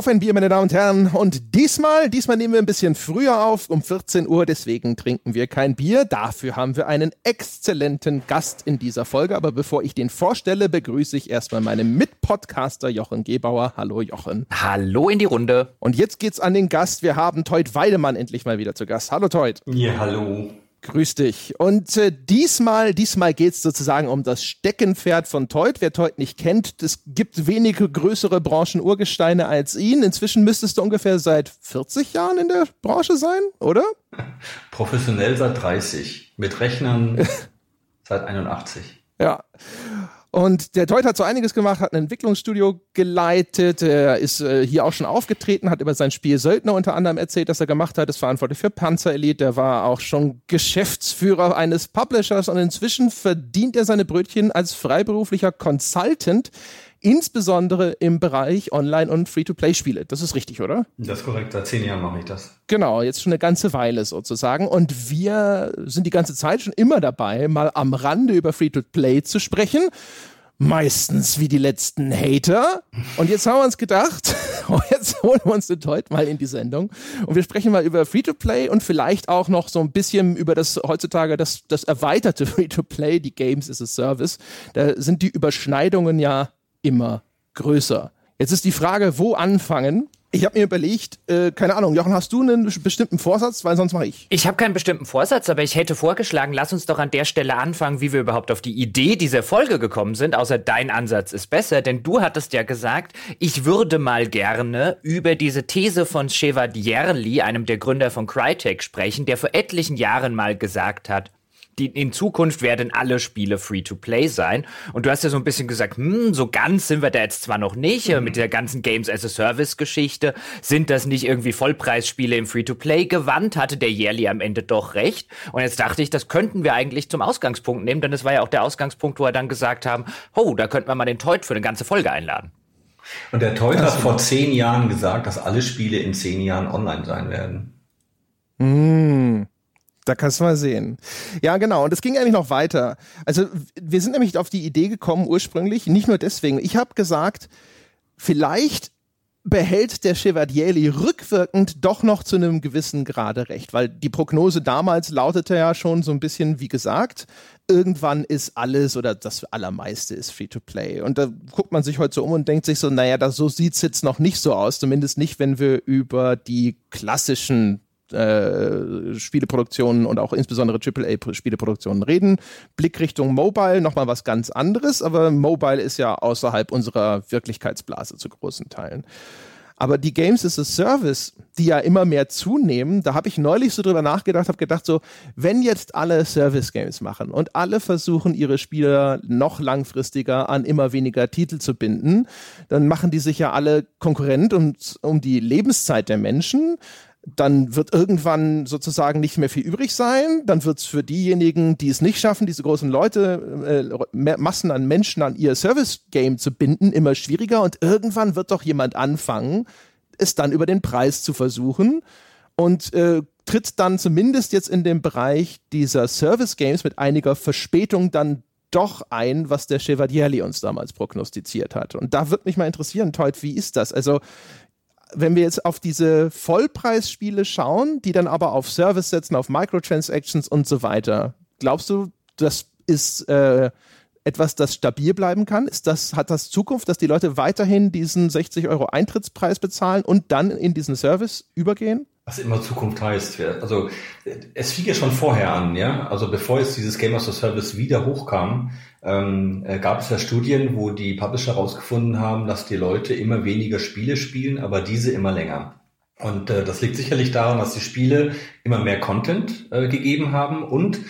Auf ein Bier, meine Damen und Herren. Und diesmal, diesmal nehmen wir ein bisschen früher auf, um 14 Uhr. Deswegen trinken wir kein Bier. Dafür haben wir einen exzellenten Gast in dieser Folge. Aber bevor ich den vorstelle, begrüße ich erstmal meinen Mitpodcaster Jochen Gebauer. Hallo Jochen. Hallo in die Runde. Und jetzt geht's an den Gast. Wir haben Teut Weidemann endlich mal wieder zu Gast. Hallo Teut. Ja, hallo. Grüß dich. Und äh, diesmal, diesmal geht's sozusagen um das Steckenpferd von Teut. Wer Teut nicht kennt, es gibt wenige größere Branchenurgesteine als ihn. Inzwischen müsstest du ungefähr seit 40 Jahren in der Branche sein, oder? Professionell seit 30. Mit Rechnern seit 81. Ja. Und der Deut hat so einiges gemacht, hat ein Entwicklungsstudio geleitet, er ist äh, hier auch schon aufgetreten, hat über sein Spiel Söldner unter anderem erzählt, dass er gemacht hat, ist verantwortlich für Panzer Elite, der war auch schon Geschäftsführer eines Publishers und inzwischen verdient er seine Brötchen als freiberuflicher Consultant, insbesondere im Bereich Online- und Free-to-Play-Spiele. Das ist richtig, oder? Das ist korrekt, seit zehn Jahren mache ich das. Genau, jetzt schon eine ganze Weile sozusagen. Und wir sind die ganze Zeit schon immer dabei, mal am Rande über Free-to-Play zu sprechen. Meistens wie die letzten Hater. Und jetzt haben wir uns gedacht, oh, jetzt holen wir uns den Teut mal in die Sendung. Und wir sprechen mal über Free-to-Play und vielleicht auch noch so ein bisschen über das heutzutage das, das erweiterte Free-to-Play, die Games as a Service. Da sind die Überschneidungen ja immer größer. Jetzt ist die Frage, wo anfangen? Ich habe mir überlegt, äh, keine Ahnung, Jochen, hast du einen bestimmten Vorsatz? Weil sonst mache ich. Ich habe keinen bestimmten Vorsatz, aber ich hätte vorgeschlagen, lass uns doch an der Stelle anfangen, wie wir überhaupt auf die Idee dieser Folge gekommen sind. Außer dein Ansatz ist besser, denn du hattest ja gesagt, ich würde mal gerne über diese These von Chevalier einem der Gründer von Crytek, sprechen, der vor etlichen Jahren mal gesagt hat, die, in Zukunft werden alle Spiele Free-to-Play sein. Und du hast ja so ein bisschen gesagt, hm, so ganz sind wir da jetzt zwar noch nicht, mhm. mit der ganzen Games as a Service-Geschichte. Sind das nicht irgendwie Vollpreisspiele im Free-to-Play gewandt? Hatte der Yearly am Ende doch recht? Und jetzt dachte ich, das könnten wir eigentlich zum Ausgangspunkt nehmen, denn es war ja auch der Ausgangspunkt, wo er dann gesagt haben, oh, da könnten wir mal den Teut für eine ganze Folge einladen. Und der Teut hat vor zehn Jahren gesagt, dass alle Spiele in zehn Jahren online sein werden. Mmh. Da kannst du mal sehen. Ja, genau. Und es ging eigentlich noch weiter. Also wir sind nämlich auf die Idee gekommen ursprünglich, nicht nur deswegen. Ich habe gesagt, vielleicht behält der Chevalieri rückwirkend doch noch zu einem gewissen Grade recht, weil die Prognose damals lautete ja schon so ein bisschen wie gesagt, irgendwann ist alles oder das Allermeiste ist Free-to-Play. Und da guckt man sich heute so um und denkt sich so, naja, das, so sieht's jetzt noch nicht so aus, zumindest nicht, wenn wir über die klassischen äh, Spieleproduktionen und auch insbesondere AAA-Spieleproduktionen reden. Blick Richtung Mobile, nochmal was ganz anderes, aber Mobile ist ja außerhalb unserer Wirklichkeitsblase zu großen Teilen. Aber die Games as a Service, die ja immer mehr zunehmen, da habe ich neulich so drüber nachgedacht, habe gedacht so, wenn jetzt alle Service Games machen und alle versuchen ihre Spieler noch langfristiger an immer weniger Titel zu binden, dann machen die sich ja alle konkurrent um, um die Lebenszeit der Menschen dann wird irgendwann sozusagen nicht mehr viel übrig sein. Dann wird es für diejenigen, die es nicht schaffen, diese großen Leute, äh, Massen an Menschen an ihr Service-Game zu binden, immer schwieriger. Und irgendwann wird doch jemand anfangen, es dann über den Preis zu versuchen und äh, tritt dann zumindest jetzt in dem Bereich dieser Service-Games mit einiger Verspätung dann doch ein, was der Chevalier uns damals prognostiziert hat. Und da würde mich mal interessieren, Teut, wie ist das? Also wenn wir jetzt auf diese Vollpreisspiele schauen, die dann aber auf Service setzen, auf Microtransactions und so weiter, glaubst du, das ist äh, etwas, das stabil bleiben kann? Ist das, hat das Zukunft, dass die Leute weiterhin diesen 60 Euro Eintrittspreis bezahlen und dann in diesen Service übergehen? Was immer Zukunft heißt. Also es fing ja schon vorher an, ja. Also bevor jetzt dieses Game as a Service wieder hochkam, ähm, äh, gab es ja Studien, wo die Publisher herausgefunden haben, dass die Leute immer weniger Spiele spielen, aber diese immer länger. Und äh, das liegt sicherlich daran, dass die Spiele immer mehr Content äh, gegeben haben und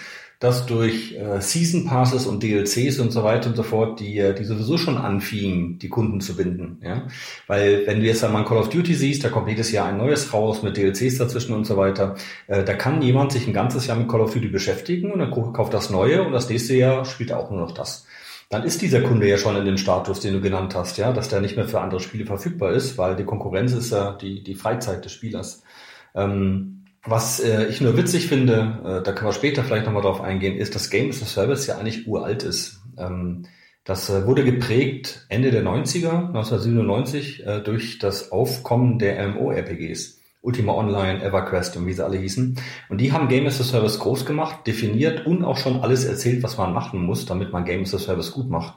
dass durch äh, Season Passes und DLCs und so weiter und so fort, die, äh, die sowieso schon anfingen, die Kunden zu binden. Ja? Weil wenn du jetzt einmal Call of Duty siehst, da kommt jedes Jahr ein neues raus mit DLCs dazwischen und so weiter, äh, da kann jemand sich ein ganzes Jahr mit Call of Duty beschäftigen und dann kauft das Neue und das nächste Jahr spielt er auch nur noch das. Dann ist dieser Kunde ja schon in dem Status, den du genannt hast, ja, dass der nicht mehr für andere Spiele verfügbar ist, weil die Konkurrenz ist ja die, die Freizeit des Spielers. Ähm, was äh, ich nur witzig finde, äh, da können wir später vielleicht nochmal drauf eingehen, ist, dass Game as a Service ja eigentlich uralt ist. Ähm, Das äh, wurde geprägt Ende der 90er, 1997, äh, durch das Aufkommen der MMO-RPGs. Ultima Online, EverQuest und wie sie alle hießen. Und die haben Game as a Service groß gemacht, definiert und auch schon alles erzählt, was man machen muss, damit man Game as a Service gut macht.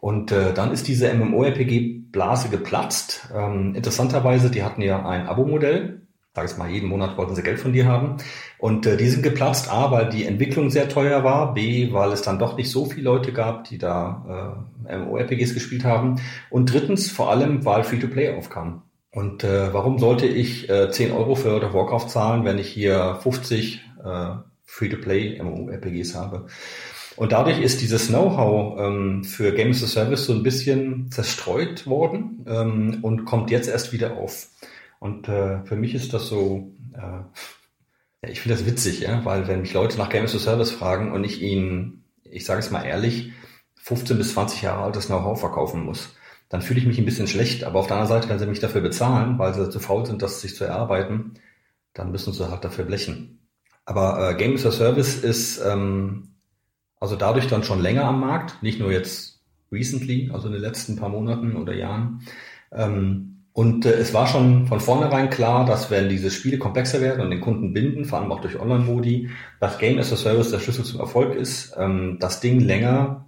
Und äh, dann ist diese MMORPG-Blase geplatzt. Ähm, interessanterweise, die hatten ja ein Abo-Modell. Sag ich mal, jeden Monat wollten sie Geld von dir haben. Und äh, die sind geplatzt, A, weil die Entwicklung sehr teuer war, B, weil es dann doch nicht so viele Leute gab, die da äh, MMORPGs gespielt haben. Und drittens, vor allem, weil Free-to-Play aufkam. Und äh, warum sollte ich äh, 10 Euro für World of Warcraft zahlen, wenn ich hier 50 äh, Free-to-Play MMORPGs habe? Und dadurch ist dieses Know-how ähm, für Games as a Service so ein bisschen zerstreut worden ähm, und kommt jetzt erst wieder auf. Und äh, für mich ist das so, äh, ich finde das witzig, ja, weil wenn mich Leute nach Games as Service fragen und ich ihnen, ich sage es mal ehrlich, 15 bis 20 Jahre altes Know-how verkaufen muss, dann fühle ich mich ein bisschen schlecht. Aber auf der anderen Seite, wenn sie mich dafür bezahlen, weil sie zu faul sind, das sich zu erarbeiten, dann müssen sie halt dafür blechen. Aber äh, Game as Service ist ähm, also dadurch dann schon länger am Markt, nicht nur jetzt recently, also in den letzten paar Monaten oder Jahren. Ähm, und äh, es war schon von vornherein klar, dass wenn diese Spiele komplexer werden und den Kunden binden, vor allem auch durch Online-Modi, dass Game as a Service der Schlüssel zum Erfolg ist, ähm, das Ding länger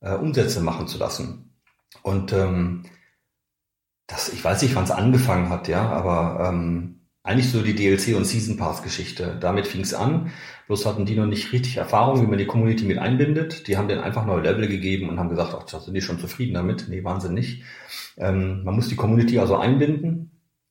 äh, Umsätze machen zu lassen. Und ähm, das, ich weiß nicht, wann es angefangen hat, ja, aber ähm, eigentlich so die DLC und Season Pass Geschichte. Damit fing es an. Bloß hatten die noch nicht richtig Erfahrung, wie man die Community mit einbindet. Die haben denen einfach neue Level gegeben und haben gesagt, ach, sind die schon zufrieden damit. Nee, waren sie nicht. Ähm, man muss die Community also einbinden.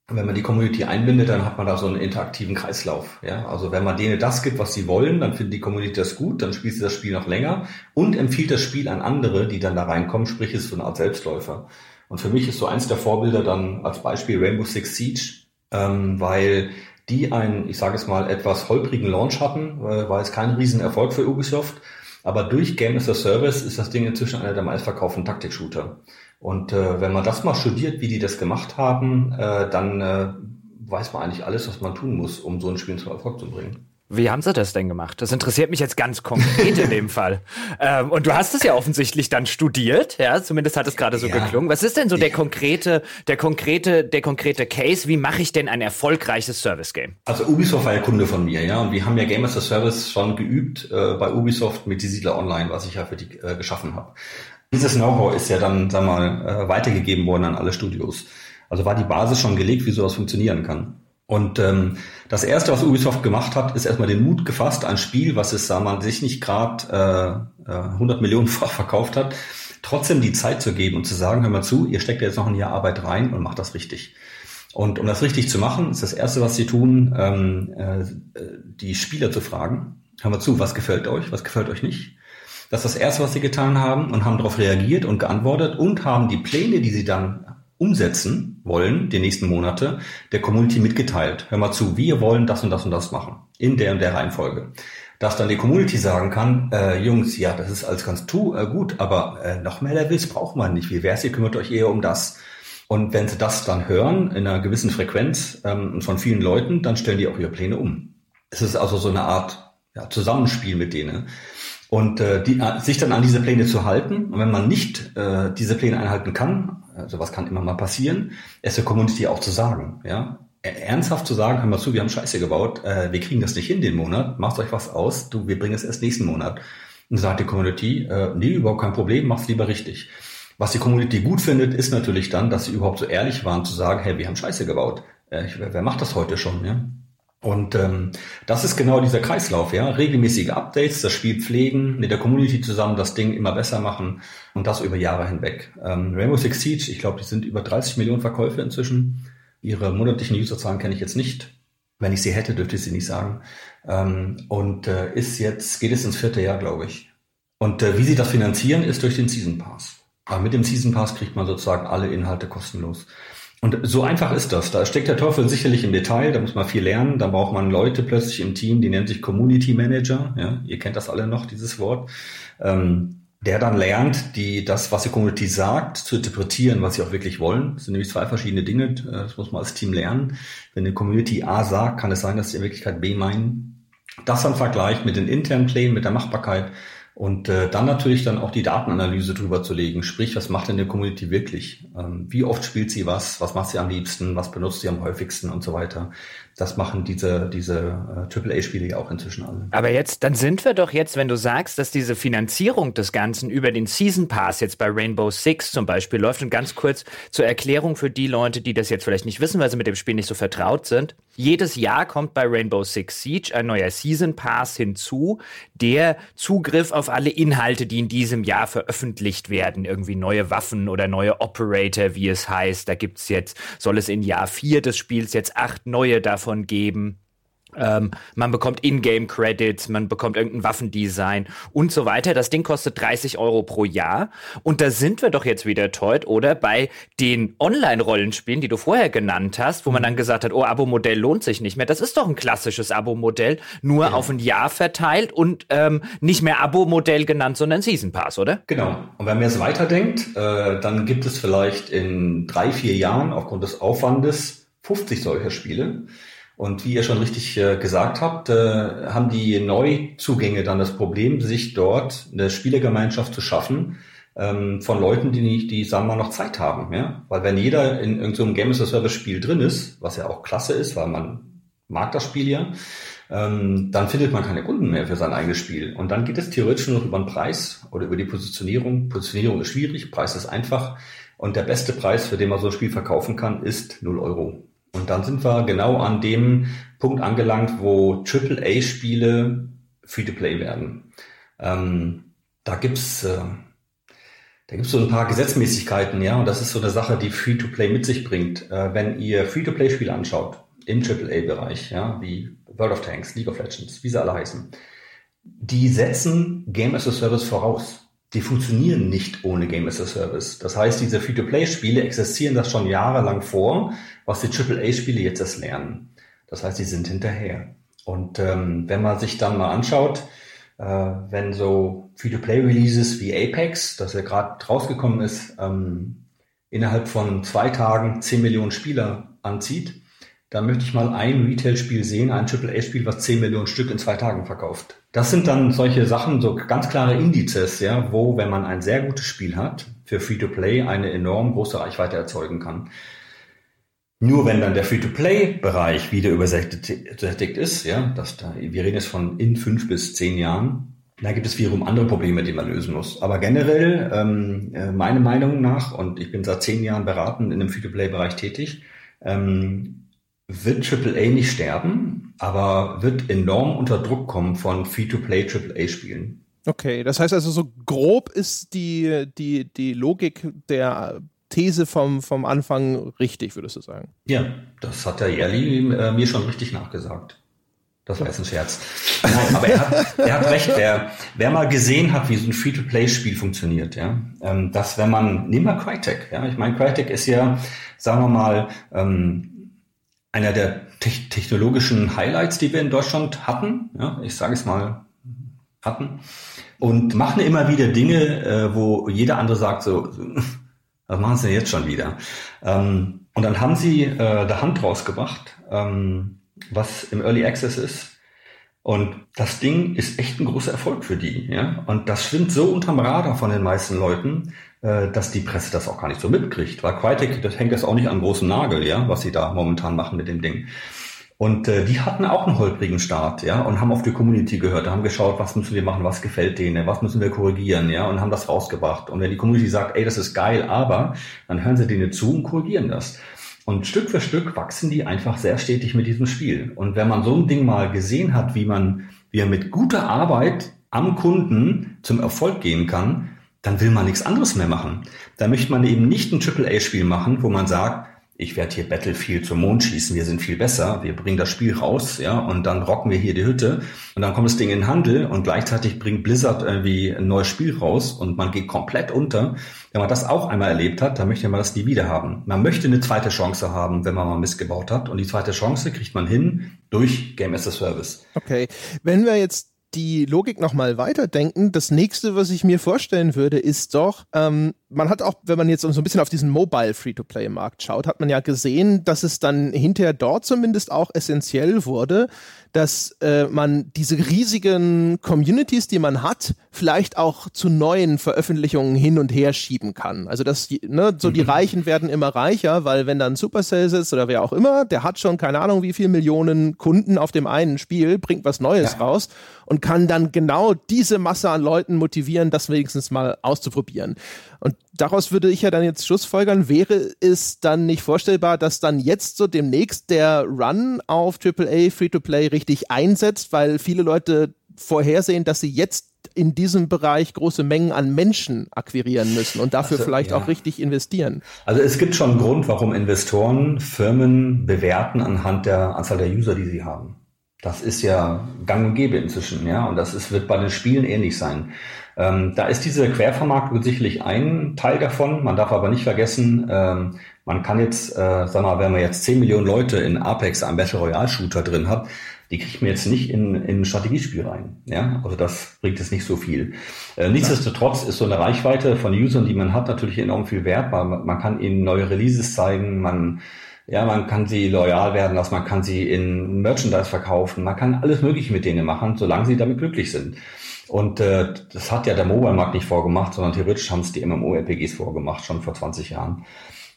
Und wenn man die Community einbindet, dann hat man da so einen interaktiven Kreislauf. Ja, also wenn man denen das gibt, was sie wollen, dann findet die Community das gut, dann spielt sie das Spiel noch länger und empfiehlt das Spiel an andere, die dann da reinkommen, sprich es ist so eine Art Selbstläufer. Und für mich ist so eins der Vorbilder dann als Beispiel Rainbow Six Siege, ähm, weil die einen, ich sage es mal, etwas holprigen Launch hatten, äh, war es kein Riesenerfolg für Ubisoft. Aber durch Game as a Service ist das Ding inzwischen einer der meistverkauften Taktik-Shooter. Und äh, wenn man das mal studiert, wie die das gemacht haben, äh, dann äh, weiß man eigentlich alles, was man tun muss, um so ein Spiel zum Erfolg zu bringen. Wie haben sie das denn gemacht? Das interessiert mich jetzt ganz konkret in dem Fall. Ähm, und du hast es ja offensichtlich dann studiert, ja, zumindest hat es gerade so ja. geklungen. Was ist denn so der konkrete, der konkrete, der konkrete Case? Wie mache ich denn ein erfolgreiches Service-Game? Also Ubisoft war ja Kunde von mir, ja, und wir haben ja Game as a Service schon geübt äh, bei Ubisoft mit die Siedler Online, was ich ja für die äh, geschaffen habe. Dieses Know-how ist ja dann, sag mal, äh, weitergegeben worden an alle Studios. Also war die Basis schon gelegt, wie sowas funktionieren kann. Und ähm, das erste, was Ubisoft gemacht hat, ist erstmal den Mut gefasst, ein Spiel, was es, sagen wir sich nicht gerade äh, 100 äh, Millionenfach verkauft hat, trotzdem die Zeit zu geben und zu sagen, hör mal zu, ihr steckt jetzt noch ein Jahr Arbeit rein und macht das richtig. Und um das richtig zu machen, ist das erste, was sie tun, ähm, äh, die Spieler zu fragen, hör mal zu, was gefällt euch, was gefällt euch nicht. Das ist das erste, was sie getan haben und haben darauf reagiert und geantwortet und haben die Pläne, die sie dann umsetzen wollen, die nächsten Monate, der Community mitgeteilt. Hör mal zu, wir wollen das und das und das machen. In der und der Reihenfolge. Dass dann die Community sagen kann, äh, Jungs, ja, das ist alles ganz tu, äh, gut, aber äh, noch mehr Levels braucht man nicht. Wie wär's, ihr kümmert euch eher um das. Und wenn sie das dann hören, in einer gewissen Frequenz ähm, von vielen Leuten, dann stellen die auch ihre Pläne um. Es ist also so eine Art ja, Zusammenspiel mit denen. Und äh, die, äh, sich dann an diese Pläne zu halten. Und wenn man nicht äh, diese Pläne einhalten kann, sowas kann immer mal passieren, es der Community auch zu sagen, ja. Ernsthaft zu sagen, hör mal zu, wir haben Scheiße gebaut, äh, wir kriegen das nicht hin den Monat, macht euch was aus, du, wir bringen es erst nächsten Monat. Und sagt die Community, äh, nee, überhaupt kein Problem, mach's lieber richtig. Was die Community gut findet, ist natürlich dann, dass sie überhaupt so ehrlich waren zu sagen, hey, wir haben Scheiße gebaut. Äh, wer macht das heute schon, ja? Und ähm, das ist genau dieser Kreislauf, ja. Regelmäßige Updates, das Spiel pflegen, mit der Community zusammen das Ding immer besser machen und das über Jahre hinweg. Ähm, Rainbow Six Siege, ich glaube, die sind über 30 Millionen Verkäufe inzwischen. Ihre monatlichen Userzahlen kenne ich jetzt nicht. Wenn ich sie hätte, dürfte ich sie nicht sagen. Ähm, und äh, ist jetzt, geht es ins vierte Jahr, glaube ich. Und äh, wie sie das finanzieren, ist durch den Season Pass. Aber mit dem Season Pass kriegt man sozusagen alle Inhalte kostenlos. Und so einfach ist das. Da steckt der Teufel sicherlich im Detail, da muss man viel lernen. Da braucht man Leute plötzlich im Team, die nennen sich Community Manager. Ja, ihr kennt das alle noch, dieses Wort. Ähm, der dann lernt, die, das, was die Community sagt, zu interpretieren, was sie auch wirklich wollen. Das sind nämlich zwei verschiedene Dinge. Das muss man als Team lernen. Wenn die Community A sagt, kann es sein, dass sie in Wirklichkeit B meinen. Das dann vergleicht mit den internen Plänen, mit der Machbarkeit Und äh, dann natürlich dann auch die Datenanalyse drüber zu legen. Sprich, was macht denn die Community wirklich? Ähm, wie oft spielt sie was? Was macht sie am liebsten? Was benutzt sie am häufigsten und so weiter? Das machen diese, diese äh, AAA-Spiele ja auch inzwischen alle. Aber jetzt, dann sind wir doch jetzt, wenn du sagst, dass diese Finanzierung des Ganzen über den Season Pass jetzt bei Rainbow Six zum Beispiel läuft. Und ganz kurz zur Erklärung für die Leute, die das jetzt vielleicht nicht wissen, weil sie mit dem Spiel nicht so vertraut sind. Jedes Jahr kommt bei Rainbow Six Siege ein neuer Season Pass hinzu, der Zugriff auf alle Inhalte, die in diesem Jahr veröffentlicht werden, irgendwie neue Waffen oder neue Operator, wie es heißt. Da gibt's jetzt, soll es in Jahr vier des Spiels jetzt acht neue davon geben. Ähm, man bekommt Ingame-Credits, man bekommt irgendein Waffendesign und so weiter. Das Ding kostet 30 Euro pro Jahr. Und da sind wir doch jetzt wieder, Todd, oder? Bei den Online-Rollenspielen, die du vorher genannt hast, wo man dann gesagt hat, oh, Abo-Modell lohnt sich nicht mehr. Das ist doch ein klassisches Abo-Modell, nur ja. auf ein Jahr verteilt und ähm, nicht mehr Abo-Modell genannt, sondern Season Pass, oder? Genau. Und wenn man jetzt weiterdenkt, äh, dann gibt es vielleicht in drei, vier Jahren aufgrund des Aufwandes 50 solcher Spiele. Und wie ihr schon richtig äh, gesagt habt, äh, haben die Neuzugänge dann das Problem, sich dort eine Spielergemeinschaft zu schaffen ähm, von Leuten, die nicht, die sagen wir noch Zeit haben, ja, weil wenn jeder in irgendeinem so Game as a Service Spiel drin ist, was ja auch klasse ist, weil man mag das Spiel ja, ähm, dann findet man keine Kunden mehr für sein eigenes Spiel. Und dann geht es theoretisch nur noch über den Preis oder über die Positionierung. Positionierung ist schwierig, Preis ist einfach. Und der beste Preis, für den man so ein Spiel verkaufen kann, ist 0 Euro. Und dann sind wir genau an dem Punkt angelangt, wo AAA-Spiele Free-to-Play werden. Ähm, da gibt's äh, da gibt's so ein paar Gesetzmäßigkeiten, ja, und das ist so eine Sache, die Free-to-Play mit sich bringt. Äh, wenn ihr Free-to-Play-Spiele anschaut, im AAA-Bereich, ja, wie World of Tanks, League of Legends, wie sie alle heißen, die setzen Game as a Service voraus die funktionieren nicht ohne Game as a Service. Das heißt, diese Free-to-Play-Spiele existieren das schon jahrelang vor, was die AAA-Spiele jetzt erst lernen. Das heißt, die sind hinterher. Und ähm, wenn man sich dann mal anschaut, äh, wenn so Free-to-Play-Releases wie Apex, das ja gerade rausgekommen ist, ähm, innerhalb von zwei Tagen 10 Millionen Spieler anzieht, dann möchte ich mal ein Retail-Spiel sehen, ein AAA-Spiel, was 10 Millionen Stück in zwei Tagen verkauft. Das sind dann solche Sachen, so ganz klare Indizes, ja, wo, wenn man ein sehr gutes Spiel hat, für Free-to-Play eine enorm große Reichweite erzeugen kann. Nur wenn dann der Free-to-Play-Bereich wieder übersättigt ist, ja, dass da, wir reden jetzt von in fünf bis zehn Jahren, da gibt es wiederum andere Probleme, die man lösen muss. Aber generell, ähm, äh, meine Meinung nach, und ich bin seit zehn Jahren beratend in dem Free-to-Play-Bereich tätig, ähm, wird AAA nicht sterben, aber wird enorm unter Druck kommen von Free-to-Play AAA-Spielen. Okay, das heißt also, so grob ist die, die, die Logik der These vom, vom Anfang richtig, würdest du sagen? Ja, das hat der Jerli äh, mir schon richtig nachgesagt. Das war jetzt ein Scherz. Nein, aber er hat, er hat recht. Wer, wer mal gesehen hat, wie so ein Free-to-Play-Spiel funktioniert, ja, ähm, dass wenn man, nehmen wir Crytek, ja, ich meine, Crytek ist ja, sagen wir mal, ähm, einer der te technologischen Highlights, die wir in Deutschland hatten. Ja, ich sage es mal, hatten. Und machen immer wieder Dinge, äh, wo jeder andere sagt, so, was machen sie denn jetzt schon wieder? Ähm, und dann haben sie äh, der Hand rausgebracht, ähm, was im Early Access ist. Und das Ding ist echt ein großer Erfolg für die. Ja? Und das schwimmt so unterm Radar von den meisten Leuten, dass die Presse das auch gar nicht so mitkriegt. Weil Crytek, das hängt jetzt auch nicht an großen Nagel, ja, was sie da momentan machen mit dem Ding. Und äh, die hatten auch einen holprigen Start, ja, und haben auf die Community gehört, haben geschaut, was müssen wir machen, was gefällt denen, was müssen wir korrigieren, ja, und haben das rausgebracht. Und wenn die Community sagt, ey, das ist geil, aber, dann hören sie denen zu und korrigieren das. Und Stück für Stück wachsen die einfach sehr stetig mit diesem Spiel. Und wenn man so ein Ding mal gesehen hat, wie man, wie er mit guter Arbeit am Kunden zum Erfolg gehen kann, dann will man nichts anderes mehr machen. Da möchte man eben nicht ein AAA-Spiel machen, wo man sagt, ich werde hier Battlefield zum Mond schießen, wir sind viel besser, wir bringen das Spiel raus, ja, und dann rocken wir hier die Hütte und dann kommt das Ding in Handel und gleichzeitig bringt Blizzard irgendwie ein neues Spiel raus und man geht komplett unter. Wenn man das auch einmal erlebt hat, dann möchte man das nie wieder haben. Man möchte eine zweite Chance haben, wenn man mal missgebaut hat und die zweite Chance kriegt man hin durch Game as a Service. Okay, wenn wir jetzt die Logik nochmal weiterdenken, das nächste, was ich mir vorstellen würde, ist doch, ähm, man hat auch, wenn man jetzt so ein bisschen auf diesen Mobile Free-to-Play-Markt schaut, hat man ja gesehen, dass es dann hinterher dort zumindest auch essentiell wurde, dass äh, man diese riesigen Communities, die man hat, vielleicht auch zu neuen Veröffentlichungen hin und her schieben kann. Also dass die, ne, so die mhm. Reichen werden immer reicher, weil wenn dann Supercell sitzt oder wer auch immer, der hat schon keine Ahnung wie viel Millionen Kunden auf dem einen Spiel, bringt was Neues ja. raus und kann dann genau diese Masse an Leuten motivieren, das wenigstens mal auszuprobieren. Und daraus würde ich ja dann jetzt Schlussfolgern, wäre es dann nicht vorstellbar, dass dann jetzt so demnächst der Run auf AAA Free-to-Play richtig einsetzt, weil viele Leute vorhersehen, dass sie jetzt in diesem Bereich große Mengen an Menschen akquirieren müssen und dafür also, vielleicht ja. auch richtig investieren. Also es gibt schon einen Grund, warum Investoren Firmen bewerten anhand der Anzahl der User, die sie haben. Das ist ja gang und gäbe inzwischen, ja. Und das ist, wird bei den Spielen ähnlich sein. Ähm, da ist diese Quervermarktung sicherlich ein Teil davon. Man darf aber nicht vergessen, ähm, man kann jetzt, äh, sag mal, wenn man jetzt 10 Millionen Leute in Apex, einem Battle Royale Shooter drin hat, die kriegt man jetzt nicht in, in ein Strategiespiel rein. Ja, also das bringt es nicht so viel. Äh, nichtsdestotrotz ist so eine Reichweite von Usern, die man hat, natürlich enorm viel wert, man, man kann ihnen neue Releases zeigen, man ja, man kann sie loyal werden lassen, man kann sie in Merchandise verkaufen, man kann alles Mögliche mit denen machen, solange sie damit glücklich sind. Und äh, das hat ja der Mobile-Markt nicht vorgemacht, sondern theoretisch haben es die MMO-RPGs vorgemacht, schon vor 20 Jahren.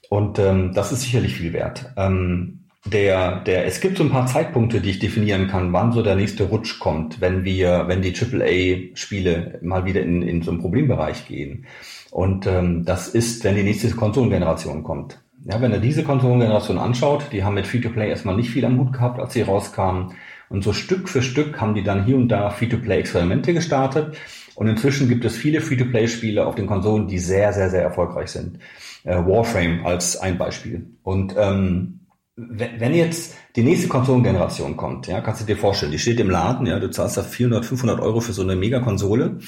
Und ähm, das ist sicherlich viel wert. Ähm, der, der, es gibt so ein paar Zeitpunkte, die ich definieren kann, wann so der nächste Rutsch kommt, wenn wir, wenn die AAA-Spiele mal wieder in, in so einen Problembereich gehen. Und ähm, das ist, wenn die nächste Konsolengeneration kommt. Ja, wenn er diese Konsolengeneration anschaut, die haben mit Free-to-Play erstmal nicht viel am Hut gehabt, als sie rauskamen. Und so Stück für Stück haben die dann hier und da Free-to-Play-Experimente gestartet. Und inzwischen gibt es viele Free-to-Play-Spiele auf den Konsolen, die sehr, sehr, sehr erfolgreich sind. Äh, Warframe als ein Beispiel. Und ähm, wenn jetzt die nächste Konsolengeneration kommt, ja, kannst du dir vorstellen, die steht im Laden, ja, du zahlst da 400, 500 Euro für so eine Megakonsole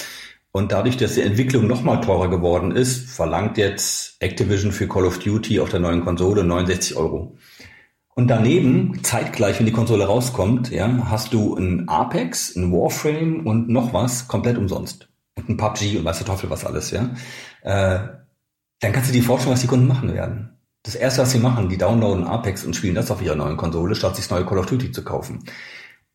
und dadurch, dass die Entwicklung nochmal teurer geworden ist, verlangt jetzt Activision für Call of Duty auf der neuen Konsole 69 Euro. Und daneben, zeitgleich, wenn die Konsole rauskommt, ja, hast du ein Apex, ein Warframe und noch was komplett umsonst. Und ein PUBG und weiß der Teufel was alles, ja. Äh, dann kannst du dir vorstellen, was die Kunden machen werden. Das erste, was sie machen, die downloaden Apex und spielen das auf ihrer neuen Konsole, statt sich das neue Call of Duty zu kaufen.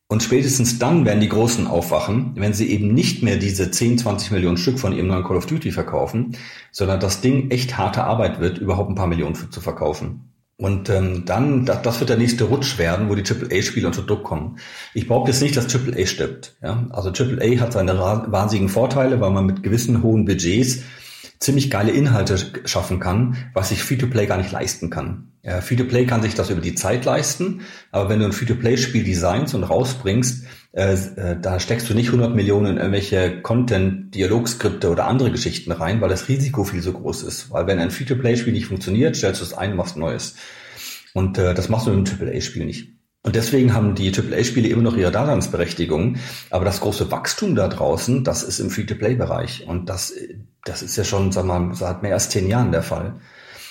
Und spätestens dann werden die Großen aufwachen, wenn sie eben nicht mehr diese 10, 20 Millionen Stück von ihrem neuen Call of Duty verkaufen, sondern das Ding echt harte Arbeit wird, überhaupt ein paar Millionen zu verkaufen. Und ähm, dann, das, das wird der nächste Rutsch werden, wo die AAA-Spiele unter Druck kommen. Ich behaupte jetzt nicht, dass AAA stirbt. Ja? Also AAA hat seine wahnsinnigen Vorteile, weil man mit gewissen hohen Budgets ziemlich geile Inhalte schaffen kann, was sich Free-to-Play gar nicht leisten kann. Ja, Free-to-Play kann sich das über die Zeit leisten, aber wenn du ein Free-to-Play-Spiel designst und rausbringst, äh, äh, da steckst du nicht 100 Millionen in irgendwelche Content, Dialogskripte oder andere Geschichten rein, weil das Risiko viel so groß ist. Weil wenn ein Free-to-Play-Spiel nicht funktioniert, stellst du es ein, machst Neues. Und äh, das machst du mit einem AAA-Spiel nicht. Und deswegen haben die AAA-Spiele immer noch ihre Daseinsberechtigung. Aber das große Wachstum da draußen, das ist im Free-to-Play-Bereich. Und das, das ist ja schon, sag mal, seit mehr als zehn Jahren der Fall.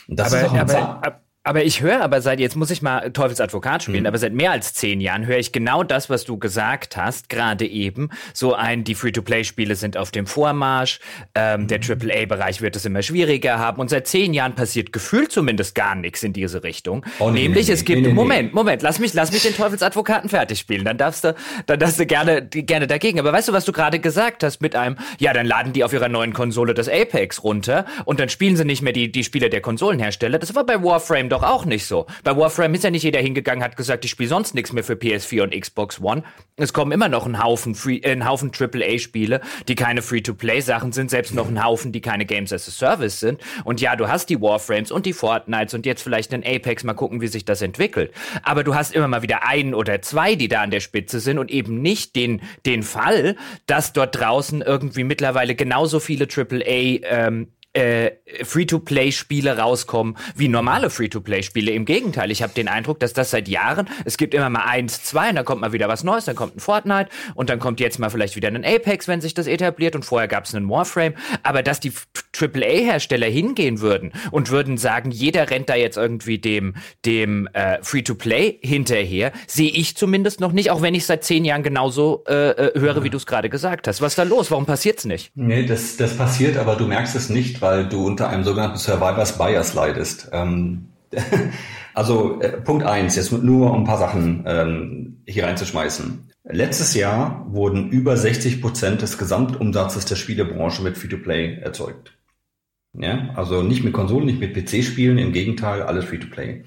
Und das aber, ist auch ein aber, aber ich höre aber seit, jetzt muss ich mal Teufelsadvokat spielen, mhm. aber seit mehr als zehn Jahren höre ich genau das, was du gesagt hast, gerade eben. So ein, die Free-to-Play-Spiele sind auf dem Vormarsch, ähm, mhm. der AAA-Bereich wird es immer schwieriger haben und seit zehn Jahren passiert gefühlt zumindest gar nichts in diese Richtung. Oh, nee, Nämlich, nee, es gibt, nee, Moment, Moment, lass mich, lass mich den Teufelsadvokaten fertig spielen, dann darfst du, dann darfst du gerne, gerne dagegen. Aber weißt du, was du gerade gesagt hast mit einem, ja, dann laden die auf ihrer neuen Konsole das Apex runter und dann spielen sie nicht mehr die, die Spiele der Konsolenhersteller. Das war bei Warframe doch doch auch nicht so. Bei Warframe ist ja nicht jeder hingegangen, hat gesagt, ich spiele sonst nichts mehr für PS4 und Xbox One. Es kommen immer noch ein Haufen, Free, äh, Haufen AAA-Spiele, die keine Free-to-Play-Sachen sind, selbst noch ein Haufen, die keine Games as a Service sind. Und ja, du hast die Warframes und die Fortnites und jetzt vielleicht den Apex, mal gucken, wie sich das entwickelt. Aber du hast immer mal wieder einen oder zwei, die da an der Spitze sind und eben nicht den, den Fall, dass dort draußen irgendwie mittlerweile genauso viele AAA ähm, äh, Free-to-Play-Spiele rauskommen wie normale Free-to-Play-Spiele. Im Gegenteil, ich habe den Eindruck, dass das seit Jahren, es gibt immer mal eins, zwei, und dann kommt mal wieder was Neues, dann kommt ein Fortnite und dann kommt jetzt mal vielleicht wieder ein Apex, wenn sich das etabliert und vorher gab es einen Warframe. Aber dass die AAA-Hersteller hingehen würden und würden sagen, jeder rennt da jetzt irgendwie dem, dem äh, Free-to-Play hinterher, sehe ich zumindest noch nicht, auch wenn ich seit zehn Jahren genauso äh, äh höre, wie du es gerade gesagt hast. Was ist da los? Warum passiert's nicht? Nee, das, das passiert, aber du merkst es nicht, weil du unter einem sogenannten Survivors Bias leidest. Ähm, also äh, Punkt eins, jetzt nur um ein paar Sachen ähm, hier reinzuschmeißen. Letztes Jahr wurden über 60 Prozent des Gesamtumsatzes der Spielebranche mit Free-to-Play erzeugt. Ja, also nicht mit Konsolen, nicht mit PC-Spielen, im Gegenteil, alles Free-to-Play.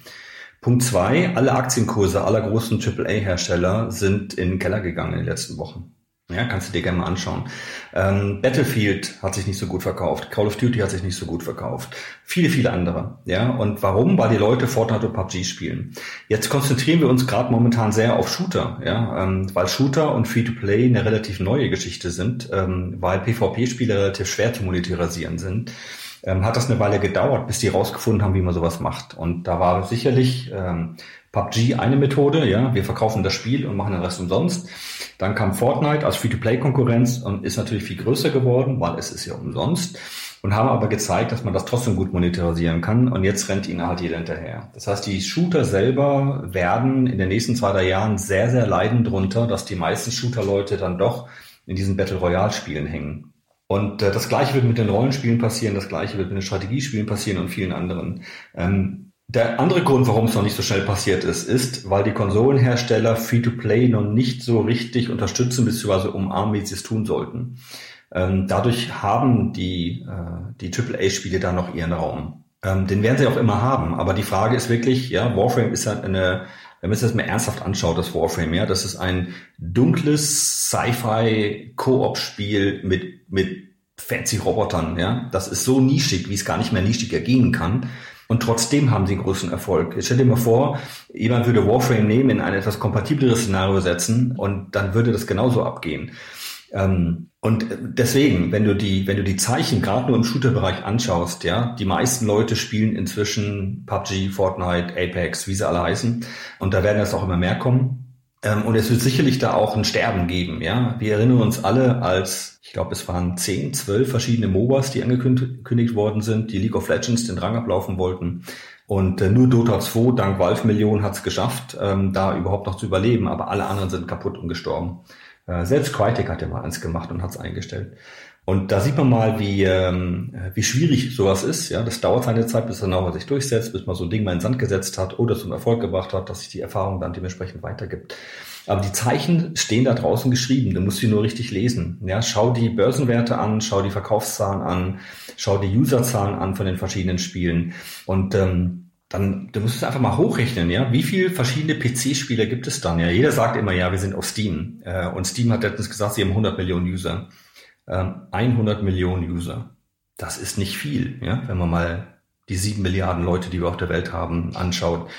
Punkt zwei, alle Aktienkurse aller großen AAA-Hersteller sind in den Keller gegangen in den letzten Wochen. Ja, kannst du dir gerne mal anschauen. Ähm, Battlefield hat sich nicht so gut verkauft, Call of Duty hat sich nicht so gut verkauft, viele, viele andere. Ja, und warum? Weil die Leute Fortnite und PUBG spielen. Jetzt konzentrieren wir uns gerade momentan sehr auf Shooter, ja, ähm, weil Shooter und Free-to-Play eine relativ neue Geschichte sind, ähm, weil PvP-Spiele relativ schwer zu monetarisieren sind. Ähm, hat das eine Weile gedauert, bis die rausgefunden haben, wie man sowas macht. Und da war sicherlich ähm, PUBG eine Methode, ja, wir verkaufen das Spiel und machen den Rest umsonst. Dann kam Fortnite als Free-to-Play-Konkurrenz und ist natürlich viel größer geworden, weil es ist ja umsonst. Und haben aber gezeigt, dass man das trotzdem gut monetarisieren kann. Und jetzt rennt ihnen halt jeder hinterher. Das heißt, die Shooter selber werden in den nächsten zwei, drei Jahren sehr, sehr leiden drunter, dass die meisten Shooter-Leute dann doch in diesen Battle Royale-Spielen hängen. Und äh, das Gleiche wird mit den Rollenspielen passieren, das Gleiche wird mit den Strategiespielen passieren und vielen anderen. Ähm, der andere Grund, warum es noch nicht so schnell passiert ist, ist, weil die Konsolenhersteller Free-to-Play noch nicht so richtig unterstützen bzw. umarmen, wie sie es tun sollten. Ähm, dadurch haben die, äh, die AAA-Spiele da noch ihren Raum. Ähm, den werden sie auch immer haben. Aber die Frage ist wirklich, ja, Warframe ist halt eine, wenn man sich das mal ernsthaft anschaut, das Warframe, ja, das ist ein dunkles Sci-Fi-Koop-Spiel mit, mit fancy Robotern, ja. Das ist so nischig, wie es gar nicht mehr nischig ergehen kann. Und trotzdem haben sie großen Erfolg. Ich stell dir mal vor, jemand würde Warframe nehmen, in ein etwas kompatibleres Szenario setzen und dann würde das genauso abgehen. Ähm, und deswegen, wenn du die, wenn du die Zeichen gerade nur im Shooter-Bereich anschaust, ja, die meisten Leute spielen inzwischen PUBG, Fortnite, Apex, wie sie alle heißen. Und da werden jetzt auch immer mehr kommen. Ähm, und es wird sicherlich da auch ein Sterben geben, ja. Wir erinnern uns alle als, ich glaube, es waren zehn, zwölf verschiedene MOBAs, die angekündigt worden sind, die League of Legends den Rang ablaufen wollten. Und äh, nur Dota 2 dank Valve Millionen hat es geschafft, ähm, da überhaupt noch zu überleben, aber alle anderen sind kaputt und gestorben. Äh, selbst Crytek hat ja mal eins gemacht und hat es eingestellt. Und da sieht man mal, wie, ähm, wie schwierig sowas ist. Ja, das dauert seine Zeit, bis er noch sich durchsetzt, bis man so ein Ding mal in den Sand gesetzt hat oder zum Erfolg gebracht hat, dass sich die Erfahrung dann dementsprechend weitergibt. Aber die Zeichen stehen da draußen geschrieben. Du musst sie nur richtig lesen. Ja, schau die Börsenwerte an, schau die Verkaufszahlen an, schau die Userzahlen an von den verschiedenen Spielen und ähm, dann du musst es einfach mal hochrechnen, ja. Wie viele verschiedene PC-Spieler gibt es dann? Ja, jeder sagt immer, ja, wir sind auf Steam. Äh, und Steam hat letztens gesagt, sie haben 100 Millionen User. 100 ähm, Millionen User. Das ist nicht viel, ja, wenn man mal die sieben Milliarden Leute, die wir auf der Welt haben, anschaut.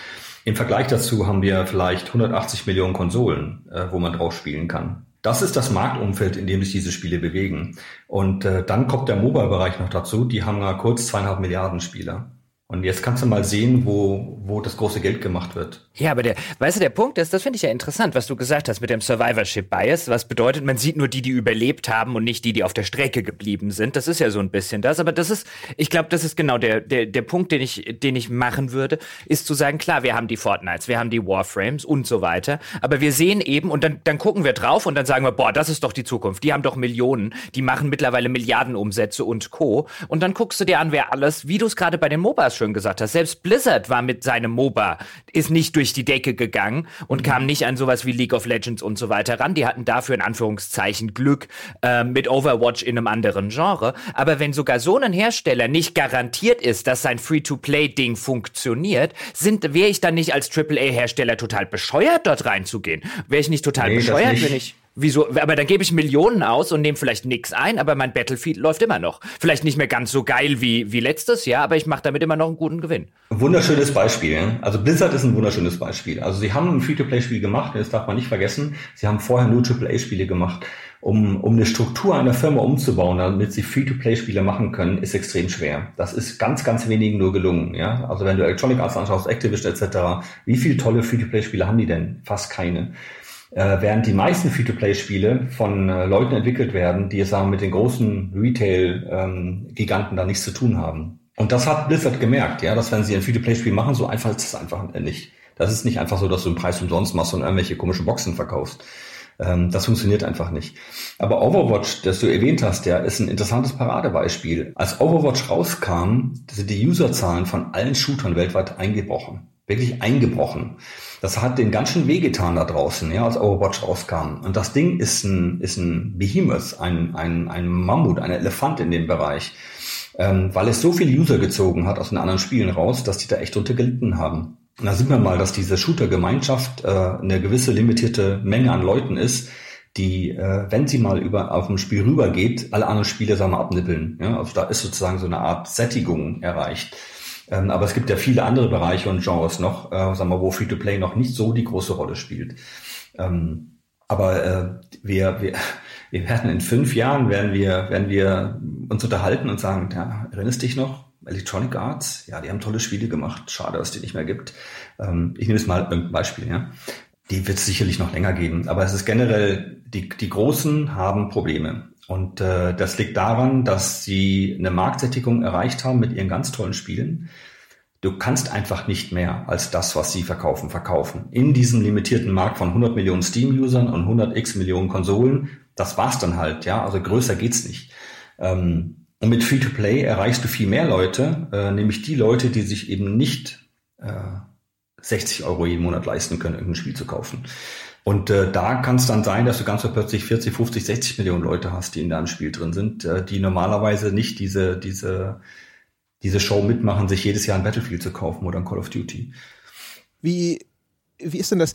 Im Vergleich dazu haben wir vielleicht 180 Millionen Konsolen, äh, wo man drauf spielen kann. Das ist das Marktumfeld, in dem sich diese Spiele bewegen. Und äh, dann kommt der Mobile-Bereich noch dazu. Die haben ja kurz zweieinhalb Milliarden Spieler. Und jetzt kannst du mal sehen, wo, wo das große Geld gemacht wird. Ja, aber der, weißt du, der Punkt ist, das finde ich ja interessant, was du gesagt hast mit dem Survivorship Bias. Was bedeutet, man sieht nur die, die überlebt haben und nicht die, die auf der Strecke geblieben sind. Das ist ja so ein bisschen das. Aber das ist, ich glaube, das ist genau der, der, der Punkt, den ich, den ich machen würde, ist zu sagen, klar, wir haben die Fortnites, wir haben die Warframes und so weiter. Aber wir sehen eben, und dann, dann gucken wir drauf und dann sagen wir, boah, das ist doch die Zukunft. Die haben doch Millionen, die machen mittlerweile Milliardenumsätze und Co. Und dann guckst du dir an, wer alles, wie du es gerade bei den MOBAs schön gesagt hast. Selbst Blizzard war mit seinem MOBA, ist nicht durch die Decke gegangen und mhm. kam nicht an sowas wie League of Legends und so weiter ran. Die hatten dafür in Anführungszeichen Glück äh, mit Overwatch in einem anderen Genre. Aber wenn sogar so ein Hersteller nicht garantiert ist, dass sein Free-to-Play-Ding funktioniert, sind, wäre ich dann nicht als AAA-Hersteller total bescheuert, dort reinzugehen? Wäre ich nicht total nee, bescheuert, wenn ich Wieso? Aber dann gebe ich Millionen aus und nehme vielleicht nichts ein, aber mein Battlefield läuft immer noch. Vielleicht nicht mehr ganz so geil wie, wie letztes Jahr, aber ich mache damit immer noch einen guten Gewinn. Wunderschönes Beispiel. Also Blizzard ist ein wunderschönes Beispiel. Also sie haben ein Free-to-Play-Spiel gemacht, das darf man nicht vergessen. Sie haben vorher nur AAA-Spiele gemacht. Um, um eine Struktur einer Firma umzubauen, damit sie Free-to-Play-Spiele machen können, ist extrem schwer. Das ist ganz, ganz wenigen nur gelungen. Ja? Also wenn du Electronic Arts anschaust, Activision etc., wie viele tolle Free-to-Play-Spiele haben die denn? Fast keine. Äh, während die meisten Free-to-Play-Spiele von äh, Leuten entwickelt werden, die es sagen mit den großen Retail-Giganten ähm, da nichts zu tun haben. Und das hat Blizzard gemerkt, ja, dass wenn sie ein Free-to-Play-Spiel machen, so einfach ist es einfach nicht. Das ist nicht einfach so, dass du einen Preis umsonst machst und irgendwelche komischen Boxen verkaufst. Ähm, das funktioniert einfach nicht. Aber Overwatch, das du erwähnt hast, ja, ist ein interessantes Paradebeispiel. Als Overwatch rauskam, sind die Userzahlen von allen Shootern weltweit eingebrochen. wirklich eingebrochen. Das hat den ganz schön wehgetan da draußen, ja, als Overwatch rauskam. Und das Ding ist ein, ist ein Behemoth, ein, ein, ein Mammut, ein Elefant in dem Bereich, ähm, weil es so viele User gezogen hat aus den anderen Spielen raus, dass die da echt drunter gelitten haben. Und da sieht man mal, dass diese Shooter-Gemeinschaft äh, eine gewisse limitierte Menge an Leuten ist, die, äh, wenn sie mal über auf ein Spiel rübergeht, alle anderen Spiele sagen wir abnippeln. Ja? Also da ist sozusagen so eine Art Sättigung erreicht. Ähm, aber es gibt ja viele andere Bereiche und Genres noch, äh, sagen wir, wo Free-to-Play noch nicht so die große Rolle spielt. Ähm, aber äh, wir, wir, wir werden in fünf Jahren werden wir, werden wir uns unterhalten und sagen, ja, erinnerst dich noch? Electronic Arts, ja, die haben tolle Spiele gemacht. Schade, dass die nicht mehr gibt. Ähm, ich nehme jetzt mal irgendein Beispiel, ja. Die wird es sicherlich noch länger geben. Aber es ist generell, die, die Großen haben Probleme. Und äh, das liegt daran, dass sie eine Marktsättigung erreicht haben mit ihren ganz tollen Spielen. Du kannst einfach nicht mehr als das, was sie verkaufen, verkaufen. In diesem limitierten Markt von 100 Millionen Steam-Usern und 100 x Millionen Konsolen, das war's dann halt, ja. Also größer geht's nicht. Ähm, und mit Free-to-Play erreichst du viel mehr Leute, äh, nämlich die Leute, die sich eben nicht äh, 60 Euro jeden Monat leisten können, irgendein Spiel zu kaufen. Und äh, da kann es dann sein, dass du ganz plötzlich 40, 50, 60 Millionen Leute hast, die in deinem Spiel drin sind, äh, die normalerweise nicht diese, diese, diese Show mitmachen, sich jedes Jahr ein Battlefield zu kaufen oder ein Call of Duty. Wie, wie ist denn das?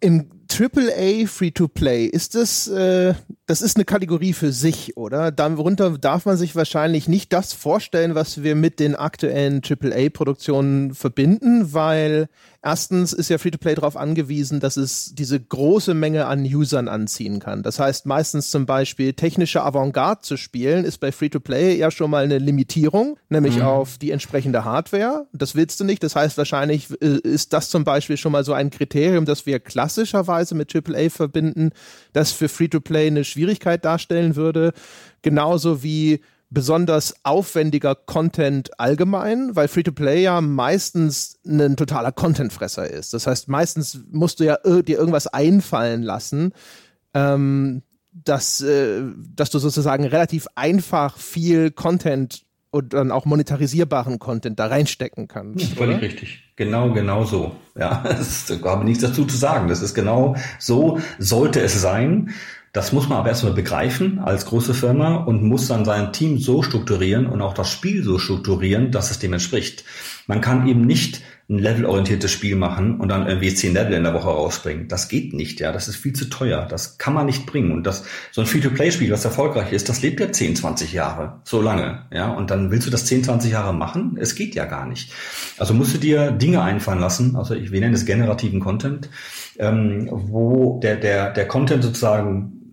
Im AAA Free-to-Play, ist das, äh, das ist eine Kategorie für sich, oder? Darunter darf man sich wahrscheinlich nicht das vorstellen, was wir mit den aktuellen AAA-Produktionen verbinden, weil erstens ist ja Free-to-Play darauf angewiesen, dass es diese große Menge an Usern anziehen kann. Das heißt, meistens zum Beispiel technische Avantgarde zu spielen, ist bei Free-to-Play ja schon mal eine Limitierung, nämlich mhm. auf die entsprechende Hardware. Das willst du nicht. Das heißt, wahrscheinlich äh, ist das zum Beispiel schon mal so ein Kriterium, das wir klassischerweise mit AAA verbinden, das für Free-to-Play eine Schwierigkeit darstellen würde. Genauso wie besonders aufwendiger Content allgemein, weil Free-to-Play ja meistens ein totaler Contentfresser ist. Das heißt, meistens musst du ja dir irgendwas einfallen lassen, ähm, dass, äh, dass du sozusagen relativ einfach viel Content und dann auch monetarisierbaren Content da reinstecken kannst. Ja, völlig richtig. Genau, genau so. Ja, es habe nichts dazu zu sagen. Das ist genau so sollte es sein. Das muss man aber erstmal begreifen als große Firma und muss dann sein Team so strukturieren und auch das Spiel so strukturieren, dass es dem entspricht. Man kann eben nicht ein levelorientiertes Spiel machen und dann irgendwie zehn Level in der Woche rausbringen. Das geht nicht, ja. Das ist viel zu teuer. Das kann man nicht bringen. Und das, so ein Free-to-Play-Spiel, was erfolgreich ist, das lebt ja 10, 20 Jahre. So lange, ja. Und dann willst du das 10, 20 Jahre machen? Es geht ja gar nicht. Also musst du dir Dinge einfallen lassen. Also ich, wir nennen es generativen Content, ähm, wo der, der, der Content sozusagen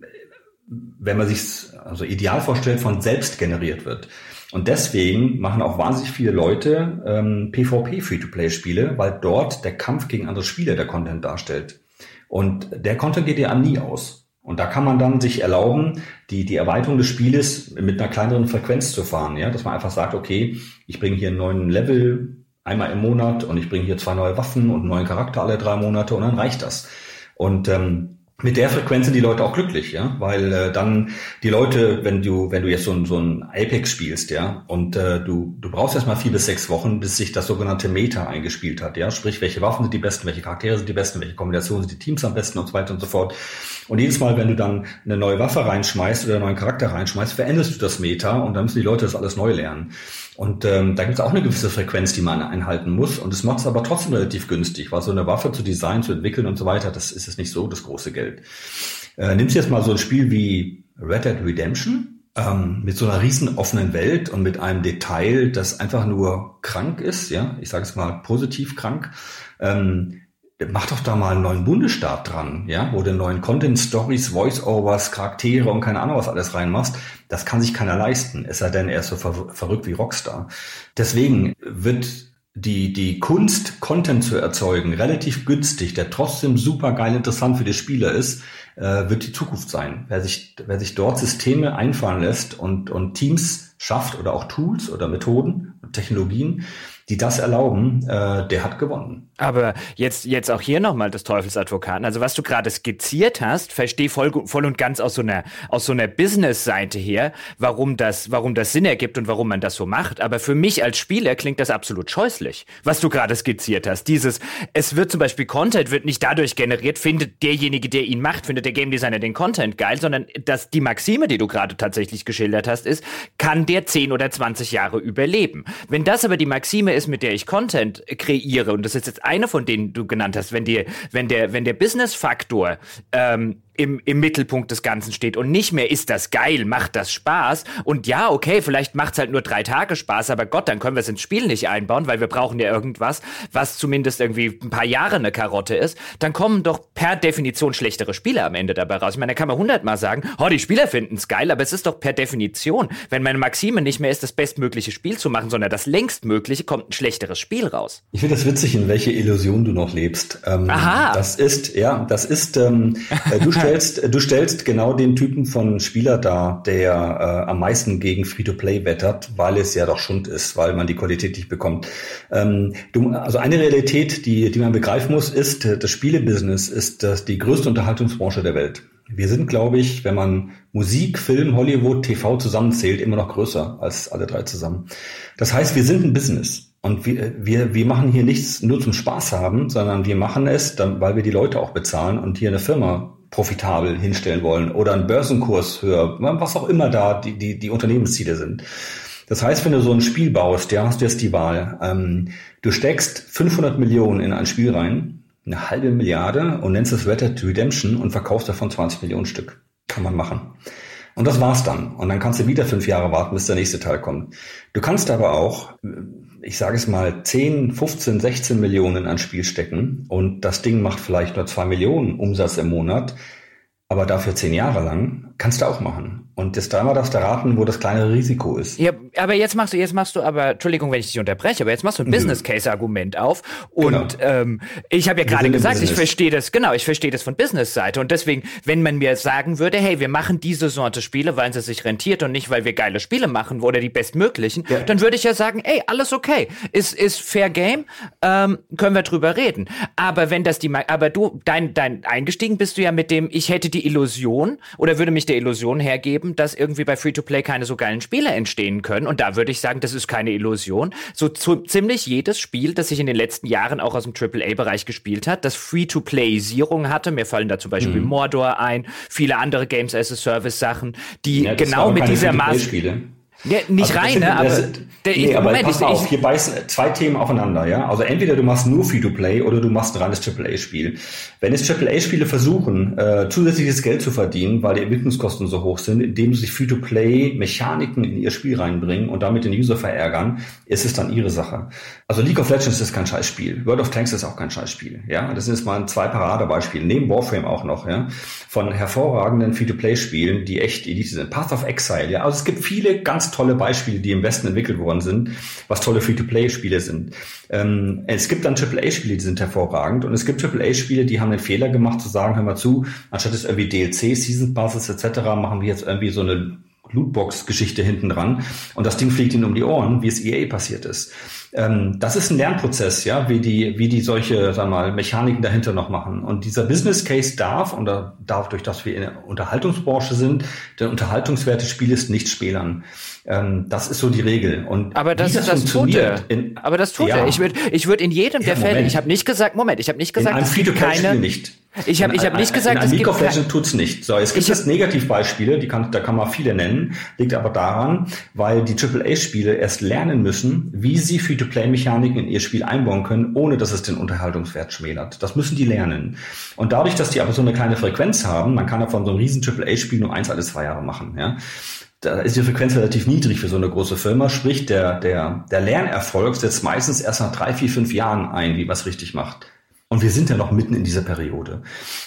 wenn man sich also ideal vorstellt, von selbst generiert wird. Und deswegen machen auch wahnsinnig viele Leute ähm, PvP Free-to-Play-Spiele, weil dort der Kampf gegen andere Spieler der Content darstellt. Und der Content geht ja nie aus. Und da kann man dann sich erlauben, die, die Erweiterung des Spieles mit einer kleineren Frequenz zu fahren. Ja, dass man einfach sagt, okay, ich bringe hier einen neuen Level einmal im Monat und ich bringe hier zwei neue Waffen und einen neuen Charakter alle drei Monate und dann reicht das. Und ähm, mit der Frequenz sind die Leute auch glücklich, ja, weil äh, dann die Leute, wenn du wenn du jetzt so ein so ein Apex spielst, ja, und äh, du du brauchst erstmal vier bis sechs Wochen, bis sich das sogenannte Meta eingespielt hat, ja, sprich welche Waffen sind die besten, welche Charaktere sind die besten, welche Kombinationen sind die Teams am besten und so weiter und so fort. Und jedes Mal, wenn du dann eine neue Waffe reinschmeißt oder einen neuen Charakter reinschmeißt, veränderst du das Meta und dann müssen die Leute das alles neu lernen. Und ähm, da gibt es auch eine gewisse Frequenz, die man einhalten muss. Und es macht es aber trotzdem relativ günstig, weil so eine Waffe zu designen, zu entwickeln und so weiter, das ist jetzt nicht so das große Geld. Äh, nimmst jetzt mal so ein Spiel wie Red Dead Redemption ähm, mit so einer riesen offenen Welt und mit einem Detail, das einfach nur krank ist, ja, ich sage es mal positiv krank. Ähm, mach doch da mal einen neuen Bundesstaat dran, ja, wo du neuen Content, Stories, Voice-Overs, Charaktere und keine Ahnung was alles reinmachst. Das kann sich keiner leisten, es sei denn, er ist so ver verrückt wie Rockstar. Deswegen wird die, die Kunst, Content zu erzeugen, relativ günstig, der trotzdem super geil interessant für die Spieler ist, äh, wird die Zukunft sein. Wer sich, wer sich dort Systeme einfallen lässt und, und Teams schafft oder auch Tools oder Methoden und Technologien, die das erlauben, äh, der hat gewonnen. Aber jetzt, jetzt auch hier nochmal des Teufelsadvokaten. Also was du gerade skizziert hast, verstehe voll, voll und ganz aus so einer, aus so einer Business-Seite her, warum das, warum das Sinn ergibt und warum man das so macht. Aber für mich als Spieler klingt das absolut scheußlich, was du gerade skizziert hast. Dieses, es wird zum Beispiel Content wird nicht dadurch generiert, findet derjenige, der ihn macht, findet der Game Designer den Content geil, sondern dass die Maxime, die du gerade tatsächlich geschildert hast, ist, kann der 10 oder 20 Jahre überleben. Wenn das aber die Maxime ist, mit der ich Content kreiere, und das ist jetzt eine von denen du genannt hast, wenn die, wenn der, wenn der Business-Faktor ähm, im, im Mittelpunkt des Ganzen steht und nicht mehr ist das geil, macht das Spaß und ja, okay, vielleicht macht's halt nur drei Tage Spaß, aber Gott, dann können wir es ins Spiel nicht einbauen, weil wir brauchen ja irgendwas, was zumindest irgendwie ein paar Jahre eine Karotte ist, dann kommen doch per Definition schlechtere Spiele am Ende dabei raus. Ich meine, da kann man hundertmal sagen, oh, die Spieler finden's geil, aber es ist doch per Definition, wenn meine Maxime nicht mehr ist, das bestmögliche Spiel zu machen, sondern das längstmögliche, kommt ein schlechteres Spiel raus. Ich finde das witzig, in welche Illusion du noch lebst. Ähm, Aha. Das ist, ja, das ist, ähm, äh, du stellst, du stellst genau den Typen von Spieler dar, der äh, am meisten gegen Free-to-Play wettert, weil es ja doch Schund ist, weil man die Qualität nicht bekommt. Ähm, du, also eine Realität, die, die man begreifen muss, ist, das Spielebusiness ist das, die größte Unterhaltungsbranche der Welt. Wir sind, glaube ich, wenn man Musik, Film, Hollywood, TV zusammenzählt, immer noch größer als alle drei zusammen. Das heißt, wir sind ein Business. Und wir, wir, wir machen hier nichts nur zum Spaß haben, sondern wir machen es, dann, weil wir die Leute auch bezahlen und hier eine Firma profitabel hinstellen wollen oder einen Börsenkurs höher, was auch immer da die, die, die Unternehmensziele sind. Das heißt, wenn du so ein Spiel baust, ja, hast du jetzt die Wahl. Ähm, du steckst 500 Millionen in ein Spiel rein, eine halbe Milliarde und nennst es Red Redemption und verkaufst davon 20 Millionen Stück. Kann man machen. Und das war's dann. Und dann kannst du wieder fünf Jahre warten, bis der nächste Teil kommt. Du kannst aber auch ich sage es mal, 10, 15, 16 Millionen an Spiel stecken und das Ding macht vielleicht nur zwei Millionen Umsatz im Monat, aber dafür zehn Jahre lang, kannst du auch machen. Und das dreimal darfst du raten, wo das kleinere Risiko ist. Ja, aber jetzt machst du, jetzt machst du aber, Entschuldigung, wenn ich dich unterbreche, aber jetzt machst du ein Nö. Business Case Argument auf. Und genau. ähm, ich habe ja gerade gesagt, ich verstehe das, genau, ich verstehe das von Business Seite. Und deswegen, wenn man mir sagen würde, hey, wir machen diese Sorte Spiele, weil es sich rentiert und nicht, weil wir geile Spiele machen oder die bestmöglichen, ja. dann würde ich ja sagen, ey, alles okay, ist ist Fair Game, ähm, können wir drüber reden. Aber wenn das die, aber du, dein dein eingestiegen bist du ja mit dem, ich hätte die Illusion oder würde mich der Illusion hergeben geben, dass irgendwie bei Free-to-Play keine so geilen Spiele entstehen können. Und da würde ich sagen, das ist keine Illusion. So zu, ziemlich jedes Spiel, das sich in den letzten Jahren auch aus dem AAA-Bereich gespielt hat, das Free-to-Play-Sierung hatte, mir fallen da zum Beispiel mhm. Mordor ein, viele andere Games as a Service-Sachen, die ja, genau mit dieser Maß ja, nicht also rein, ne? Aber, der, nee, aber Moment, pass ich, auf, hier beißen zwei Themen aufeinander, ja. Also entweder du machst nur Free-to-Play oder du machst ein reines AAA-Spiel. Wenn es AAA-Spiele versuchen, äh, zusätzliches Geld zu verdienen, weil die Entwicklungskosten so hoch sind, indem sie Free-to-Play-Mechaniken in ihr Spiel reinbringen und damit den User verärgern, ist es dann ihre Sache. Also League of Legends ist kein Scheißspiel. World of Tanks ist auch kein Scheißspiel, ja. Das sind jetzt mal zwei Paradebeispiele, neben Warframe auch noch, ja. Von hervorragenden Free-to-Play-Spielen, die echt Elite sind. Path of Exile, ja. Also es gibt viele ganz tolle Beispiele, die im Westen entwickelt worden sind, was tolle Free-to-Play-Spiele sind. Ähm, es gibt dann AAA-Spiele, die sind hervorragend und es gibt AAA-Spiele, die haben den Fehler gemacht zu sagen, hör mal zu, anstatt es irgendwie DLC, Season Passes etc. machen wir jetzt irgendwie so eine Lootbox-Geschichte hinten dran und das Ding fliegt ihnen um die Ohren, wie es EA passiert ist. Ähm, das ist ein Lernprozess, ja, wie die, wie die solche, wir mal, Mechaniken dahinter noch machen. Und dieser Business Case darf, und da darf durch das wir in der Unterhaltungsbranche sind, der Unterhaltungswert des Spieles nicht spielern. Ähm, das ist so die Regel. Und aber das, das, das tut er. In, aber das tut ja. er. Ich würde ich würd in jedem der Fälle, ich habe nicht gesagt, Moment, ich habe nicht gesagt, es gibt keine. Nicht. Ich habe ich hab nicht gesagt, in einem League of Legends tut's nicht. So, es gibt jetzt Negativbeispiele, die kann, da kann man viele nennen, liegt aber daran, weil die AAA-Spiele erst lernen müssen, wie sie Free-to-Play-Mechaniken in ihr Spiel einbauen können, ohne dass es den Unterhaltungswert schmälert. Das müssen die lernen. Und dadurch, dass die aber so eine kleine Frequenz haben, man kann ja von so einem riesen AAA-Spiel nur eins alle zwei Jahre machen, ja da ist die Frequenz relativ niedrig für so eine große Firma. Sprich, der, der, der Lernerfolg setzt meistens erst nach drei, vier, fünf Jahren ein, wie man es richtig macht. Und wir sind ja noch mitten in dieser Periode.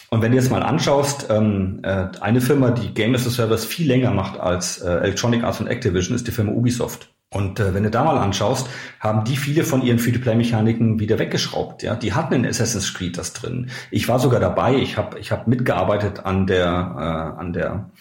Und wenn du jetzt mal anschaust, ähm, äh, eine Firma, die Game as a Service viel länger macht als äh, Electronic Arts und Activision, ist die Firma Ubisoft. Und äh, wenn du da mal anschaust, haben die viele von ihren Free-to-Play-Mechaniken wieder weggeschraubt. Ja, die hatten in Assassin's Creed das drin. Ich war sogar dabei. Ich habe ich hab mitgearbeitet an der äh, an der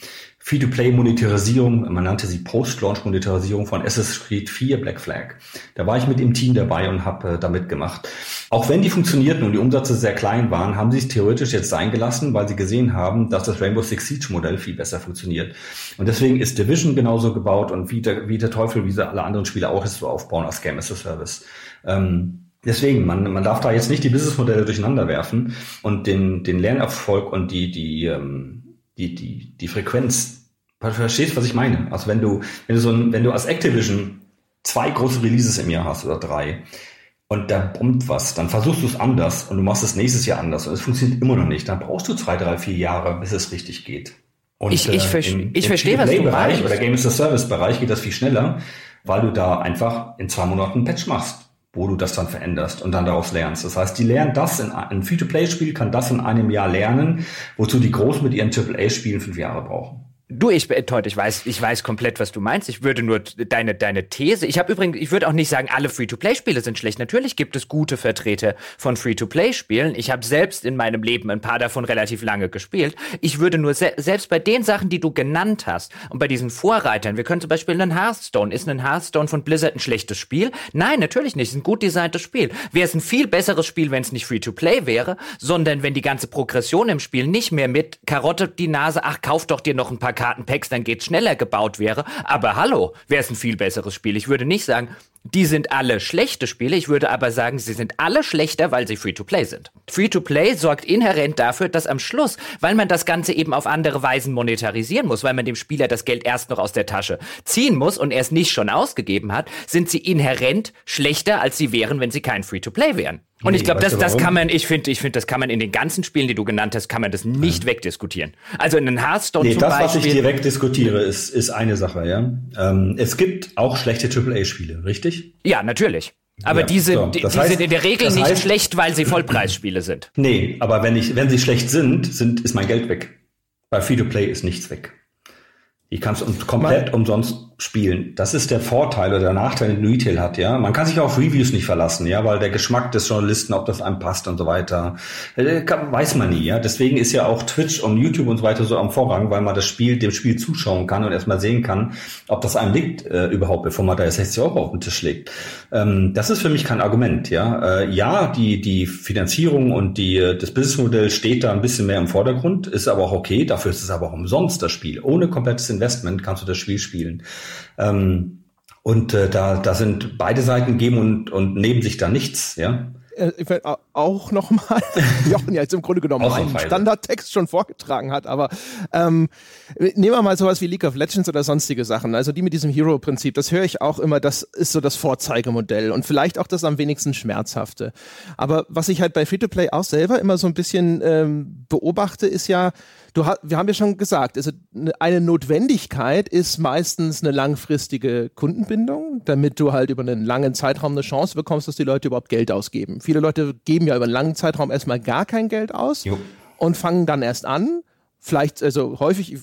Free-to-Play-Monetarisierung, man nannte sie Post-Launch-Monetarisierung von Assassin's Creed 4 Black Flag. Da war ich mit im Team dabei und habe äh, da mitgemacht. Auch wenn die funktionierten und die Umsätze sehr klein waren, haben sie es theoretisch jetzt sein gelassen, weil sie gesehen haben, dass das Rainbow Six Siege Modell viel besser funktioniert. Und deswegen ist Division genauso gebaut und wie der, wie der Teufel, wie sie alle anderen Spiele auch ist, so aufbauen als Game as a Service. Ähm, Deswegen, man, man darf da jetzt nicht die Businessmodelle durcheinander werfen und den, den Lernerfolg und die, die, ähm, die, die, die Frequenz. Du verstehst, was ich meine? Also wenn du, wenn du so ein, wenn du als Activision zwei große Releases im Jahr hast oder drei und da bombt was, dann versuchst du es anders und du machst es nächstes Jahr anders und es funktioniert immer noch nicht. Dann brauchst du zwei, drei, vier Jahre, bis es richtig geht. Und, ich, ich, äh, im, ich verstehe, was du meinst. Oder Game as a Service Bereich geht das viel schneller, weil du da einfach in zwei Monaten einen Patch machst wo du das dann veränderst und dann daraus lernst. Das heißt, die lernen das in ein Free-to-Play-Spiel kann das in einem Jahr lernen, wozu die Großen mit ihren AAA-Spielen fünf Jahre brauchen. Du, ich, Todd, ich weiß, ich weiß komplett, was du meinst. Ich würde nur deine, deine These. Ich habe übrigens, ich würde auch nicht sagen, alle Free-to-Play-Spiele sind schlecht. Natürlich gibt es gute Vertreter von Free-to-Play-Spielen. Ich habe selbst in meinem Leben ein paar davon relativ lange gespielt. Ich würde nur se selbst bei den Sachen, die du genannt hast und bei diesen Vorreitern, wir können zum Beispiel einen Hearthstone. Ist ein Hearthstone von Blizzard ein schlechtes Spiel? Nein, natürlich nicht. Es ist ein gut designtes Spiel. Wäre es ein viel besseres Spiel, wenn es nicht Free-to-Play wäre, sondern wenn die ganze Progression im Spiel nicht mehr mit Karotte die Nase, ach, kauf doch dir noch ein paar Kartenpacks, dann geht's schneller gebaut wäre. Aber hallo, wäre es ein viel besseres Spiel. Ich würde nicht sagen, die sind alle schlechte Spiele. Ich würde aber sagen, sie sind alle schlechter, weil sie Free-to-Play sind. Free-to-Play sorgt inhärent dafür, dass am Schluss, weil man das Ganze eben auf andere Weisen monetarisieren muss, weil man dem Spieler das Geld erst noch aus der Tasche ziehen muss und er es nicht schon ausgegeben hat, sind sie inhärent schlechter, als sie wären, wenn sie kein Free-to-Play wären. Und nee, ich glaube, das, das kann man, ich finde, ich finde, das kann man in den ganzen Spielen, die du genannt hast, kann man das nicht ja. wegdiskutieren. Also in den Hearthstone nee, zum das, Beispiel. was ich dir wegdiskutiere, ist, ist eine Sache, ja. Ähm, es gibt auch schlechte AAA-Spiele, richtig? Ja, natürlich. Aber ja, die sind, so. die, die heißt, sind in der Regel nicht heißt, schlecht, weil sie Vollpreisspiele sind. Nee, aber wenn ich, wenn sie schlecht sind, sind, ist mein Geld weg. Bei Free-to-Play ist nichts weg. Ich kann es komplett umsonst spielen. Das ist der Vorteil oder der Nachteil, den Retail hat, ja. Man kann sich auf Reviews nicht verlassen, ja, weil der Geschmack des Journalisten, ob das einem passt und so weiter, äh, weiß man nie, ja. Deswegen ist ja auch Twitch und YouTube und so weiter so am Vorrang, weil man das Spiel, dem Spiel zuschauen kann und erstmal sehen kann, ob das einem liegt äh, überhaupt, bevor man da 60 Euro auf den Tisch legt. Ähm, das ist für mich kein Argument, ja. Äh, ja, die, die Finanzierung und die, äh, das Businessmodell steht da ein bisschen mehr im Vordergrund, ist aber auch okay. Dafür ist es aber auch umsonst, das Spiel. Ohne komplettes Investment kannst du das Spiel spielen. Ähm, und äh, da, da sind beide Seiten geben und, und neben sich da nichts, ja. Äh, auch nochmal, Jochen ja jetzt im Grunde genommen einen Standardtext schon vorgetragen hat, aber ähm, nehmen wir mal sowas wie League of Legends oder sonstige Sachen, also die mit diesem Hero-Prinzip, das höre ich auch immer, das ist so das Vorzeigemodell und vielleicht auch das am wenigsten schmerzhafte. Aber was ich halt bei Free-to-Play auch selber immer so ein bisschen ähm, beobachte, ist ja, du wir haben ja schon gesagt, also ne, eine Notwendigkeit ist meistens eine langfristige Kundenbindung, damit du halt über einen langen Zeitraum eine Chance bekommst, dass die Leute überhaupt Geld ausgeben. Viele Leute geben ja über einen langen Zeitraum erstmal gar kein Geld aus jo. und fangen dann erst an. Vielleicht, also häufig,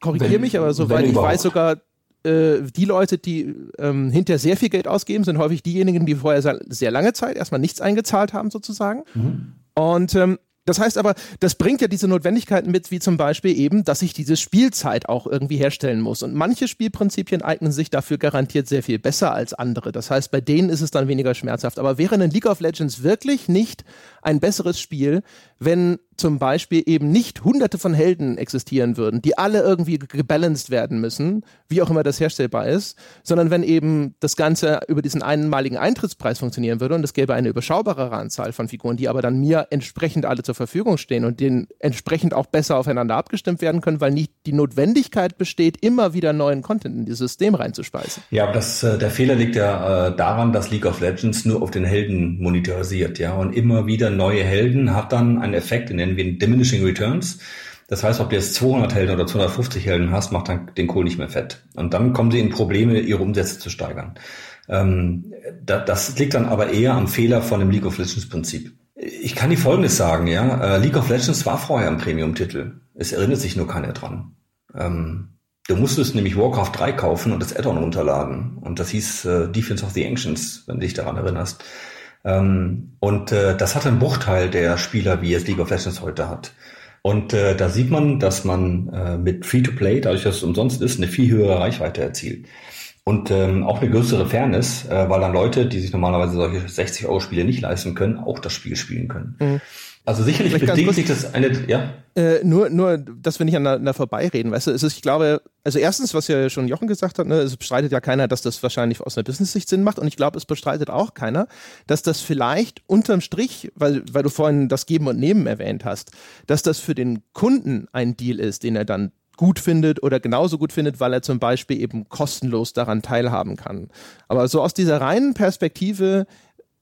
korrigiere mich, aber soweit ich weiß, sogar äh, die Leute, die ähm, hinterher sehr viel Geld ausgeben, sind häufig diejenigen, die vorher sehr, sehr lange Zeit erstmal nichts eingezahlt haben, sozusagen. Mhm. Und ähm, das heißt aber, das bringt ja diese Notwendigkeiten mit, wie zum Beispiel eben, dass ich diese Spielzeit auch irgendwie herstellen muss. Und manche Spielprinzipien eignen sich dafür garantiert sehr viel besser als andere. Das heißt, bei denen ist es dann weniger schmerzhaft. Aber wäre ein League of Legends wirklich nicht ein besseres Spiel, wenn zum Beispiel eben nicht hunderte von Helden existieren würden, die alle irgendwie gebalanced werden müssen, wie auch immer das herstellbar ist, sondern wenn eben das Ganze über diesen einmaligen Eintrittspreis funktionieren würde und es gäbe eine überschaubarere Anzahl von Figuren, die aber dann mir entsprechend alle zur Verfügung stehen und denen entsprechend auch besser aufeinander abgestimmt werden können, weil nicht die Notwendigkeit besteht, immer wieder neuen Content in dieses System reinzuspeisen. Ja, das, äh, der Fehler liegt ja äh, daran, dass League of Legends nur auf den Helden monetarisiert, ja, und immer wieder neue Helden hat dann einen Effekt, in nennen wir Diminishing Returns. Das heißt, ob du jetzt 200 Helden oder 250 Helden hast, macht dann den Kohl nicht mehr fett. Und dann kommen sie in Probleme, ihre Umsätze zu steigern. Ähm, da, das liegt dann aber eher am Fehler von dem League of Legends Prinzip. Ich kann dir Folgendes sagen, ja. Äh, League of Legends war vorher ein Premium-Titel. Es erinnert sich nur keiner dran. Ähm, du musstest nämlich Warcraft 3 kaufen und das Add-on runterladen. Und das hieß äh, Defense of the Ancients, wenn du dich daran erinnerst. Ähm, und äh, das hat einen Bruchteil der Spieler, wie es League of Legends heute hat. Und äh, da sieht man, dass man äh, mit Free-to-Play, dadurch, dass es umsonst ist, eine viel höhere Reichweite erzielt. Und ähm, auch eine größere Fairness, äh, weil dann Leute, die sich normalerweise solche 60-Euro-Spiele nicht leisten können, auch das Spiel spielen können. Mhm. Also sicherlich bedingt sich das eine, ja. Äh, nur, nur, dass wir nicht aneinander vorbeireden, weißt du, es ist, ich glaube, also erstens, was ja schon Jochen gesagt hat, ne, es bestreitet ja keiner, dass das wahrscheinlich aus einer Business-Sicht Sinn macht und ich glaube, es bestreitet auch keiner, dass das vielleicht unterm Strich, weil, weil du vorhin das Geben und Nehmen erwähnt hast, dass das für den Kunden ein Deal ist, den er dann gut findet oder genauso gut findet, weil er zum Beispiel eben kostenlos daran teilhaben kann. Aber so aus dieser reinen Perspektive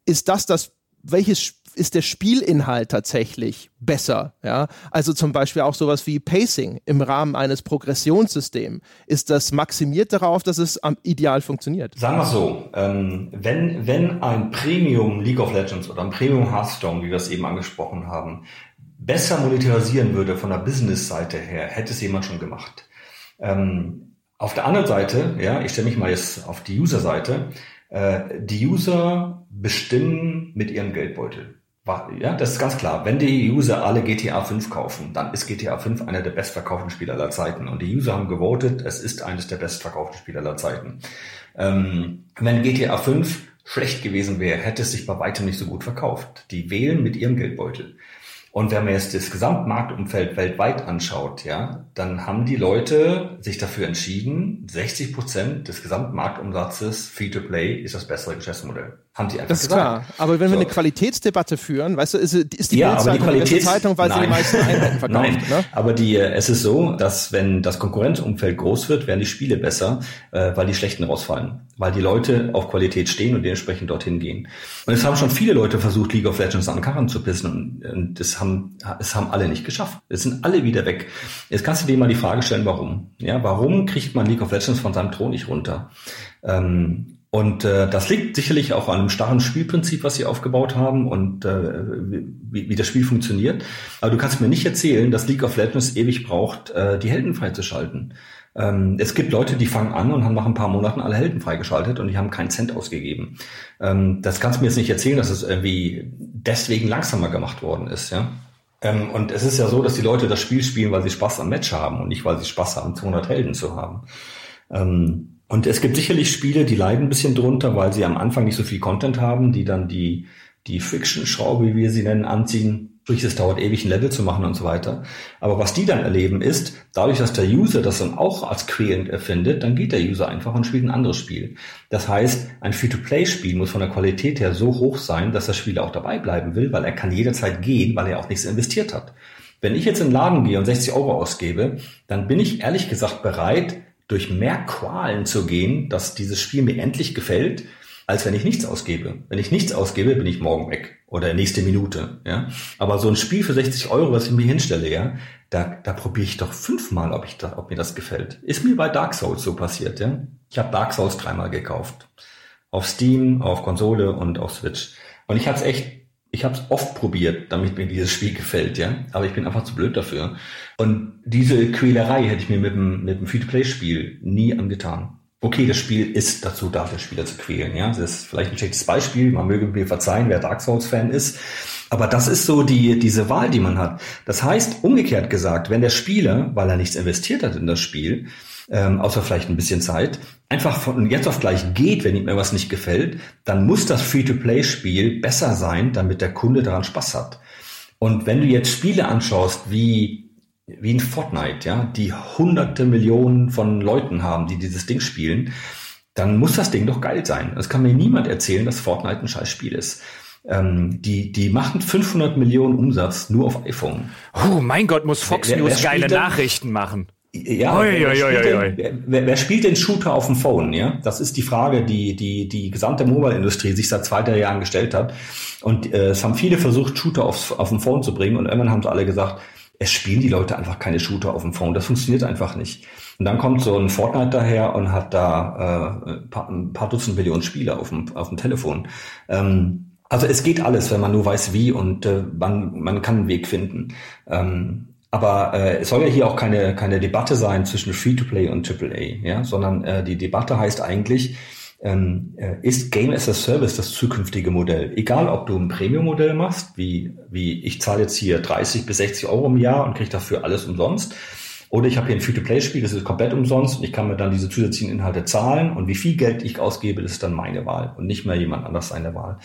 ist das das, welches ist der Spielinhalt tatsächlich besser. Ja? Also zum Beispiel auch sowas wie Pacing im Rahmen eines Progressionssystems. Ist das maximiert darauf, dass es am ideal funktioniert? Sagen wir so, ähm, wenn, wenn ein Premium League of Legends oder ein Premium Hearthstone, wie wir es eben angesprochen haben, besser monetarisieren würde von der Business-Seite her, hätte es jemand schon gemacht. Ähm, auf der anderen Seite, ja, ich stelle mich mal jetzt auf die User-Seite, äh, die User bestimmen mit ihrem Geldbeutel. Ja, das ist ganz klar. Wenn die User alle GTA 5 kaufen, dann ist GTA 5 einer der bestverkauften Spiele aller Zeiten. Und die User haben gewotet, es ist eines der bestverkauften Spiele aller Zeiten. Ähm, wenn GTA 5 schlecht gewesen wäre, hätte es sich bei weitem nicht so gut verkauft. Die wählen mit ihrem Geldbeutel. Und wenn man jetzt das Gesamtmarktumfeld weltweit anschaut, ja, dann haben die Leute sich dafür entschieden, 60 Prozent des Gesamtmarktumsatzes Free-to-Play ist das bessere Geschäftsmodell. Haben die einfach Das ist gesagt. klar. Aber wenn so. wir eine Qualitätsdebatte führen, weißt du, ist, ist die ja, aber die Qualitäts Zeitung, weil Nein. sie die meisten Einheiten verkauft. Nein, ne? aber die, äh, es ist so, dass wenn das Konkurrenzumfeld groß wird, werden die Spiele besser, äh, weil die schlechten rausfallen. Weil die Leute auf Qualität stehen und dementsprechend dorthin gehen. Und es haben schon viele Leute versucht, League of Legends an Karren zu pissen und, und das haben, es haben alle nicht geschafft. Es sind alle wieder weg. Jetzt kannst du dir mal die Frage stellen, warum? Ja, warum kriegt man League of Legends von seinem Thron nicht runter? Ähm, und äh, das liegt sicherlich auch an einem starren Spielprinzip, was sie aufgebaut haben und äh, wie, wie das Spiel funktioniert. Aber du kannst mir nicht erzählen, dass League of Legends ewig braucht, äh, die Helden freizuschalten. Ähm, es gibt Leute, die fangen an und haben nach ein paar Monaten alle Helden freigeschaltet und die haben keinen Cent ausgegeben. Ähm, das kannst du mir jetzt nicht erzählen, dass es irgendwie deswegen langsamer gemacht worden ist, ja. Ähm, und es ist ja so, dass die Leute das Spiel spielen, weil sie Spaß am Match haben und nicht, weil sie Spaß haben, 200 Helden zu haben. Ähm, und es gibt sicherlich Spiele, die leiden ein bisschen drunter, weil sie am Anfang nicht so viel Content haben, die dann die, die Friction-Schraube, wie wir sie nennen, anziehen. Sprich, es dauert ewig, ein Level zu machen und so weiter. Aber was die dann erleben ist, dadurch, dass der User das dann auch als quälend erfindet, dann geht der User einfach und spielt ein anderes Spiel. Das heißt, ein Free-to-Play-Spiel muss von der Qualität her so hoch sein, dass der Spieler auch dabei bleiben will, weil er kann jederzeit gehen, weil er auch nichts investiert hat. Wenn ich jetzt in den Laden gehe und 60 Euro ausgebe, dann bin ich ehrlich gesagt bereit, durch mehr Qualen zu gehen, dass dieses Spiel mir endlich gefällt, als wenn ich nichts ausgebe. Wenn ich nichts ausgebe, bin ich morgen weg oder nächste Minute. Ja, aber so ein Spiel für 60 Euro, was ich mir hinstelle, ja, da, da probiere ich doch fünfmal, ob ich da, ob mir das gefällt. Ist mir bei Dark Souls so passiert. Ja, ich habe Dark Souls dreimal gekauft, auf Steam, auf Konsole und auf Switch. Und ich hatte es echt ich habe es oft probiert, damit mir dieses Spiel gefällt, ja. Aber ich bin einfach zu blöd dafür. Und diese Quälerei hätte ich mir mit dem, mit dem Free-to-Play-Spiel nie angetan. Okay, das Spiel ist dazu da, den Spieler zu quälen, ja. Das ist vielleicht ein schlechtes Beispiel. Man möge mir verzeihen, wer Dark Souls-Fan ist. Aber das ist so die, diese Wahl, die man hat. Das heißt, umgekehrt gesagt, wenn der Spieler, weil er nichts investiert hat in das Spiel, ähm, außer vielleicht ein bisschen Zeit, einfach von jetzt auf gleich geht, wenn ihm etwas nicht gefällt, dann muss das Free-to-Play-Spiel besser sein, damit der Kunde daran Spaß hat. Und wenn du jetzt Spiele anschaust, wie wie in Fortnite, ja, die hunderte Millionen von Leuten haben, die dieses Ding spielen, dann muss das Ding doch geil sein. Es kann mir niemand erzählen, dass Fortnite ein scheiß Spiel ist. Ähm, die, die machen 500 Millionen Umsatz nur auf iPhone. Oh, mein Gott, muss Fox wer, News wer geile Nachrichten machen. Ja, oi, wer, oi, spielt oi, denn, wer, wer, spielt den Shooter auf dem Phone? Ja, das ist die Frage, die die die gesamte Mobile-Industrie sich seit zwei drei Jahren gestellt hat. Und äh, es haben viele versucht, Shooter aufs, auf dem Phone zu bringen. Und irgendwann haben sie alle gesagt, es spielen die Leute einfach keine Shooter auf dem Phone. Das funktioniert einfach nicht. Und dann kommt so ein Fortnite daher und hat da äh, ein, paar, ein paar Dutzend Millionen Spieler auf dem auf dem Telefon. Ähm, also es geht alles, wenn man nur weiß wie und äh, man man kann einen Weg finden. Ähm, aber äh, es soll ja hier auch keine, keine Debatte sein zwischen Free-to-Play und AAA, ja, sondern äh, die Debatte heißt eigentlich, ähm, äh, ist Game as a Service das zukünftige Modell. Egal, ob du ein Premium-Modell machst, wie, wie ich zahle jetzt hier 30 bis 60 Euro im Jahr und kriege dafür alles umsonst. Oder ich habe hier ein Free-to-Play-Spiel, das ist komplett umsonst und ich kann mir dann diese zusätzlichen Inhalte zahlen und wie viel Geld ich ausgebe, das ist dann meine Wahl und nicht mehr jemand anders seine Wahl.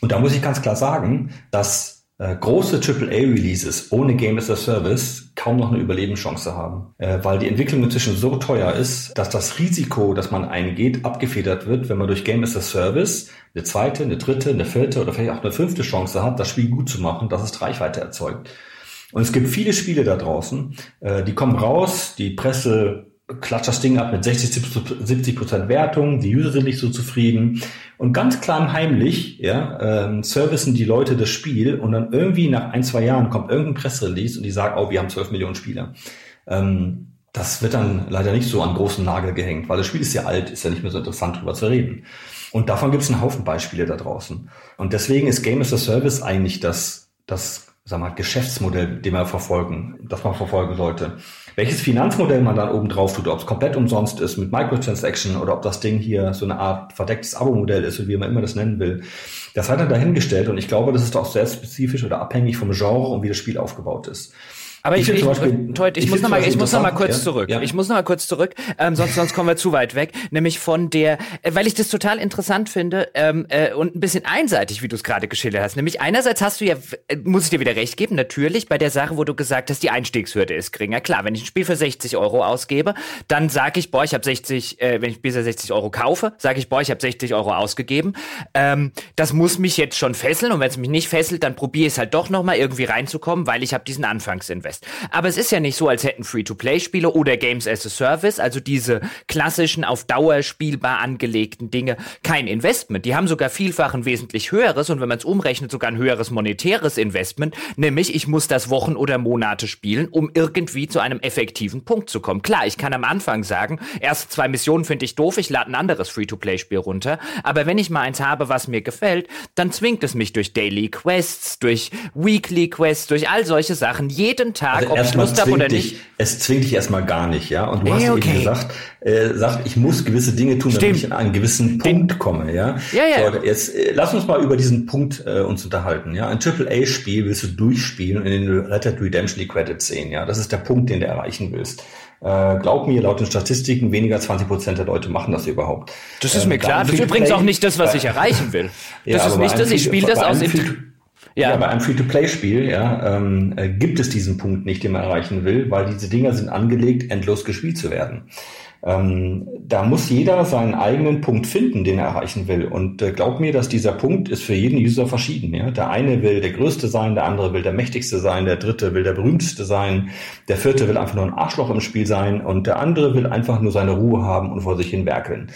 Und da muss ich ganz klar sagen, dass große AAA-Releases ohne Game as a Service kaum noch eine Überlebenschance haben, äh, weil die Entwicklung inzwischen so teuer ist, dass das Risiko, das man eingeht, abgefedert wird, wenn man durch Game as a Service eine zweite, eine dritte, eine vierte oder vielleicht auch eine fünfte Chance hat, das Spiel gut zu machen, dass es Reichweite erzeugt. Und es gibt viele Spiele da draußen, äh, die kommen raus, die Presse klatscht das Ding ab mit 60, 70 Prozent Wertung, die User sind nicht so zufrieden und ganz klar heimlich, ja, ähm, servicen die Leute das Spiel und dann irgendwie nach ein, zwei Jahren kommt irgendein Pressrelease und die sagen, oh, wir haben 12 Millionen Spieler. Ähm, das wird dann leider nicht so an großen Nagel gehängt, weil das Spiel ist ja alt, ist ja nicht mehr so interessant drüber zu reden. Und davon gibt es einen Haufen Beispiele da draußen. Und deswegen ist Game as a Service eigentlich das, das sag mal, Geschäftsmodell, dem wir verfolgen, das man verfolgen sollte. Welches Finanzmodell man dann oben drauf tut, ob es komplett umsonst ist mit Microtransaction oder ob das Ding hier so eine Art verdecktes Abo-Modell ist, wie man immer das nennen will, das hat er dahingestellt und ich glaube, das ist auch sehr spezifisch oder abhängig vom Genre und wie das Spiel aufgebaut ist. Aber ich, ich, Beispiel, Teut, ich, ich muss noch mal, ich muss noch mal kurz ja, zurück. Ja. Ich muss noch mal kurz zurück, ähm, sonst sonst kommen wir zu weit weg. Nämlich von der, äh, weil ich das total interessant finde ähm, äh, und ein bisschen einseitig, wie du es gerade geschildert hast. Nämlich einerseits hast du ja, äh, muss ich dir wieder recht geben, natürlich bei der Sache, wo du gesagt hast, die Einstiegshürde ist geringer. Klar, wenn ich ein Spiel für 60 Euro ausgebe, dann sage ich, boah, ich habe 60, äh, wenn ich bisher 60 Euro kaufe, sage ich, boah, ich habe 60 Euro ausgegeben. Ähm, das muss mich jetzt schon fesseln und wenn es mich nicht fesselt, dann probiere ich es halt doch noch mal irgendwie reinzukommen, weil ich habe diesen Anfangsinvest. Quest. Aber es ist ja nicht so, als hätten Free-to-Play-Spiele oder Games as a Service, also diese klassischen auf Dauer spielbar angelegten Dinge, kein Investment. Die haben sogar vielfach ein wesentlich höheres und wenn man es umrechnet, sogar ein höheres monetäres Investment, nämlich ich muss das Wochen oder Monate spielen, um irgendwie zu einem effektiven Punkt zu kommen. Klar, ich kann am Anfang sagen, erst zwei Missionen finde ich doof, ich lade ein anderes Free-to-Play-Spiel runter, aber wenn ich mal eins habe, was mir gefällt, dann zwingt es mich durch Daily Quests, durch Weekly Quests, durch all solche Sachen jeden Tag Tag, also ob ich Lust habe oder dich, nicht. Es zwingt dich erstmal gar nicht, ja. Und du hast okay. eben gesagt, äh, sagt, ich muss gewisse Dinge tun, Stimmt. damit ich an einen gewissen Punkt komme, ja. Ja, ja. So, jetzt äh, lass uns mal über diesen Punkt äh, uns unterhalten, ja. Ein AAA-Spiel willst du durchspielen und in den Red Dead Redemption die Credits sehen, ja. Das ist der Punkt, den du erreichen willst. Äh, glaub mir, laut den Statistiken, weniger 20 Prozent der Leute machen das überhaupt. Das ist ähm, mir klar. Das ist übrigens auch nicht das, was ich erreichen will. Das ja, ist nicht das. Ich spiele das aus. Ja. ja, bei einem Free-to-Play-Spiel ja, ähm, äh, gibt es diesen Punkt nicht, den man erreichen will, weil diese Dinger sind angelegt, endlos gespielt zu werden. Ähm, da muss jeder seinen eigenen Punkt finden, den er erreichen will. Und äh, glaub mir, dass dieser Punkt ist für jeden User verschieden. Ja? Der eine will der Größte sein, der andere will der Mächtigste sein, der Dritte will der Berühmteste sein, der Vierte will einfach nur ein Arschloch im Spiel sein und der andere will einfach nur seine Ruhe haben und vor sich hin werkeln.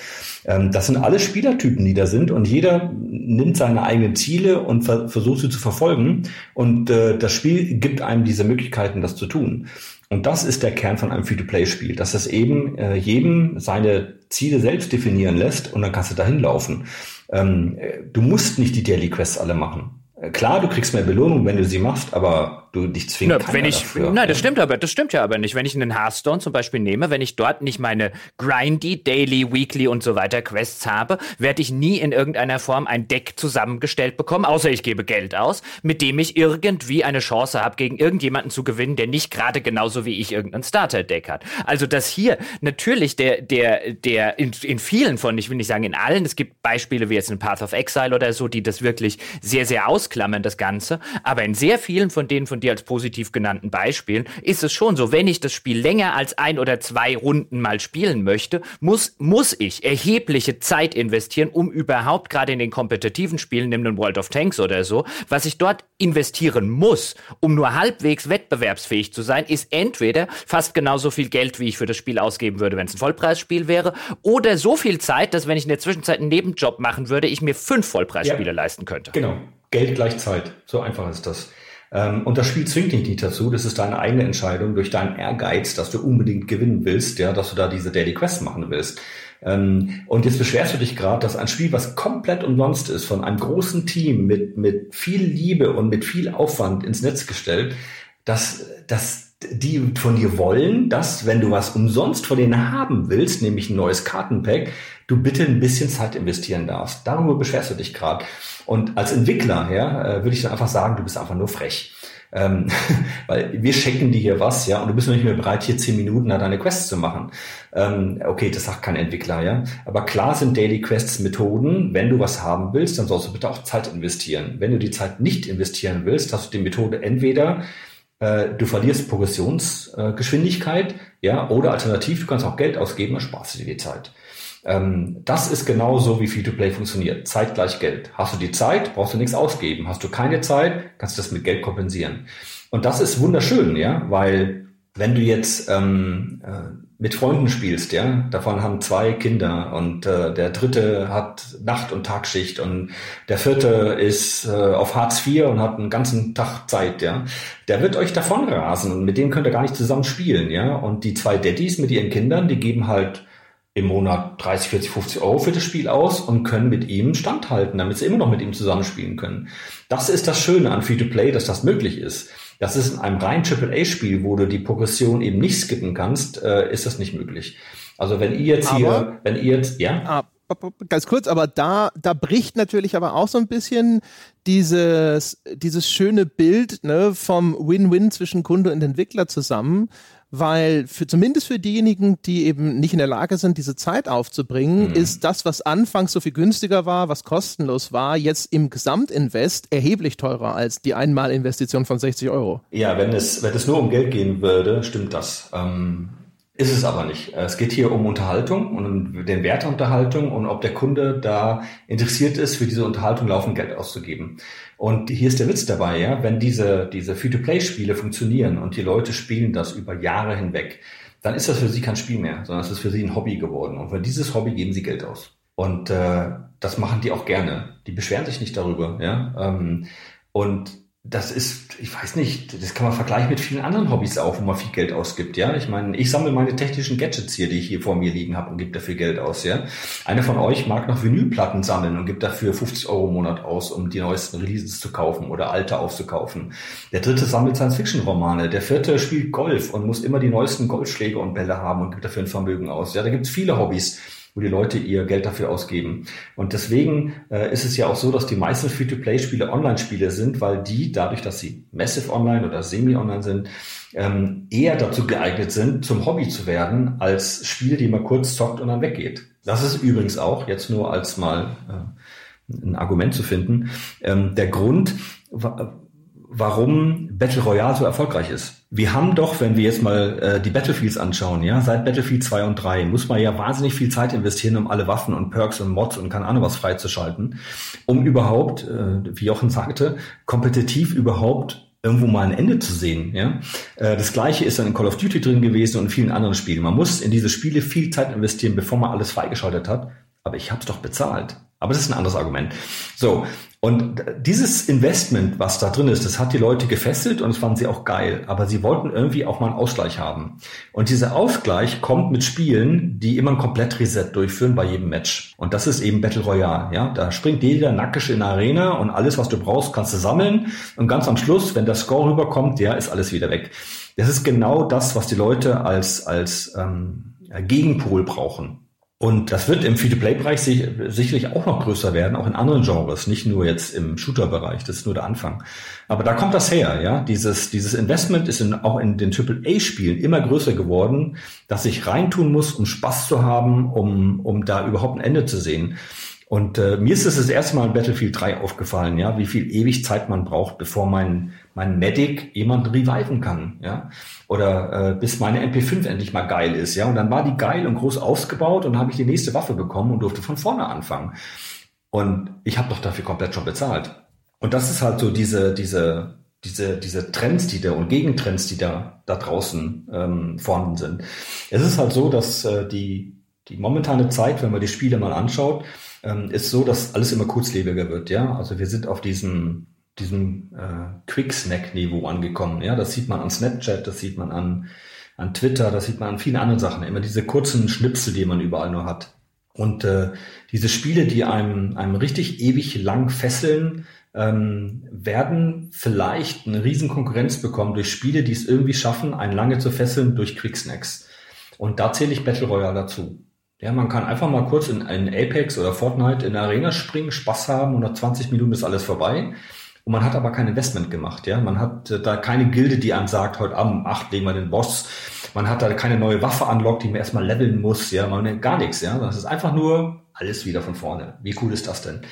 Ähm, das sind alle Spielertypen, die da sind und jeder nimmt seine eigenen Ziele und ver versucht sie zu verfolgen. Und äh, das Spiel gibt einem diese Möglichkeiten, das zu tun. Und das ist der Kern von einem Free-to-Play-Spiel, dass es eben äh, jedem seine Ziele selbst definieren lässt und dann kannst du dahin laufen. Ähm, äh, du musst nicht die Daily Quests alle machen. Äh, klar, du kriegst mehr Belohnung, wenn du sie machst, aber du dich zwingst. Na, wenn ich, dafür. Nein, das stimmt aber, das stimmt ja aber nicht. Wenn ich einen Hearthstone zum Beispiel nehme, wenn ich dort nicht meine grindy, daily, weekly und so weiter Quests habe, werde ich nie in irgendeiner Form ein Deck zusammengestellt bekommen, außer ich gebe Geld aus, mit dem ich irgendwie eine Chance habe, gegen irgendjemanden zu gewinnen, der nicht gerade genauso wie ich irgendein Starter-Deck hat. Also, dass hier natürlich der, der, der in, in vielen von, ich will nicht sagen in allen, es gibt Beispiele wie jetzt in Path of Exile oder so, die das wirklich sehr, sehr ausklammern, das Ganze, aber in sehr vielen von denen, von dir als positiv genannten Beispielen, ist es schon so, wenn ich das Spiel länger als ein oder zwei Runden mal spielen möchte, muss, muss ich erhebliche Zeit investieren, um überhaupt gerade in den kompetitiven Spielen, nimm den World of Tanks oder so, was ich dort investieren muss, um nur halbwegs wettbewerbsfähig zu sein, ist entweder fast genauso viel Geld, wie ich für das Spiel ausgeben würde, wenn es ein Vollpreisspiel wäre, oder so viel Zeit, dass wenn ich in der Zwischenzeit einen Nebenjob machen würde, ich mir fünf Vollpreisspiele ja, leisten könnte. Genau. Geld gleich Zeit. So einfach ist das. Ähm, und das Spiel zwingt dich nicht dazu. Das ist deine eigene Entscheidung durch deinen Ehrgeiz, dass du unbedingt gewinnen willst, ja, dass du da diese Daily Quest machen willst. Ähm, und jetzt beschwerst du dich gerade, dass ein Spiel, was komplett umsonst ist, von einem großen Team mit, mit viel Liebe und mit viel Aufwand ins Netz gestellt, dass, dass die von dir wollen, dass, wenn du was umsonst von denen haben willst, nämlich ein neues Kartenpack, du bitte ein bisschen Zeit investieren darfst. Darüber beschwerst du dich gerade. Und als Entwickler, ja, äh, würde ich dann einfach sagen, du bist einfach nur frech. Ähm, weil wir schenken dir hier was, ja, und du bist noch nicht mehr bereit, hier zehn Minuten deine Quests zu machen. Ähm, okay, das sagt kein Entwickler, ja. Aber klar sind Daily Quests Methoden. Wenn du was haben willst, dann sollst du bitte auch Zeit investieren. Wenn du die Zeit nicht investieren willst, hast du die Methode entweder äh, du verlierst Progressionsgeschwindigkeit, äh, ja, oder alternativ, du kannst auch Geld ausgeben, dann sparst du dir die Zeit. Ähm, das ist genau so, wie Free-to-Play funktioniert. Zeit gleich Geld. Hast du die Zeit, brauchst du nichts ausgeben. Hast du keine Zeit, kannst du das mit Geld kompensieren. Und das ist wunderschön, ja, weil wenn du jetzt ähm, äh, mit Freunden spielst, ja, davon haben zwei Kinder und äh, der dritte hat Nacht- und Tagschicht und der vierte ist äh, auf Hartz IV und hat einen ganzen Tag Zeit, ja, der wird euch davon rasen und mit dem könnt ihr gar nicht zusammen spielen, ja. Und die zwei Daddys mit ihren Kindern, die geben halt im Monat 30, 40, 50 Euro für das Spiel aus und können mit ihm standhalten, damit sie immer noch mit ihm zusammenspielen können. Das ist das Schöne an Free-to-Play, dass das möglich ist. Das ist in einem rein AAA-Spiel, wo du die Progression eben nicht skippen kannst, äh, ist das nicht möglich. Also wenn ihr jetzt aber, hier, wenn ihr jetzt, ja. Ah, ganz kurz, aber da, da bricht natürlich aber auch so ein bisschen dieses, dieses schöne Bild ne, vom Win-Win zwischen Kunde und Entwickler zusammen, weil für zumindest für diejenigen, die eben nicht in der Lage sind, diese Zeit aufzubringen, mhm. ist das, was anfangs so viel günstiger war, was kostenlos war, jetzt im Gesamtinvest erheblich teurer als die Einmalinvestition von 60 Euro. Ja, wenn es, wenn es nur um Geld gehen würde, stimmt das. Ähm ist es aber nicht. Es geht hier um Unterhaltung und um den Wert der Unterhaltung und ob der Kunde da interessiert ist, für diese Unterhaltung laufend Geld auszugeben. Und hier ist der Witz dabei, ja, wenn diese, diese Free-to-Play-Spiele funktionieren und die Leute spielen das über Jahre hinweg, dann ist das für sie kein Spiel mehr, sondern es ist für sie ein Hobby geworden. Und für dieses Hobby geben sie Geld aus. Und äh, das machen die auch gerne. Die beschweren sich nicht darüber, ja. Ähm, und das ist, ich weiß nicht, das kann man vergleichen mit vielen anderen Hobbys auch, wo man viel Geld ausgibt, ja. Ich meine, ich sammle meine technischen Gadgets hier, die ich hier vor mir liegen habe und gebe dafür Geld aus, ja. Einer von euch mag noch Vinylplatten sammeln und gibt dafür 50 Euro im Monat aus, um die neuesten Releases zu kaufen oder alte aufzukaufen. Der dritte sammelt Science-Fiction-Romane. Der vierte spielt Golf und muss immer die neuesten Golfschläge und Bälle haben und gibt dafür ein Vermögen aus. Ja, da gibt es viele Hobbys wo die Leute ihr Geld dafür ausgeben. Und deswegen äh, ist es ja auch so, dass die meisten Free-to-Play-Spiele Online-Spiele sind, weil die, dadurch, dass sie massive online oder semi-online sind, ähm, eher dazu geeignet sind, zum Hobby zu werden, als Spiele, die man kurz zockt und dann weggeht. Das ist übrigens auch, jetzt nur als mal äh, ein Argument zu finden, ähm, der Grund, warum Battle Royale so erfolgreich ist. Wir haben doch, wenn wir jetzt mal äh, die Battlefields anschauen, ja, seit Battlefield 2 und 3 muss man ja wahnsinnig viel Zeit investieren, um alle Waffen und Perks und Mods und keine Ahnung was freizuschalten, um überhaupt, äh, wie Jochen sagte, kompetitiv überhaupt irgendwo mal ein Ende zu sehen. Ja? Äh, das gleiche ist dann in Call of Duty drin gewesen und in vielen anderen Spielen. Man muss in diese Spiele viel Zeit investieren, bevor man alles freigeschaltet hat. Aber ich habe es doch bezahlt. Aber das ist ein anderes Argument. So, und dieses Investment, was da drin ist, das hat die Leute gefesselt und das fanden sie auch geil. Aber sie wollten irgendwie auch mal einen Ausgleich haben. Und dieser Ausgleich kommt mit Spielen, die immer ein komplett Reset durchführen bei jedem Match. Und das ist eben Battle Royale. Ja, da springt jeder nackig in eine Arena und alles, was du brauchst, kannst du sammeln. Und ganz am Schluss, wenn der Score rüberkommt, ja, ist alles wieder weg. Das ist genau das, was die Leute als als ähm, Gegenpol brauchen. Und das wird im Free-to-Play-Bereich sich, sicherlich auch noch größer werden, auch in anderen Genres, nicht nur jetzt im Shooter-Bereich, das ist nur der Anfang. Aber da kommt das her, ja. Dieses, dieses Investment ist in, auch in den AAA-Spielen immer größer geworden, dass ich reintun muss, um Spaß zu haben, um, um da überhaupt ein Ende zu sehen. Und äh, mir ist es das erste Mal in Battlefield 3 aufgefallen, ja, wie viel ewig Zeit man braucht, bevor mein, mein Medic jemand reviven kann, ja. Oder äh, bis meine MP5 endlich mal geil ist, ja. Und dann war die geil und groß ausgebaut und habe ich die nächste Waffe bekommen und durfte von vorne anfangen. Und ich habe doch dafür komplett schon bezahlt. Und das ist halt so diese, diese, diese, diese Trends, die da und Gegentrends, die da, da draußen ähm, vorhanden sind. Es ist halt so, dass äh, die, die momentane Zeit, wenn man die Spiele mal anschaut, ähm, ist so, dass alles immer kurzlebiger wird. Ja, also wir sind auf diesem diesem äh, Quick-Snack-Niveau angekommen. Ja, das sieht man an Snapchat, das sieht man an an Twitter, das sieht man an vielen anderen Sachen. Immer diese kurzen Schnipsel, die man überall nur hat. Und äh, diese Spiele, die einem, einem richtig ewig lang fesseln, ähm, werden vielleicht eine riesen Konkurrenz bekommen durch Spiele, die es irgendwie schaffen, einen lange zu fesseln durch Quicksnacks. Und da zähle ich Battle Royale dazu. Ja, man kann einfach mal kurz in, in Apex oder Fortnite in der Arena springen, Spaß haben und nach 20 Minuten ist alles vorbei. Und man hat aber kein Investment gemacht, ja. Man hat äh, da keine Gilde, die einem sagt, heute Abend um acht legen wir den Boss. Man hat da keine neue Waffe anlockt, die man erstmal leveln muss, ja. Man gar nichts, ja. Das ist einfach nur alles wieder von vorne. Wie cool ist das denn?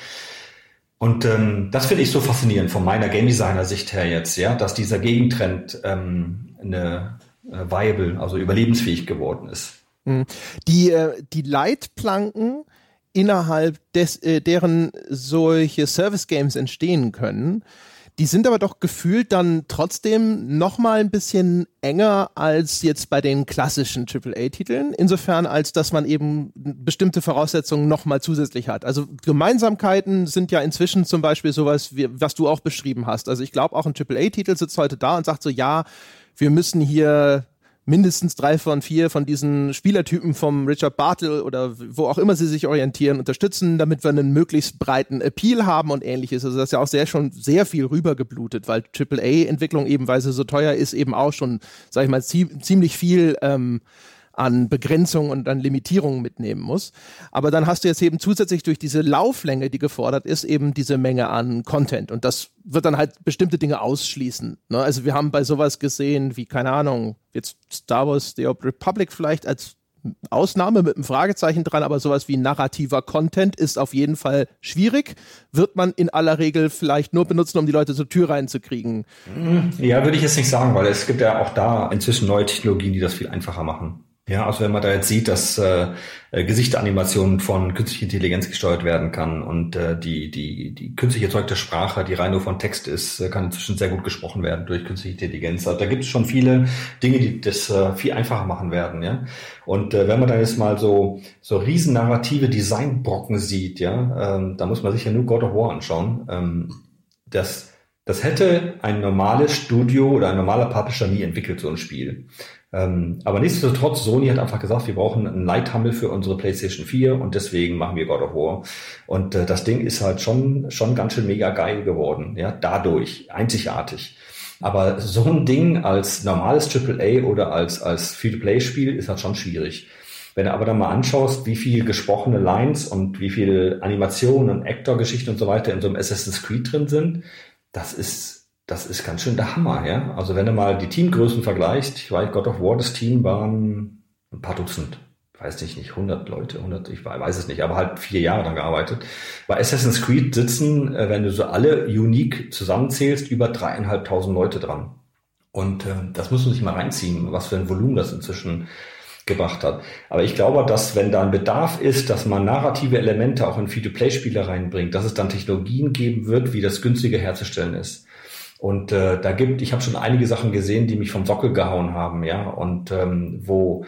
Und ähm, das finde ich so faszinierend von meiner Game Designer Sicht her jetzt, ja, dass dieser Gegentrend ähm, eine äh, viable, also überlebensfähig geworden ist. Mhm. Die, äh, die Leitplanken innerhalb des, äh, deren solche Service Games entstehen können, die sind aber doch gefühlt dann trotzdem noch mal ein bisschen enger als jetzt bei den klassischen AAA-Titeln. Insofern, als dass man eben bestimmte Voraussetzungen noch mal zusätzlich hat. Also Gemeinsamkeiten sind ja inzwischen zum Beispiel sowas, wie, was du auch beschrieben hast. Also ich glaube, auch ein AAA-Titel sitzt heute da und sagt so, ja, wir müssen hier mindestens drei von vier von diesen Spielertypen vom Richard Bartle oder wo auch immer sie sich orientieren, unterstützen, damit wir einen möglichst breiten Appeal haben und ähnliches. Also das ist ja auch sehr schon sehr viel rübergeblutet, weil AAA-Entwicklung eben, weil sie so teuer ist, eben auch schon, sag ich mal, ziemlich viel ähm, an Begrenzungen und an Limitierungen mitnehmen muss. Aber dann hast du jetzt eben zusätzlich durch diese Lauflänge, die gefordert ist, eben diese Menge an Content. Und das wird dann halt bestimmte Dinge ausschließen. Ne? Also wir haben bei sowas gesehen, wie, keine Ahnung, jetzt Star Wars The Old Republic vielleicht als Ausnahme mit einem Fragezeichen dran, aber sowas wie narrativer Content ist auf jeden Fall schwierig. Wird man in aller Regel vielleicht nur benutzen, um die Leute zur Tür reinzukriegen? Ja, würde ich jetzt nicht sagen, weil es gibt ja auch da inzwischen neue Technologien, die das viel einfacher machen. Ja, also wenn man da jetzt sieht, dass äh, Gesichtsanimationen von künstlicher Intelligenz gesteuert werden kann und äh, die, die, die künstlich erzeugte Sprache, die rein nur von Text ist, äh, kann inzwischen sehr gut gesprochen werden durch künstliche Intelligenz. Also da gibt es schon viele Dinge, die das äh, viel einfacher machen werden, ja. Und äh, wenn man da jetzt mal so, so riesen narrative Designbrocken sieht, ja, ähm, da muss man sich ja nur God of War anschauen. Ähm, das, das hätte ein normales Studio oder ein normaler Publisher nie entwickelt, so ein Spiel. Ähm, aber nichtsdestotrotz, Sony hat einfach gesagt, wir brauchen einen Leithammel für unsere PlayStation 4 und deswegen machen wir God of War. Und äh, das Ding ist halt schon, schon ganz schön mega geil geworden, ja, dadurch, einzigartig. Aber so ein Ding als normales AAA oder als, als Free-to-Play-Spiel ist halt schon schwierig. Wenn du aber dann mal anschaust, wie viel gesprochene Lines und wie viel Animationen und Actor-Geschichten und so weiter in so einem Assassin's Creed drin sind, das ist das ist ganz schön der Hammer, ja. Also wenn du mal die Teamgrößen vergleichst, ich weiß, God of War, das Team waren ein paar Dutzend, weiß nicht, nicht 100 Leute, 100, ich weiß es nicht, aber halt vier Jahre dann gearbeitet. Bei Assassin's Creed sitzen, äh, wenn du so alle unique zusammenzählst, über dreieinhalbtausend Leute dran. Und äh, das muss man sich mal reinziehen, was für ein Volumen das inzwischen gebracht hat. Aber ich glaube, dass wenn da ein Bedarf ist, dass man narrative Elemente auch in Free-to-Play-Spiele reinbringt, dass es dann Technologien geben wird, wie das günstiger herzustellen ist. Und äh, da gibt, ich habe schon einige Sachen gesehen, die mich vom Sockel gehauen haben, ja, und ähm, wo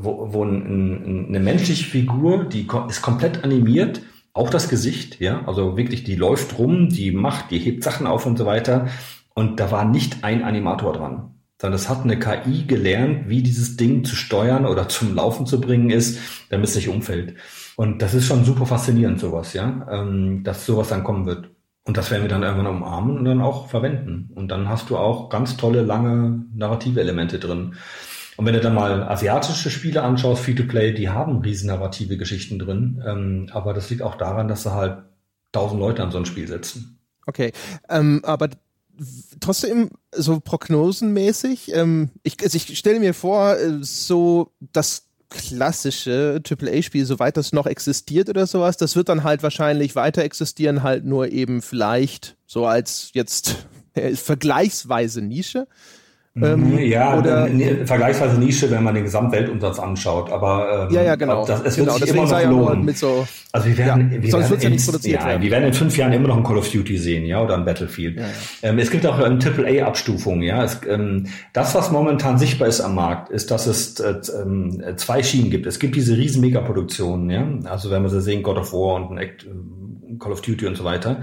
wo, wo ein, ein, eine menschliche Figur, die ist komplett animiert, auch das Gesicht, ja, also wirklich, die läuft rum, die macht, die hebt Sachen auf und so weiter. Und da war nicht ein Animator dran, sondern es hat eine KI gelernt, wie dieses Ding zu steuern oder zum Laufen zu bringen ist, damit es nicht umfällt. Und das ist schon super faszinierend, sowas, ja, ähm, dass sowas dann kommen wird. Und das werden wir dann irgendwann umarmen und dann auch verwenden. Und dann hast du auch ganz tolle, lange narrative Elemente drin. Und wenn du dann mal asiatische Spiele anschaust, Free-to-Play, die haben riesen narrative Geschichten drin. Ähm, aber das liegt auch daran, dass sie halt tausend Leute an so ein Spiel setzen. Okay, ähm, aber trotzdem so prognosenmäßig, ähm, ich, also ich stelle mir vor, äh, so das klassische AAA-Spiel, soweit das noch existiert oder sowas, das wird dann halt wahrscheinlich weiter existieren, halt nur eben vielleicht so als jetzt äh, vergleichsweise Nische. Ähm, ja, oder vergleichsweise Nische, wenn man den Gesamtweltumsatz anschaut. Aber ähm, ja, ja, genau. Das, es wird genau, sich immer noch lohnen. Mit so, also wir werden, ja, wir, werden ja in, ja, wir werden in fünf Jahren immer noch ein Call of Duty sehen, ja, oder ein Battlefield. Ja, ähm, es gibt auch eine AAA-Abstufung, ja. Es, ähm, das, was momentan sichtbar ist am Markt, ist, dass es äh, ähm, zwei Schienen gibt. Es gibt diese riesen Megaproduktionen, ja. Also wenn wir sie sehen, God of War und ein Act, Call of Duty und so weiter.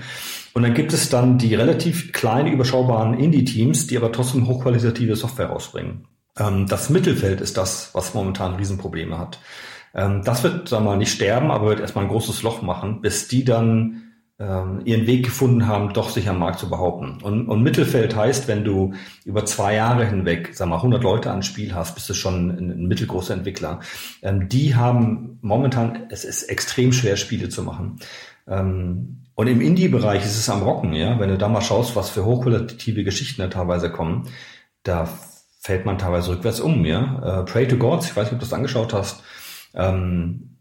Und dann gibt es dann die relativ kleinen, überschaubaren Indie-Teams, die aber trotzdem hochqualitative Software rausbringen. Ähm, das Mittelfeld ist das, was momentan Riesenprobleme hat. Ähm, das wird, sagen wir mal, nicht sterben, aber wird erstmal ein großes Loch machen, bis die dann ähm, ihren Weg gefunden haben, doch sich am Markt zu behaupten. Und, und Mittelfeld heißt, wenn du über zwei Jahre hinweg, sag mal, 100 Leute ans Spiel hast, bist du schon ein, ein mittelgroßer Entwickler. Ähm, die haben momentan, es ist extrem schwer, Spiele zu machen. Ähm, und im Indie-Bereich ist es am Rocken, ja. Wenn du da mal schaust, was für hochqualitative Geschichten da teilweise kommen, da fällt man teilweise rückwärts um, ja. Äh, Pray to Gods, ich weiß nicht, ob du das angeschaut hast. Ähm,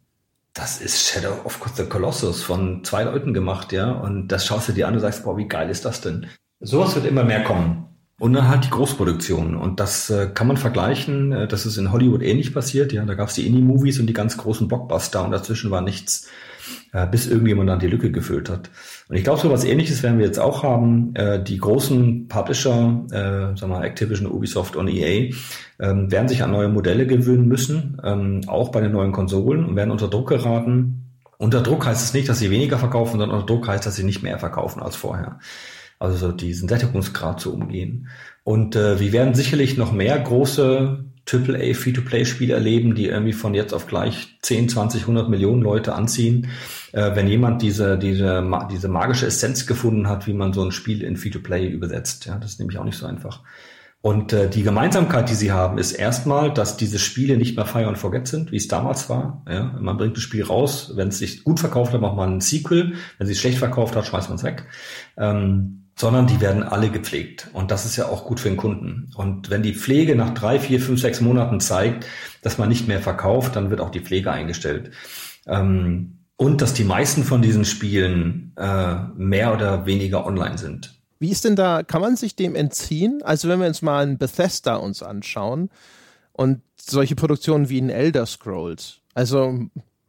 das ist Shadow of the Colossus von zwei Leuten gemacht, ja. Und das schaust du dir an und sagst, boah, wie geil ist das denn? Sowas wird immer mehr kommen. Und dann halt die Großproduktionen. Und das äh, kann man vergleichen. Äh, das ist in Hollywood ähnlich passiert. Ja, da gab es die Indie-Movies und die ganz großen Blockbuster und dazwischen war nichts, äh, bis irgendjemand dann die Lücke gefüllt hat. Und ich glaube, so was ähnliches werden wir jetzt auch haben. Äh, die großen Publisher, äh, sagen wir Activision, Ubisoft und EA, ähm, werden sich an neue Modelle gewöhnen müssen, ähm, auch bei den neuen Konsolen und werden unter Druck geraten. Unter Druck heißt es nicht, dass sie weniger verkaufen, sondern unter Druck heißt, dass sie nicht mehr verkaufen als vorher. Also so diesen Sättigungsgrad zu umgehen. Und äh, wir werden sicherlich noch mehr große AAA Free-to-Play-Spiele erleben, die irgendwie von jetzt auf gleich 10, 20, 100 Millionen Leute anziehen. Äh, wenn jemand diese, diese, diese magische Essenz gefunden hat, wie man so ein Spiel in Free-to-Play übersetzt. Ja, das ist nämlich auch nicht so einfach. Und äh, die Gemeinsamkeit, die sie haben, ist erstmal, dass diese Spiele nicht mehr Fire and Forget sind, wie es damals war. Ja, man bringt das Spiel raus, wenn es sich gut verkauft hat, macht man ein Sequel. Wenn es sich schlecht verkauft hat, schmeißt man es weg. Ähm, sondern die werden alle gepflegt. Und das ist ja auch gut für den Kunden. Und wenn die Pflege nach drei, vier, fünf, sechs Monaten zeigt, dass man nicht mehr verkauft, dann wird auch die Pflege eingestellt. Ähm, und dass die meisten von diesen Spielen äh, mehr oder weniger online sind. Wie ist denn da, kann man sich dem entziehen? Also wenn wir uns mal ein Bethesda uns anschauen und solche Produktionen wie ein Elder Scrolls, also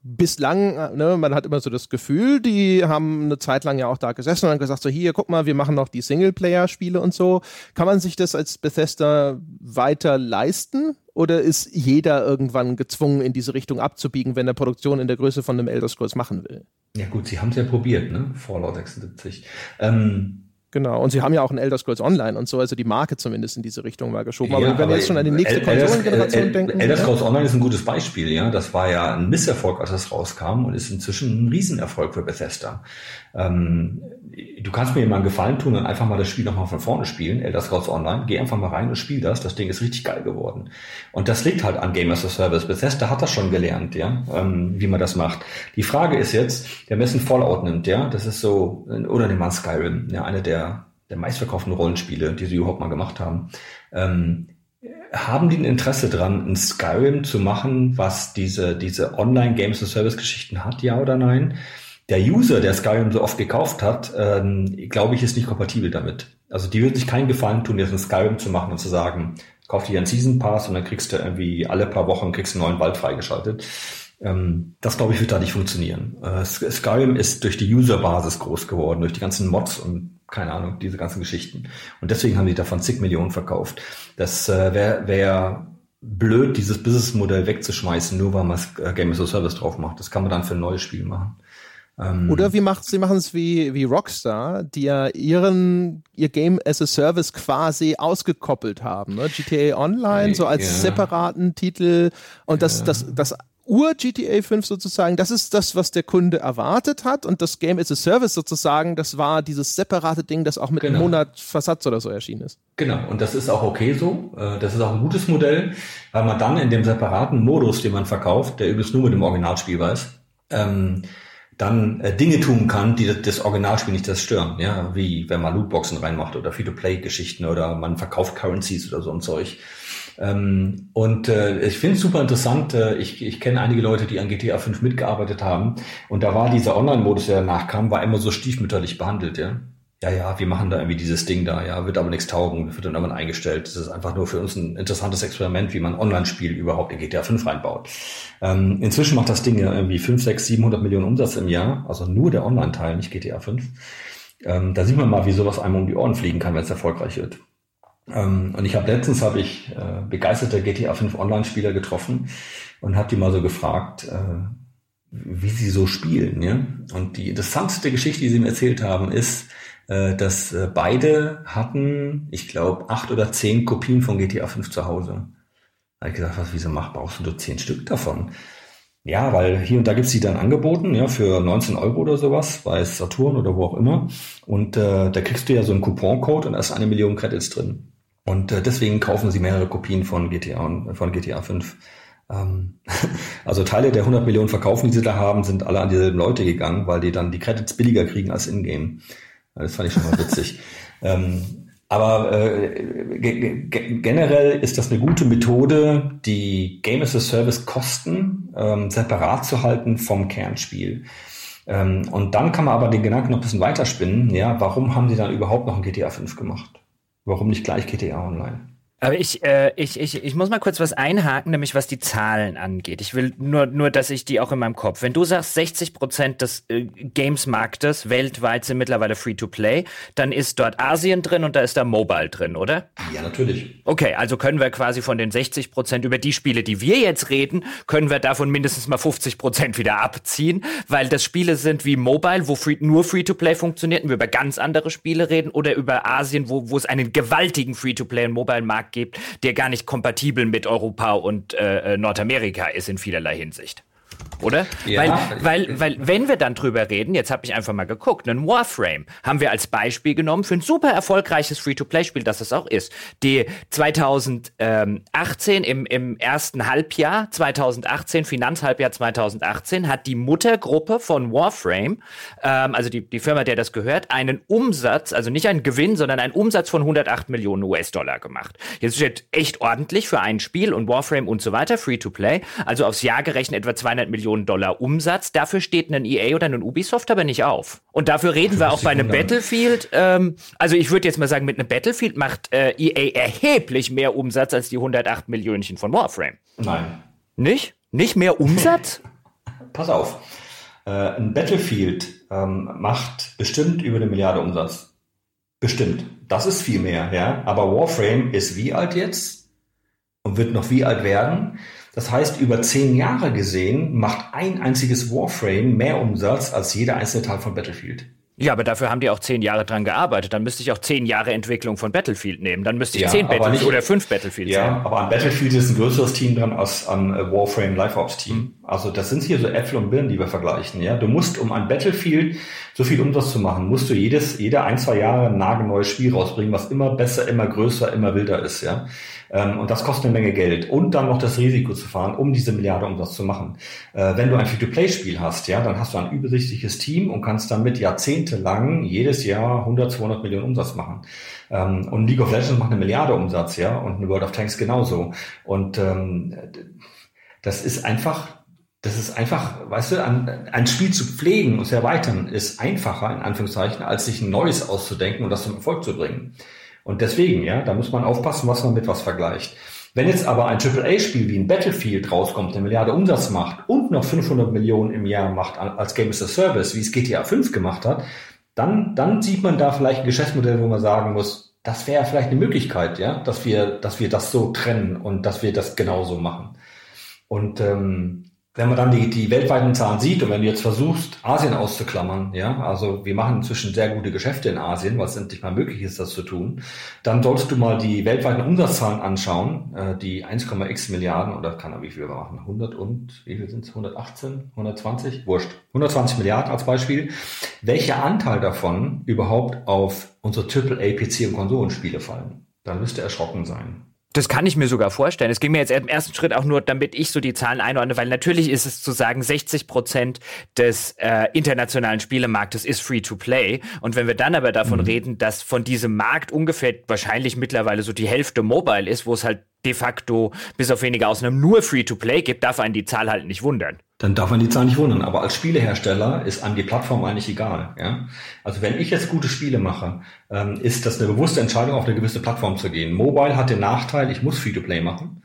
bislang, ne, man hat immer so das Gefühl, die haben eine Zeit lang ja auch da gesessen und haben gesagt, so hier, guck mal, wir machen noch die Singleplayer-Spiele und so. Kann man sich das als Bethesda weiter leisten? Oder ist jeder irgendwann gezwungen, in diese Richtung abzubiegen, wenn er Produktion in der Größe von einem Elder Scrolls machen will? Ja gut, sie haben es ja probiert, ne? Fallout 76. Ähm, Genau, und sie haben ja auch ein Elder Scrolls Online und so, also die Marke zumindest in diese Richtung mal geschoben. Aber ja, wenn wir jetzt schon an die nächste Konsolengeneration denken. Elder Scrolls Online ist ein gutes Beispiel, ja. Das war ja ein Misserfolg, als das rauskam und ist inzwischen ein Riesenerfolg für Bethesda. Ähm, du kannst mir einen Gefallen tun und einfach mal das Spiel nochmal von vorne spielen, Elder Scrolls Online. Geh einfach mal rein und spiel das. Das Ding ist richtig geil geworden. Und das liegt halt an Game as a Service. Bethesda hat das schon gelernt, ja, ähm, wie man das macht. Die Frage ist jetzt, der Messen Fallout nimmt, ja, das ist so, oder den Mann Skyrim, ja, eine der, der meistverkauften Rollenspiele, die sie überhaupt mal gemacht haben. Ähm, haben die ein Interesse dran, ein Skyrim zu machen, was diese, diese Online Games as a Service Geschichten hat, ja oder nein? Der User, der Skyrim so oft gekauft hat, ähm, glaube ich, ist nicht kompatibel damit. Also die würden sich keinen Gefallen tun, jetzt ein Skyrim zu machen und zu sagen, kauf dir einen Season Pass und dann kriegst du irgendwie alle paar Wochen kriegst einen neuen Wald freigeschaltet. Ähm, das glaube ich wird da nicht funktionieren. Äh, Skyrim ist durch die Userbasis groß geworden, durch die ganzen Mods und keine Ahnung, diese ganzen Geschichten. Und deswegen haben die davon zig Millionen verkauft. Das äh, wäre wär blöd, dieses Businessmodell wegzuschmeißen, nur weil man äh, Game as a Service drauf macht. Das kann man dann für ein neues Spiel machen. Ähm, Oder wie macht, sie machen es wie, wie Rockstar, die ja ihren, ihr Game as a Service quasi ausgekoppelt haben. Ne? GTA Online, so als ja. separaten Titel und das, ja. das, das Ur-GTA 5 sozusagen, das ist das, was der Kunde erwartet hat und das Game as a Service sozusagen, das war dieses separate Ding, das auch mit genau. einem Monat Versatz oder so erschienen ist. Genau, und das ist auch okay so. Äh, das ist auch ein gutes Modell, weil man dann in dem separaten Modus, den man verkauft, der übrigens nur mit dem Originalspiel weiß, ähm, dann äh, Dinge tun kann, die das Originalspiel nicht zerstören, ja, wie wenn man Lootboxen reinmacht oder Free-to-Play-Geschichten oder man verkauft Currencies oder so ein Zeug. Ähm, und äh, ich finde es super interessant. Äh, ich ich kenne einige Leute, die an GTA 5 mitgearbeitet haben und da war dieser Online-Modus, der danach kam, war immer so stiefmütterlich behandelt, ja ja, ja, wir machen da irgendwie dieses Ding da, ja, wird aber nichts taugen, wird dann irgendwann eingestellt. Das ist einfach nur für uns ein interessantes Experiment, wie man Online-Spiel überhaupt in GTA 5 reinbaut. Ähm, inzwischen macht das Ding ja irgendwie 5, 6, 700 Millionen Umsatz im Jahr, also nur der Online-Teil, nicht GTA 5. Ähm, da sieht man mal, wie sowas einem um die Ohren fliegen kann, wenn es erfolgreich wird. Ähm, und ich habe letztens habe ich äh, begeisterte GTA 5 Online-Spieler getroffen und habe die mal so gefragt, äh, wie sie so spielen. Ja? Und die interessanteste Geschichte, die sie mir erzählt haben, ist, äh, dass äh, beide hatten, ich glaube, acht oder zehn Kopien von GTA 5 zu Hause. Da habe ich gesagt, was, wieso mach, brauchst du zehn Stück davon? Ja, weil hier und da gibt's die dann angeboten, ja, für 19 Euro oder sowas, bei Saturn oder wo auch immer. Und äh, da kriegst du ja so einen Couponcode und da ist eine Million Credits drin. Und äh, deswegen kaufen sie mehrere Kopien von GTA und von GTA 5. Ähm, also Teile der 100 Millionen Verkaufen, die sie da haben, sind alle an dieselben Leute gegangen, weil die dann die Credits billiger kriegen als in-game. Das fand ich schon mal witzig. ähm, aber äh, generell ist das eine gute Methode, die Game as a Service Kosten ähm, separat zu halten vom Kernspiel. Ähm, und dann kann man aber den Gedanken noch ein bisschen weiterspinnen. Ja, warum haben sie dann überhaupt noch ein GTA 5 gemacht? Warum nicht gleich GTA Online? Aber ich, äh, ich, ich, ich muss mal kurz was einhaken, nämlich was die Zahlen angeht. Ich will nur, nur, dass ich die auch in meinem Kopf. Wenn du sagst, 60 Prozent des äh, Games-Marktes weltweit sind mittlerweile Free-to-Play, dann ist dort Asien drin und da ist da Mobile drin, oder? Ja, natürlich. Okay, also können wir quasi von den 60 Prozent über die Spiele, die wir jetzt reden, können wir davon mindestens mal 50 Prozent wieder abziehen, weil das Spiele sind wie Mobile, wo free, nur Free-to-Play funktioniert und wir über ganz andere Spiele reden, oder über Asien, wo, wo es einen gewaltigen Free-to-Play und Mobile-Markt Gibt, der gar nicht kompatibel mit Europa und äh, äh Nordamerika ist in vielerlei Hinsicht oder? Ja. Weil, weil, weil, wenn wir dann drüber reden, jetzt habe ich einfach mal geguckt, einen Warframe haben wir als Beispiel genommen für ein super erfolgreiches Free-to-Play-Spiel, das es auch ist. Die 2018 im, im ersten Halbjahr, 2018, Finanzhalbjahr 2018, hat die Muttergruppe von Warframe, ähm, also die, die Firma, der das gehört, einen Umsatz, also nicht einen Gewinn, sondern einen Umsatz von 108 Millionen US-Dollar gemacht. Jetzt steht echt ordentlich für ein Spiel und Warframe und so weiter, Free-to-Play, also aufs Jahr gerechnet etwa 200 Millionen Millionen Dollar Umsatz. Dafür steht ein EA oder ein Ubisoft aber nicht auf. Und dafür reden wir auch bei einem Battlefield. Ähm, also ich würde jetzt mal sagen, mit einem Battlefield macht äh, EA erheblich mehr Umsatz als die 108 Millionen von Warframe. Nein. Nicht? Nicht mehr Umsatz? Pass auf. Äh, ein Battlefield ähm, macht bestimmt über eine Milliarde Umsatz. Bestimmt. Das ist viel mehr, ja. Aber Warframe ist wie alt jetzt? Und wird noch wie alt werden? Das heißt, über zehn Jahre gesehen macht ein einziges Warframe mehr Umsatz als jeder einzelne Teil von Battlefield. Ja, aber dafür haben die auch zehn Jahre dran gearbeitet. Dann müsste ich auch zehn Jahre Entwicklung von Battlefield nehmen. Dann müsste ich ja, zehn Battlefield oder fünf Battlefield Ja, sehen. aber an Battlefield ist ein größeres Team dran als an äh, Warframe Live Ops Team. Mhm. Also das sind hier so Äpfel und Birnen, die wir vergleichen. Ja, du musst, um an Battlefield so viel Umsatz zu machen, musst du jedes, jede ein, zwei Jahre ein nagelneues Spiel rausbringen, was immer besser, immer größer, immer wilder ist. Ja, und das kostet eine Menge Geld. Und dann noch das Risiko zu fahren, um diese Milliarde Umsatz zu machen. Äh, wenn du ein Free-to-Play-Spiel hast, ja, dann hast du ein übersichtliches Team und kannst damit jahrzehntelang jedes Jahr 100, 200 Millionen Umsatz machen. Ähm, und League of Legends macht eine Milliarde Umsatz, ja, und World of Tanks genauso. Und ähm, das ist einfach das ist einfach, weißt du, ein, ein Spiel zu pflegen und zu erweitern ist einfacher, in Anführungszeichen, als sich ein neues auszudenken und das zum Erfolg zu bringen. Und deswegen, ja, da muss man aufpassen, was man mit was vergleicht. Wenn jetzt aber ein AAA-Spiel wie ein Battlefield rauskommt, eine Milliarde Umsatz macht und noch 500 Millionen im Jahr macht als Game as a Service, wie es GTA 5 gemacht hat, dann, dann sieht man da vielleicht ein Geschäftsmodell, wo man sagen muss, das wäre vielleicht eine Möglichkeit, ja, dass wir, dass wir das so trennen und dass wir das genauso machen. Und ähm, wenn man dann die, die weltweiten Zahlen sieht und wenn du jetzt versuchst, Asien auszuklammern, ja, also wir machen inzwischen sehr gute Geschäfte in Asien, es endlich mal möglich ist, das zu tun, dann solltest du mal die weltweiten Umsatzzahlen anschauen, äh, die 1,x Milliarden oder kann er wie viel wir machen? 100 und, wie viel sind es? 118? 120? Wurscht. 120 Milliarden als Beispiel. Welcher Anteil davon überhaupt auf unsere AAA-PC- und Konsolenspiele fallen? Dann müsste erschrocken sein. Das kann ich mir sogar vorstellen. Es ging mir jetzt im ersten Schritt auch nur, damit ich so die Zahlen einordne, weil natürlich ist es zu sagen, 60 Prozent des äh, internationalen Spielemarktes ist Free-to-Play. Und wenn wir dann aber davon mhm. reden, dass von diesem Markt ungefähr wahrscheinlich mittlerweile so die Hälfte Mobile ist, wo es halt de facto bis auf wenige Ausnahmen nur Free-to-Play gibt, darf einen die Zahl halt nicht wundern. Dann darf man die Zahl nicht wundern. Aber als Spielehersteller ist einem die Plattform eigentlich egal. Ja? Also wenn ich jetzt gute Spiele mache, ähm, ist das eine bewusste Entscheidung, auf eine gewisse Plattform zu gehen. Mobile hat den Nachteil, ich muss Free-to-Play machen.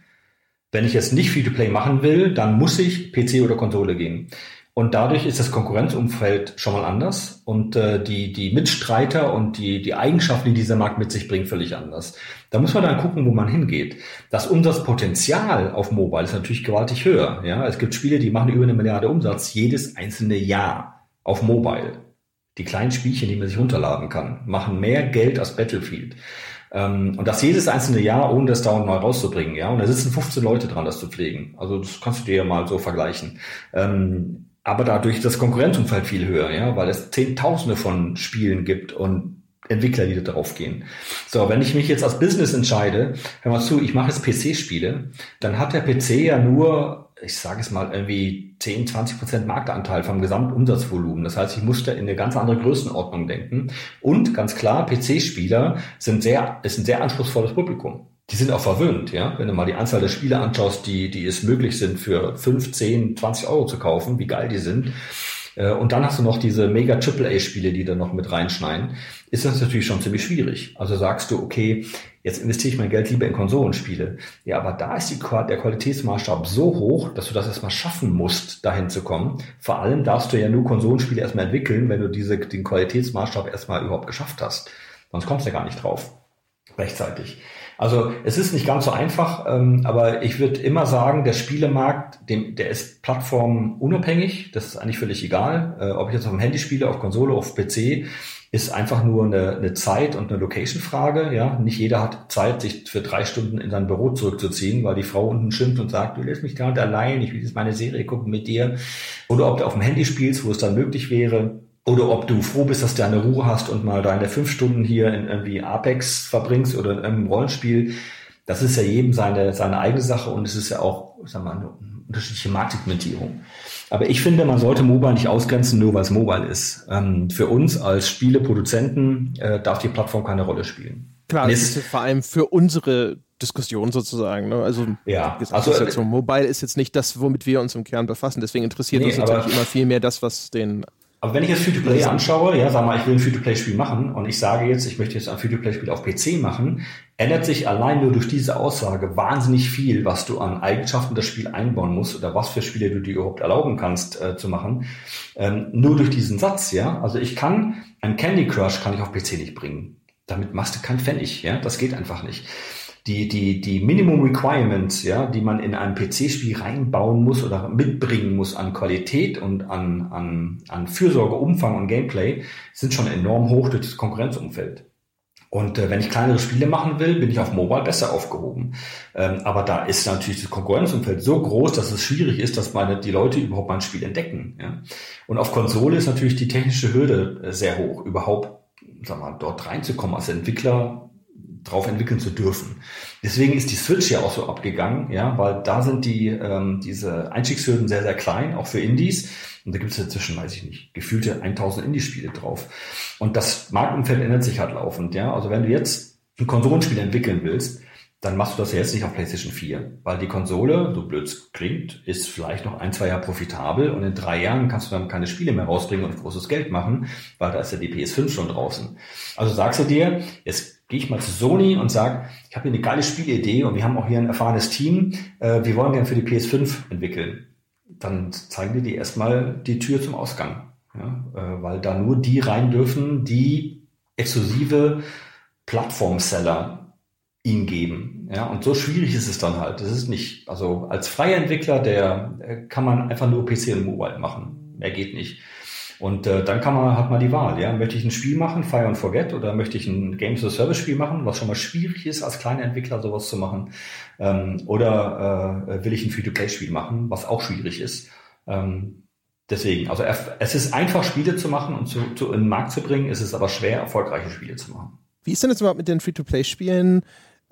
Wenn ich jetzt nicht Free-to-Play machen will, dann muss ich PC oder Konsole gehen. Und dadurch ist das Konkurrenzumfeld schon mal anders und äh, die, die Mitstreiter und die, die Eigenschaften, die dieser Markt mit sich bringt, völlig anders. Da muss man dann gucken, wo man hingeht. Das Umsatzpotenzial auf Mobile ist natürlich gewaltig höher. Ja? Es gibt Spiele, die machen über eine Milliarde Umsatz jedes einzelne Jahr auf Mobile. Die kleinen Spielchen, die man sich runterladen kann, machen mehr Geld als Battlefield. Ähm, und das jedes einzelne Jahr, ohne das dauernd neu rauszubringen. Ja, und da sitzen 15 Leute dran, das zu pflegen. Also das kannst du dir ja mal so vergleichen. Ähm, aber dadurch ist das Konkurrenzumfeld viel höher, ja, weil es Zehntausende von Spielen gibt und Entwickler, die da drauf gehen. So, wenn ich mich jetzt als Business entscheide, hör mal zu, ich mache jetzt PC-Spiele, dann hat der PC ja nur, ich sage es mal, irgendwie 10, 20 Prozent Marktanteil vom Gesamtumsatzvolumen. Das heißt, ich muss da in eine ganz andere Größenordnung denken. Und ganz klar, PC-Spieler sind sehr, ist ein sehr anspruchsvolles Publikum. Die sind auch verwöhnt, ja. Wenn du mal die Anzahl der Spiele anschaust, die, die es möglich sind, für 5, 10, 20 Euro zu kaufen, wie geil die sind, äh, und dann hast du noch diese mega AAA-Spiele, die da noch mit reinschneiden, ist das natürlich schon ziemlich schwierig. Also sagst du, okay, jetzt investiere ich mein Geld lieber in Konsolenspiele. Ja, aber da ist die, der Qualitätsmaßstab so hoch, dass du das erstmal schaffen musst, dahin zu kommen. Vor allem darfst du ja nur Konsolenspiele erstmal entwickeln, wenn du diese, den Qualitätsmaßstab erstmal überhaupt geschafft hast. Sonst kommst du ja gar nicht drauf. Rechtzeitig. Also es ist nicht ganz so einfach, ähm, aber ich würde immer sagen, der Spielemarkt, dem, der ist plattformunabhängig. Das ist eigentlich völlig egal, äh, ob ich jetzt auf dem Handy spiele, auf Konsole, auf PC ist einfach nur eine, eine Zeit und eine Location-Frage. Ja, nicht jeder hat Zeit, sich für drei Stunden in sein Büro zurückzuziehen, weil die Frau unten schimpft und sagt, du lässt mich nicht allein, ich will jetzt meine Serie gucken mit dir. Oder ob du auf dem Handy spielst, wo es dann möglich wäre oder ob du froh bist, dass du eine Ruhe hast und mal deine fünf Stunden hier in irgendwie Apex verbringst oder in einem Rollenspiel. Das ist ja jedem seine, seine eigene Sache und es ist ja auch, sag mal, eine unterschiedliche Marktsegmentierung. Aber ich finde, man sollte Mobile nicht ausgrenzen, nur weil es Mobile ist. Ähm, für uns als Spieleproduzenten äh, darf die Plattform keine Rolle spielen. Klar, das ist vor allem für unsere Diskussion sozusagen. Ne? Also, ja, gesagt, also ist Mobile ist jetzt nicht das, womit wir uns im Kern befassen. Deswegen interessiert nee, uns natürlich immer viel mehr das, was den aber wenn ich jetzt Free-to-Play anschaue, ja, sag mal, ich will ein Free-to-Play-Spiel machen und ich sage jetzt, ich möchte jetzt ein Free-to-Play-Spiel auf PC machen, ändert sich allein nur durch diese Aussage wahnsinnig viel, was du an Eigenschaften das Spiel einbauen musst oder was für Spiele du dir überhaupt erlauben kannst äh, zu machen. Ähm, nur durch diesen Satz, ja. Also ich kann, ein Candy Crush kann ich auf PC nicht bringen. Damit machst du kein Pfennig, ja. Das geht einfach nicht die, die, die Minimum Requirements, ja, die man in ein PC-Spiel reinbauen muss oder mitbringen muss an Qualität und an, an, an Fürsorge, Umfang und Gameplay, sind schon enorm hoch durch das Konkurrenzumfeld. Und äh, wenn ich kleinere Spiele machen will, bin ich auf Mobile besser aufgehoben. Ähm, aber da ist natürlich das Konkurrenzumfeld so groß, dass es schwierig ist, dass meine, die Leute überhaupt mein Spiel entdecken. Ja? Und auf Konsole ist natürlich die technische Hürde äh, sehr hoch, überhaupt sag mal, dort reinzukommen als Entwickler drauf entwickeln zu dürfen. Deswegen ist die Switch ja auch so abgegangen, ja, weil da sind die ähm, diese Einstiegshürden sehr sehr klein, auch für Indies. Und da gibt es inzwischen, weiß ich nicht, gefühlte 1000 Indie-Spiele drauf. Und das Marktumfeld ändert sich halt laufend, ja. Also wenn du jetzt ein Konsolenspiel entwickeln willst, dann machst du das ja jetzt nicht auf PlayStation 4, weil die Konsole, so blöd klingt, ist vielleicht noch ein, zwei Jahre profitabel und in drei Jahren kannst du dann keine Spiele mehr rausbringen und großes Geld machen, weil da ist ja die PS5 schon draußen. Also sagst du dir, jetzt gehe ich mal zu Sony und sage, ich habe hier eine geile Spielidee und wir haben auch hier ein erfahrenes Team, äh, wir wollen gerne für die PS5 entwickeln. Dann zeigen die dir erstmal die Tür zum Ausgang, ja? äh, weil da nur die rein dürfen, die exklusive Plattformseller ihnen geben. Ja, und so schwierig ist es dann halt. Das ist nicht, also als freier Entwickler, der äh, kann man einfach nur PC und Mobile machen. Mehr geht nicht. Und äh, dann kann man, hat man die Wahl, ja. Möchte ich ein Spiel machen, Fire and Forget, oder möchte ich ein Games as a Service Spiel machen, was schon mal schwierig ist, als kleiner Entwickler sowas zu machen. Ähm, oder äh, will ich ein Free-to-Play-Spiel machen, was auch schwierig ist. Ähm, deswegen, also es ist einfach, Spiele zu machen und zu, zu in den Markt zu bringen, es ist aber schwer, erfolgreiche Spiele zu machen. Wie ist denn jetzt überhaupt mit den Free-to-Play-Spielen?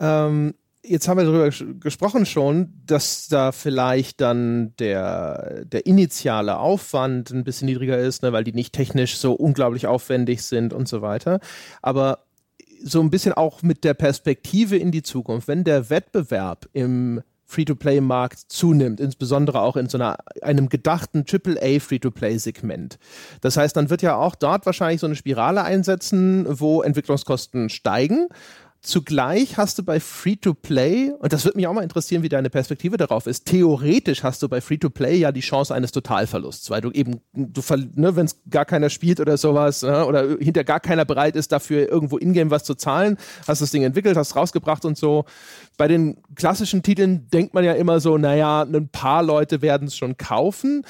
Ähm, jetzt haben wir darüber gesprochen schon, dass da vielleicht dann der, der initiale Aufwand ein bisschen niedriger ist, ne, weil die nicht technisch so unglaublich aufwendig sind und so weiter. Aber so ein bisschen auch mit der Perspektive in die Zukunft, wenn der Wettbewerb im Free-to-Play-Markt zunimmt, insbesondere auch in so einer, einem gedachten AAA-Free-to-Play-Segment. Das heißt, dann wird ja auch dort wahrscheinlich so eine Spirale einsetzen, wo Entwicklungskosten steigen Zugleich hast du bei Free-to-Play, und das würde mich auch mal interessieren, wie deine Perspektive darauf ist, theoretisch hast du bei Free-to-Play ja die Chance eines Totalverlusts, weil du eben, du ne, wenn es gar keiner spielt oder sowas, ne, oder hinter gar keiner bereit ist, dafür irgendwo ingame was zu zahlen, hast das Ding entwickelt, hast rausgebracht und so. Bei den klassischen Titeln denkt man ja immer so, naja, ein paar Leute werden es schon kaufen.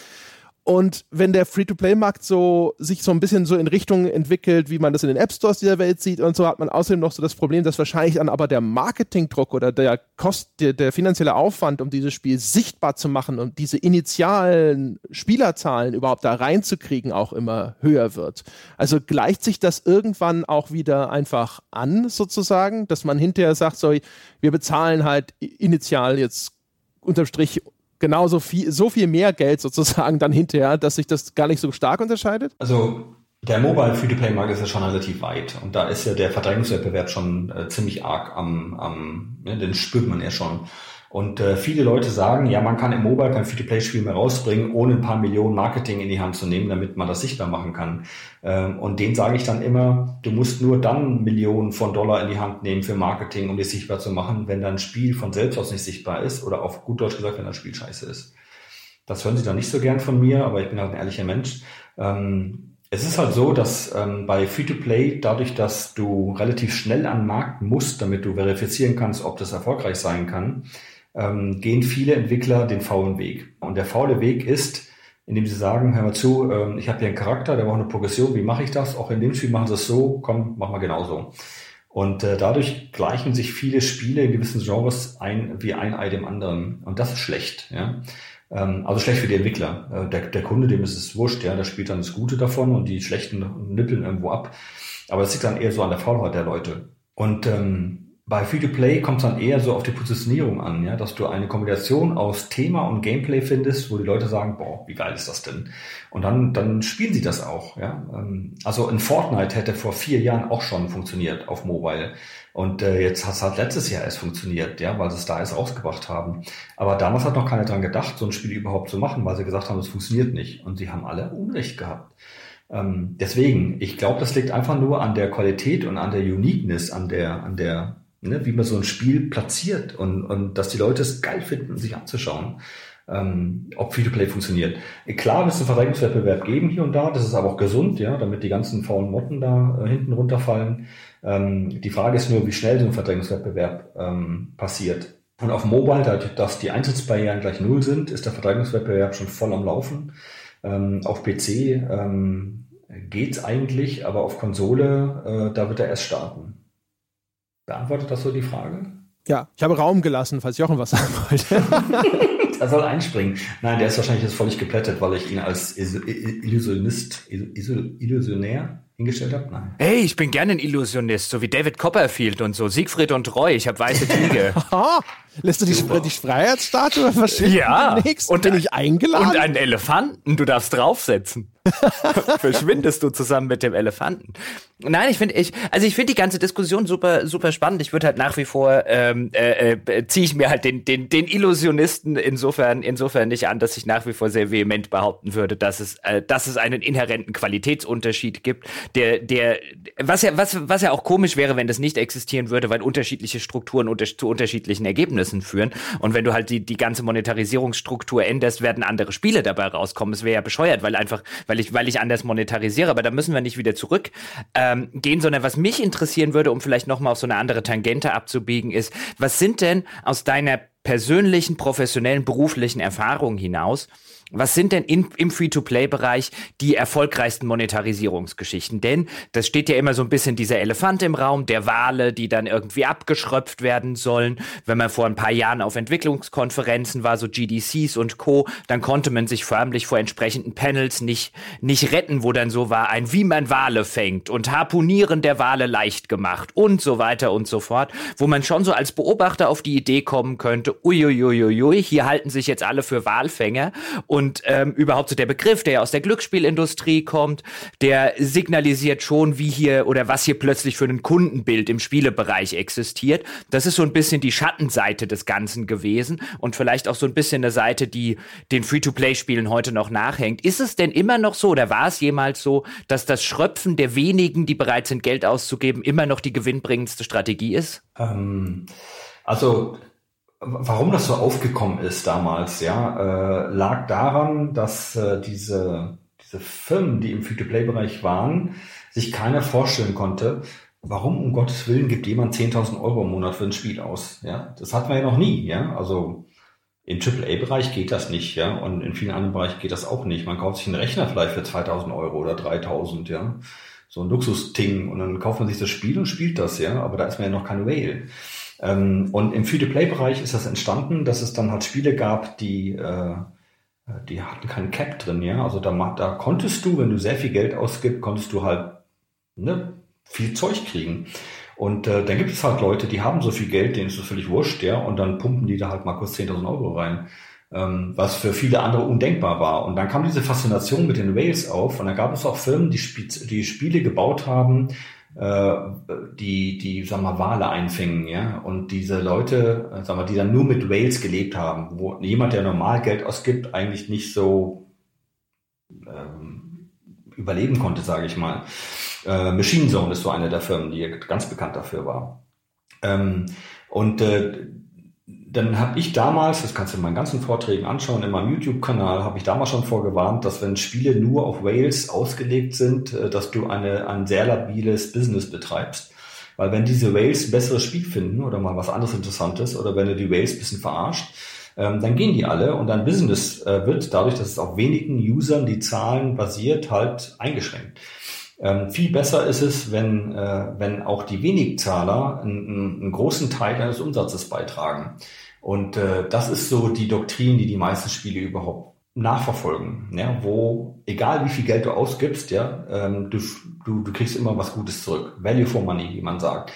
Und wenn der Free-to-Play-Markt so sich so ein bisschen so in Richtung entwickelt, wie man das in den App-Stores dieser Welt sieht und so, hat man außerdem noch so das Problem, dass wahrscheinlich dann aber der Marketingdruck oder der Kost, der, der finanzielle Aufwand, um dieses Spiel sichtbar zu machen und diese initialen Spielerzahlen überhaupt da reinzukriegen, auch immer höher wird. Also gleicht sich das irgendwann auch wieder einfach an, sozusagen, dass man hinterher sagt, so, wir bezahlen halt initial jetzt unterm Strich genauso viel, so viel mehr Geld sozusagen dann hinterher, dass sich das gar nicht so stark unterscheidet? Also der Mobile Free-to-Play-Markt ist ja schon relativ weit und da ist ja der Verdrängungswettbewerb schon äh, ziemlich arg am, am ne, den spürt man ja schon. Und äh, viele Leute sagen, ja, man kann im Mobile kein Free-to-Play-Spiel mehr rausbringen, ohne ein paar Millionen Marketing in die Hand zu nehmen, damit man das sichtbar machen kann. Ähm, und denen sage ich dann immer, du musst nur dann Millionen von Dollar in die Hand nehmen für Marketing, um dich sichtbar zu machen, wenn dein Spiel von selbst aus nicht sichtbar ist oder auf gut Deutsch gesagt, wenn dein Spiel scheiße ist. Das hören sie dann nicht so gern von mir, aber ich bin halt ein ehrlicher Mensch. Ähm, es ist halt so, dass ähm, bei Free-to-Play, dadurch, dass du relativ schnell an den Markt musst, damit du verifizieren kannst, ob das erfolgreich sein kann, ähm, gehen viele Entwickler den faulen Weg. Und der faule Weg ist, indem sie sagen, hör mal zu, ähm, ich habe hier einen Charakter, der braucht eine Progression, wie mache ich das? Auch in dem Spiel machen sie es so, komm, mach mal genauso. Und äh, dadurch gleichen sich viele Spiele in gewissen Genres ein wie ein Ei dem anderen. Und das ist schlecht. Ja? Ähm, also schlecht für die Entwickler. Äh, der, der Kunde, dem ist es wurscht, ja, der spielt dann das Gute davon und die schlechten nippeln irgendwo ab. Aber das liegt dann eher so an der Faulheit der Leute. Und ähm, bei Free-to-Play kommt es dann eher so auf die Positionierung an, ja, dass du eine Kombination aus Thema und Gameplay findest, wo die Leute sagen, boah, wie geil ist das denn? Und dann, dann spielen sie das auch, ja. Ähm, also in Fortnite hätte vor vier Jahren auch schon funktioniert auf Mobile. Und äh, jetzt hat es halt letztes Jahr erst funktioniert, ja, weil sie es da erst rausgebracht haben. Aber damals hat noch keiner dran gedacht, so ein Spiel überhaupt zu machen, weil sie gesagt haben, es funktioniert nicht. Und sie haben alle Unrecht gehabt. Ähm, deswegen, ich glaube, das liegt einfach nur an der Qualität und an der Uniqueness, an der, an der ne, wie man so ein Spiel platziert und, und dass die Leute es geil finden, sich anzuschauen, ähm, ob Free-to-Play funktioniert. Klar wird es einen Verteidigungswettbewerb geben hier und da, das ist aber auch gesund, ja, damit die ganzen faulen Motten da äh, hinten runterfallen. Ähm, die Frage ist nur, wie schnell so ein Verteidigungswettbewerb ähm, passiert. Und auf Mobile, da dass die Eintrittsbarrieren gleich null sind, ist der Verteidigungswettbewerb schon voll am Laufen. Ähm, auf PC ähm, geht's eigentlich, aber auf Konsole, äh, da wird er erst starten. Beantwortet das so die Frage? Ja, ich habe Raum gelassen, falls Jochen was sagen wollte. er soll einspringen. Nein, der ist wahrscheinlich jetzt völlig geplättet, weil ich ihn als Illusionist, Illusionär hingestellt habe? Nein. Hey, ich bin gerne ein Illusionist, so wie David Copperfield und so, Siegfried und Roy, ich habe weiße Ziege. Lässt du die, die Freiheitsstatue verschwinden? Ja. Und bin ich eingeladen? Und einen Elefanten, du darfst draufsetzen. Verschwindest du zusammen mit dem Elefanten. Nein, ich finde, ich, also ich finde die ganze Diskussion super, super spannend. Ich würde halt nach wie vor ähm, äh, äh, ziehe ich mir halt den, den, den Illusionisten insofern, insofern nicht an, dass ich nach wie vor sehr vehement behaupten würde, dass es, äh, dass es einen inhärenten Qualitätsunterschied gibt, der, der, was ja, was, was ja auch komisch wäre, wenn das nicht existieren würde, weil unterschiedliche Strukturen unter, zu unterschiedlichen Ergebnissen führen. Und wenn du halt die, die ganze Monetarisierungsstruktur änderst, werden andere Spiele dabei rauskommen. Es wäre ja bescheuert, weil einfach, weil ich, weil ich anders monetarisiere. Aber da müssen wir nicht wieder zurück ähm, gehen, sondern was mich interessieren würde, um vielleicht noch mal auf so eine andere Tangente abzubiegen, ist, was sind denn aus deiner persönlichen, professionellen, beruflichen Erfahrung hinaus was sind denn in, im Free-to-Play-Bereich die erfolgreichsten Monetarisierungsgeschichten? Denn das steht ja immer so ein bisschen dieser Elefant im Raum, der Wale, die dann irgendwie abgeschröpft werden sollen. Wenn man vor ein paar Jahren auf Entwicklungskonferenzen war, so GDCs und Co., dann konnte man sich förmlich vor entsprechenden Panels nicht, nicht retten, wo dann so war ein, wie man Wale fängt und Harpunieren der Wale leicht gemacht und so weiter und so fort, wo man schon so als Beobachter auf die Idee kommen könnte, uiuiuiui, hier halten sich jetzt alle für Walfänger und und ähm, überhaupt so der Begriff, der ja aus der Glücksspielindustrie kommt, der signalisiert schon, wie hier oder was hier plötzlich für ein Kundenbild im Spielebereich existiert. Das ist so ein bisschen die Schattenseite des Ganzen gewesen und vielleicht auch so ein bisschen eine Seite, die den Free-to-Play-Spielen heute noch nachhängt. Ist es denn immer noch so oder war es jemals so, dass das Schröpfen der wenigen, die bereit sind, Geld auszugeben, immer noch die gewinnbringendste Strategie ist? Ähm, also Warum das so aufgekommen ist damals, ja, äh, lag daran, dass äh, diese, diese Firmen, die im Free-to-Play-Bereich waren, sich keiner vorstellen konnte, warum um Gottes Willen gibt jemand 10.000 Euro im Monat für ein Spiel aus? Ja, das hatten wir ja noch nie, ja. Also Im AAA-Bereich geht das nicht, ja, und in vielen anderen Bereichen geht das auch nicht. Man kauft sich einen Rechner vielleicht für 2000 Euro oder 3000, ja, so ein Luxusding und dann kauft man sich das Spiel und spielt das, ja, aber da ist man ja noch kein Whale. Ähm, und im Free-to-Play-Bereich ist das entstanden, dass es dann halt Spiele gab, die äh, die hatten keinen Cap drin, ja. Also da, da konntest du, wenn du sehr viel Geld ausgibst, konntest du halt ne, viel Zeug kriegen. Und äh, dann gibt es halt Leute, die haben so viel Geld, denen ist das völlig wurscht, ja, und dann pumpen die da halt mal kurz 10.000 Euro rein, ähm, was für viele andere undenkbar war. Und dann kam diese Faszination mit den Whales auf und da gab es auch Firmen, die, Sp die Spiele gebaut haben, äh, die, die, sag mal, Wale einfingen, ja, und diese Leute, äh, sag mal, die dann nur mit Whales gelebt haben, wo jemand, der normal Geld ausgibt, eigentlich nicht so ähm, überleben konnte, sage ich mal. Äh, Machine Zone ist so eine der Firmen, die ganz bekannt dafür war. Ähm, und äh, dann habe ich damals, das kannst du in meinen ganzen Vorträgen anschauen, in meinem YouTube-Kanal, habe ich damals schon vorgewarnt, dass wenn Spiele nur auf Whales ausgelegt sind, äh, dass du eine, ein sehr labiles Business betreibst. Weil wenn diese Whales ein besseres Spiel finden oder mal was anderes Interessantes oder wenn du die Whales ein bisschen verarscht, ähm, dann gehen die alle und dein Business äh, wird dadurch, dass es auf wenigen Usern die Zahlen basiert, halt eingeschränkt. Ähm, viel besser ist es, wenn, äh, wenn auch die Wenigzahler einen, einen großen Teil deines Umsatzes beitragen. Und äh, das ist so die Doktrin, die die meisten Spiele überhaupt nachverfolgen, ja, wo egal wie viel Geld du ausgibst, ja, ähm, du, du, du kriegst immer was Gutes zurück. Value for money, wie man sagt.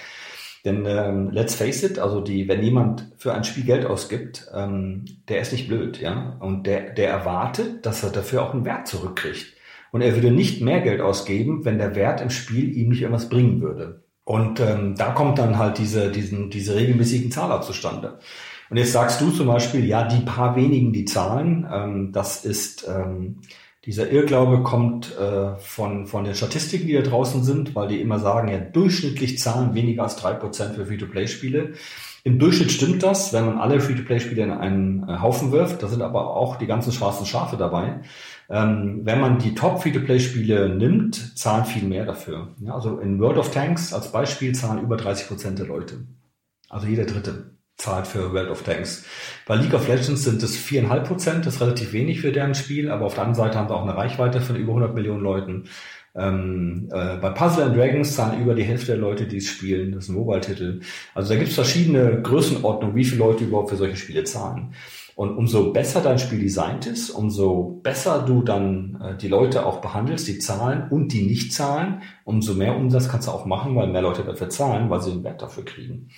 Denn ähm, let's face it, also die, wenn jemand für ein Spiel Geld ausgibt, ähm, der ist nicht blöd, ja, und der, der erwartet, dass er dafür auch einen Wert zurückkriegt. Und er würde nicht mehr Geld ausgeben, wenn der Wert im Spiel ihm nicht irgendwas bringen würde. Und ähm, da kommt dann halt diese, diesen, diese regelmäßigen Zahler zustande. Und jetzt sagst du zum Beispiel, ja, die paar wenigen, die zahlen, ähm, das ist, ähm, dieser Irrglaube kommt äh, von, von den Statistiken, die da draußen sind, weil die immer sagen, ja, durchschnittlich zahlen weniger als drei Prozent für Free-to-Play-Spiele. Im Durchschnitt stimmt das, wenn man alle Free-to-Play-Spiele in einen äh, Haufen wirft. Da sind aber auch die ganzen schwarzen Schafe dabei. Ähm, wenn man die Top-Free-to-Play-Spiele nimmt, zahlen viel mehr dafür. Ja, also in World of Tanks als Beispiel zahlen über 30 Prozent der Leute. Also jeder Dritte zahlt für World of Tanks. Bei League of Legends sind es viereinhalb Prozent, das ist relativ wenig für deren Spiel, aber auf der anderen Seite haben sie auch eine Reichweite von über 100 Millionen Leuten. Ähm, äh, bei Puzzle and Dragons zahlen über die Hälfte der Leute, die es spielen. Das ist ein Mobile-Titel. Also da gibt es verschiedene Größenordnungen, wie viele Leute überhaupt für solche Spiele zahlen. Und umso besser dein Spiel designt ist, umso besser du dann äh, die Leute auch behandelst, die zahlen und die nicht zahlen, umso mehr Umsatz kannst du auch machen, weil mehr Leute dafür zahlen, weil sie einen Wert dafür kriegen.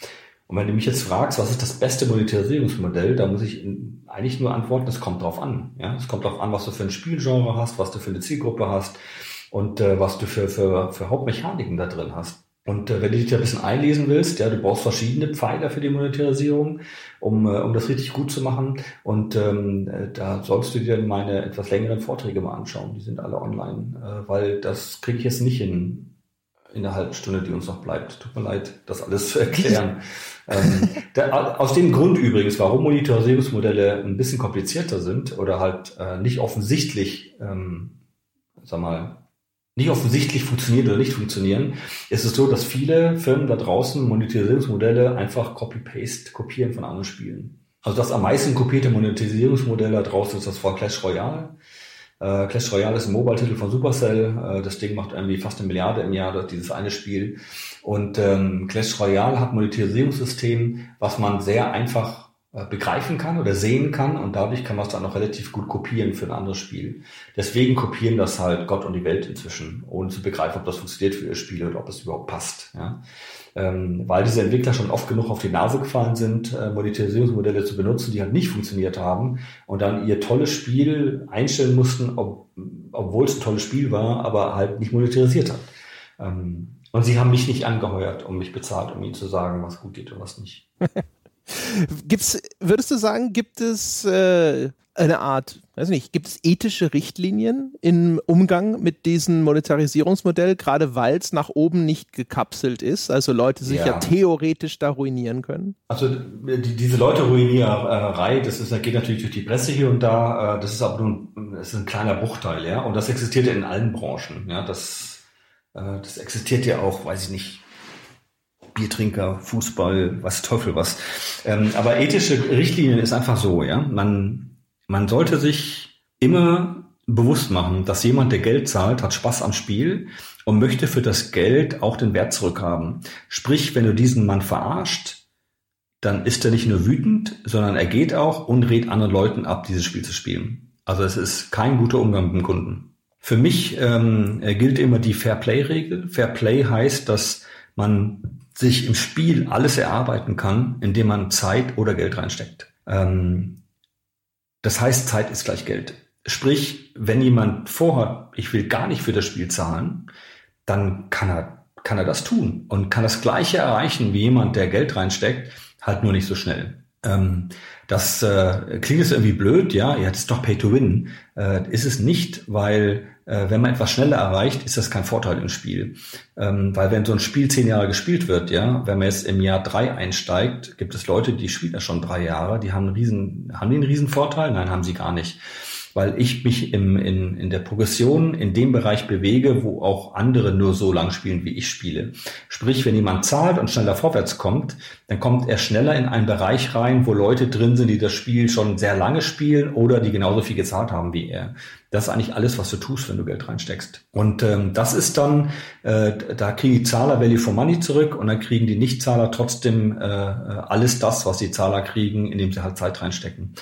Und wenn du mich jetzt fragst, was ist das beste Monetarisierungsmodell, da muss ich eigentlich nur antworten, es kommt drauf an. Ja, es kommt drauf an, was du für ein Spielgenre hast, was du für eine Zielgruppe hast und äh, was du für, für, für Hauptmechaniken da drin hast. Und äh, wenn du dich da ein bisschen einlesen willst, ja, du brauchst verschiedene Pfeiler für die Monetarisierung, um, äh, um das richtig gut zu machen. Und ähm, äh, da sollst du dir meine etwas längeren Vorträge mal anschauen. Die sind alle online, äh, weil das kriege ich jetzt nicht in, in der halben Stunde, die uns noch bleibt. Tut mir leid, das alles zu erklären. ähm, der, aus dem Grund übrigens, warum Monetarisierungsmodelle ein bisschen komplizierter sind oder halt äh, nicht offensichtlich, ähm, sag mal, nicht offensichtlich funktionieren oder nicht funktionieren, ist es so, dass viele Firmen da draußen Monetarisierungsmodelle einfach Copy-Paste kopieren von anderen Spielen. Also das am meisten kopierte Monetisierungsmodell da draußen ist das vor Clash Royale. Äh, Clash Royale ist ein Mobile-Titel von Supercell. Äh, das Ding macht irgendwie fast eine Milliarde im Jahr, dieses eine Spiel. Und ähm, Clash Royale hat Monetarisierungssystem, was man sehr einfach äh, begreifen kann oder sehen kann und dadurch kann man es dann auch relativ gut kopieren für ein anderes Spiel. Deswegen kopieren das halt Gott und die Welt inzwischen, ohne zu begreifen, ob das funktioniert für ihr Spiel oder ob es überhaupt passt. Ja? Ähm, weil diese Entwickler schon oft genug auf die Nase gefallen sind, äh, Monetarisierungsmodelle zu benutzen, die halt nicht funktioniert haben und dann ihr tolles Spiel einstellen mussten, ob, obwohl es ein tolles Spiel war, aber halt nicht monetarisiert hat. Ähm, und sie haben mich nicht angeheuert und mich bezahlt, um ihnen zu sagen, was gut geht und was nicht. Gibt's, würdest du sagen, gibt es äh, eine Art, weiß nicht, gibt es ethische Richtlinien im Umgang mit diesem Monetarisierungsmodell, gerade weil es nach oben nicht gekapselt ist, also Leute sich ja, ja theoretisch da ruinieren können? Also die, diese Leute Ruiniererei, das ist, das geht natürlich durch die Presse hier und da, äh, das ist aber nur das ist ein kleiner Bruchteil, ja, und das existiert ja in allen Branchen, ja, das, äh, das existiert ja auch, weiß ich nicht, Biertrinker, Fußball, was Teufel was. Ähm, aber ethische Richtlinien ist einfach so, ja. Man, man sollte sich immer bewusst machen, dass jemand, der Geld zahlt, hat Spaß am Spiel und möchte für das Geld auch den Wert zurückhaben. Sprich, wenn du diesen Mann verarscht, dann ist er nicht nur wütend, sondern er geht auch und rät anderen Leuten ab, dieses Spiel zu spielen. Also es ist kein guter Umgang mit dem Kunden. Für mich ähm, gilt immer die Fair Play-Regel. Fair Play heißt, dass man sich im Spiel alles erarbeiten kann, indem man Zeit oder Geld reinsteckt. Ähm, das heißt, Zeit ist gleich Geld. Sprich, wenn jemand vorhat, ich will gar nicht für das Spiel zahlen, dann kann er, kann er das tun und kann das Gleiche erreichen wie jemand, der Geld reinsteckt, halt nur nicht so schnell. Ähm, das äh, klingt jetzt irgendwie blöd, ja, ja, das ist doch Pay to Win. Äh, ist es nicht, weil wenn man etwas schneller erreicht, ist das kein Vorteil im Spiel. Ähm, weil wenn so ein Spiel zehn Jahre gespielt wird, ja, wenn man jetzt im Jahr drei einsteigt, gibt es Leute, die spielen ja schon drei Jahre, die haben einen riesen, haben einen riesen Vorteil? Nein, haben sie gar nicht weil ich mich im, in, in der Progression in dem Bereich bewege, wo auch andere nur so lang spielen, wie ich spiele. Sprich, wenn jemand zahlt und schneller vorwärts kommt, dann kommt er schneller in einen Bereich rein, wo Leute drin sind, die das Spiel schon sehr lange spielen oder die genauso viel gezahlt haben wie er. Das ist eigentlich alles, was du tust, wenn du Geld reinsteckst. Und ähm, das ist dann, äh, da kriegen die Zahler Value for Money zurück und dann kriegen die Nichtzahler trotzdem äh, alles das, was die Zahler kriegen, indem sie halt Zeit reinstecken.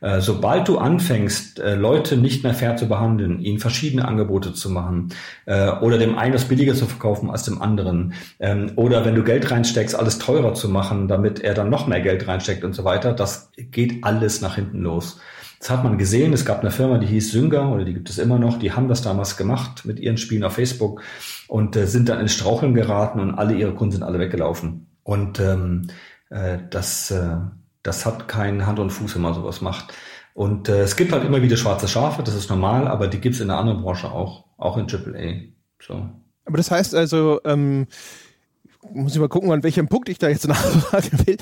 Äh, sobald du anfängst, äh, Leute nicht mehr fair zu behandeln, ihnen verschiedene Angebote zu machen äh, oder dem einen das billiger zu verkaufen als dem anderen ähm, oder wenn du Geld reinsteckst, alles teurer zu machen, damit er dann noch mehr Geld reinsteckt und so weiter, das geht alles nach hinten los. Das hat man gesehen. Es gab eine Firma, die hieß Synga oder die gibt es immer noch. Die haben das damals gemacht mit ihren Spielen auf Facebook und äh, sind dann ins Straucheln geraten und alle ihre Kunden sind alle weggelaufen. Und ähm, äh, das, äh, das hat keinen Hand und Fuß, wenn man sowas macht. Und äh, es gibt halt immer wieder schwarze Schafe, das ist normal, aber die gibt es in der anderen Branche auch, auch in AAA. So. Aber das heißt also, ähm, muss ich mal gucken, an welchem Punkt ich da jetzt nachfragen will.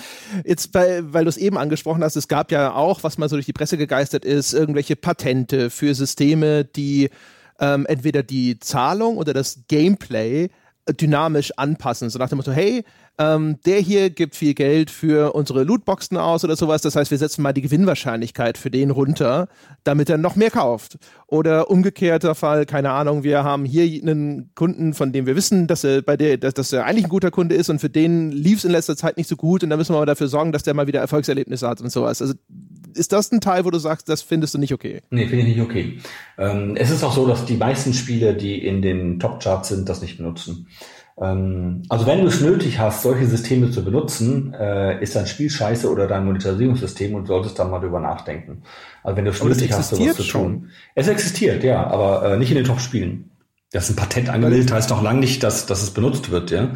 Jetzt, bei, weil du es eben angesprochen hast, es gab ja auch, was mal so durch die Presse gegeistert ist, irgendwelche Patente für Systeme, die ähm, entweder die Zahlung oder das Gameplay dynamisch anpassen. So nach dem Motto, hey, ähm, der hier gibt viel Geld für unsere Lootboxen aus oder sowas. Das heißt, wir setzen mal die Gewinnwahrscheinlichkeit für den runter, damit er noch mehr kauft. Oder umgekehrter Fall, keine Ahnung, wir haben hier einen Kunden, von dem wir wissen, dass er bei der, dass, dass er eigentlich ein guter Kunde ist und für den lief es in letzter Zeit nicht so gut und da müssen wir aber dafür sorgen, dass der mal wieder Erfolgserlebnisse hat und sowas. Also ist das ein Teil, wo du sagst, das findest du nicht okay? Nee, finde ich nicht okay. Ähm, es ist auch so, dass die meisten Spiele, die in den Top-Charts sind, das nicht benutzen. Ähm, also wenn du es nötig hast, solche Systeme zu benutzen, äh, ist dein Spiel scheiße oder dein Monetarisierungssystem und solltest dann mal drüber nachdenken. Also wenn du es nötig hast, sowas zu tun. Es existiert, ja, aber äh, nicht in den Top-Spielen. Das ist ein Patent angemeldet, heißt noch lange nicht, dass, dass es benutzt wird, ja.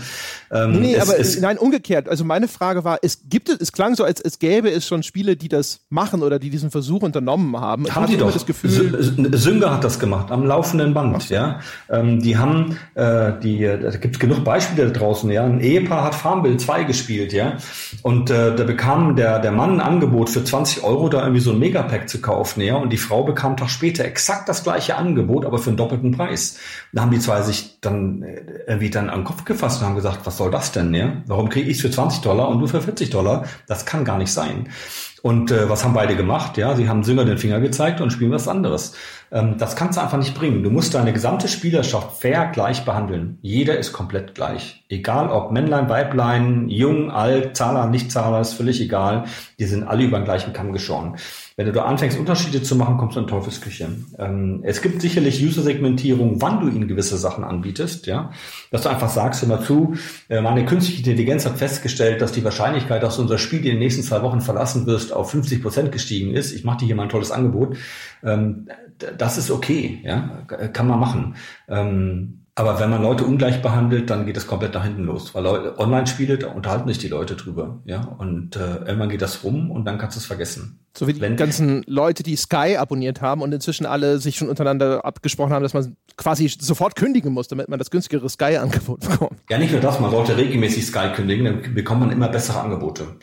Ähm, nee, es, aber es, nein, umgekehrt. Also meine Frage war, es gibt es, es klang so, als es gäbe es schon Spiele, die das machen oder die diesen Versuch unternommen haben. Haben die doch. Das Gefühl, Sünger hat das gemacht, am laufenden Band, so. ja. Ähm, die haben, äh, die, da gibt es genug Beispiele da draußen, ja. Ein Ehepaar hat Farmville 2 gespielt, ja. Und äh, da bekam der, der Mann ein Angebot für 20 Euro, da irgendwie so ein Megapack zu kaufen, ja. Und die Frau bekam doch später exakt das gleiche Angebot, aber für einen doppelten Preis. Da haben die zwei sich dann äh, irgendwie dann an den Kopf gefasst und haben gesagt, was soll das denn, ja? Warum kriege ich für 20 Dollar und du für 40 Dollar? Das kann gar nicht sein. Und äh, was haben beide gemacht? Ja, sie haben Sünger den Finger gezeigt und spielen was anderes. Ähm, das kannst du einfach nicht bringen. Du musst deine gesamte Spielerschaft fair gleich behandeln. Jeder ist komplett gleich. Egal ob Männlein, Weiblein, jung, alt, Zahler, Nichtzahler, ist völlig egal. Die sind alle über den gleichen Kamm geschoren. Wenn du da anfängst, Unterschiede zu machen, kommst du in Teufelsküche. Ähm, es gibt sicherlich User-Segmentierung, wann du ihnen gewisse Sachen anbietest, ja. Dass du einfach sagst, immer zu, äh, meine künstliche Intelligenz hat festgestellt, dass die Wahrscheinlichkeit, dass du unser Spiel in den nächsten zwei Wochen verlassen wirst, auf 50 Prozent gestiegen ist. Ich mache dir hier mal ein tolles Angebot. Ähm, das ist okay, ja. Kann man machen. Ähm, aber wenn man Leute ungleich behandelt, dann geht es komplett nach hinten los. Weil Online-Spiele, da unterhalten sich die Leute drüber, ja. Und äh, irgendwann geht das rum und dann kannst du es vergessen. So wie die wenn, ganzen Leute, die Sky abonniert haben und inzwischen alle sich schon untereinander abgesprochen haben, dass man quasi sofort kündigen muss, damit man das günstigere Sky-Angebot bekommt. Ja, nicht nur das, man sollte regelmäßig Sky kündigen, dann bekommt man immer bessere Angebote.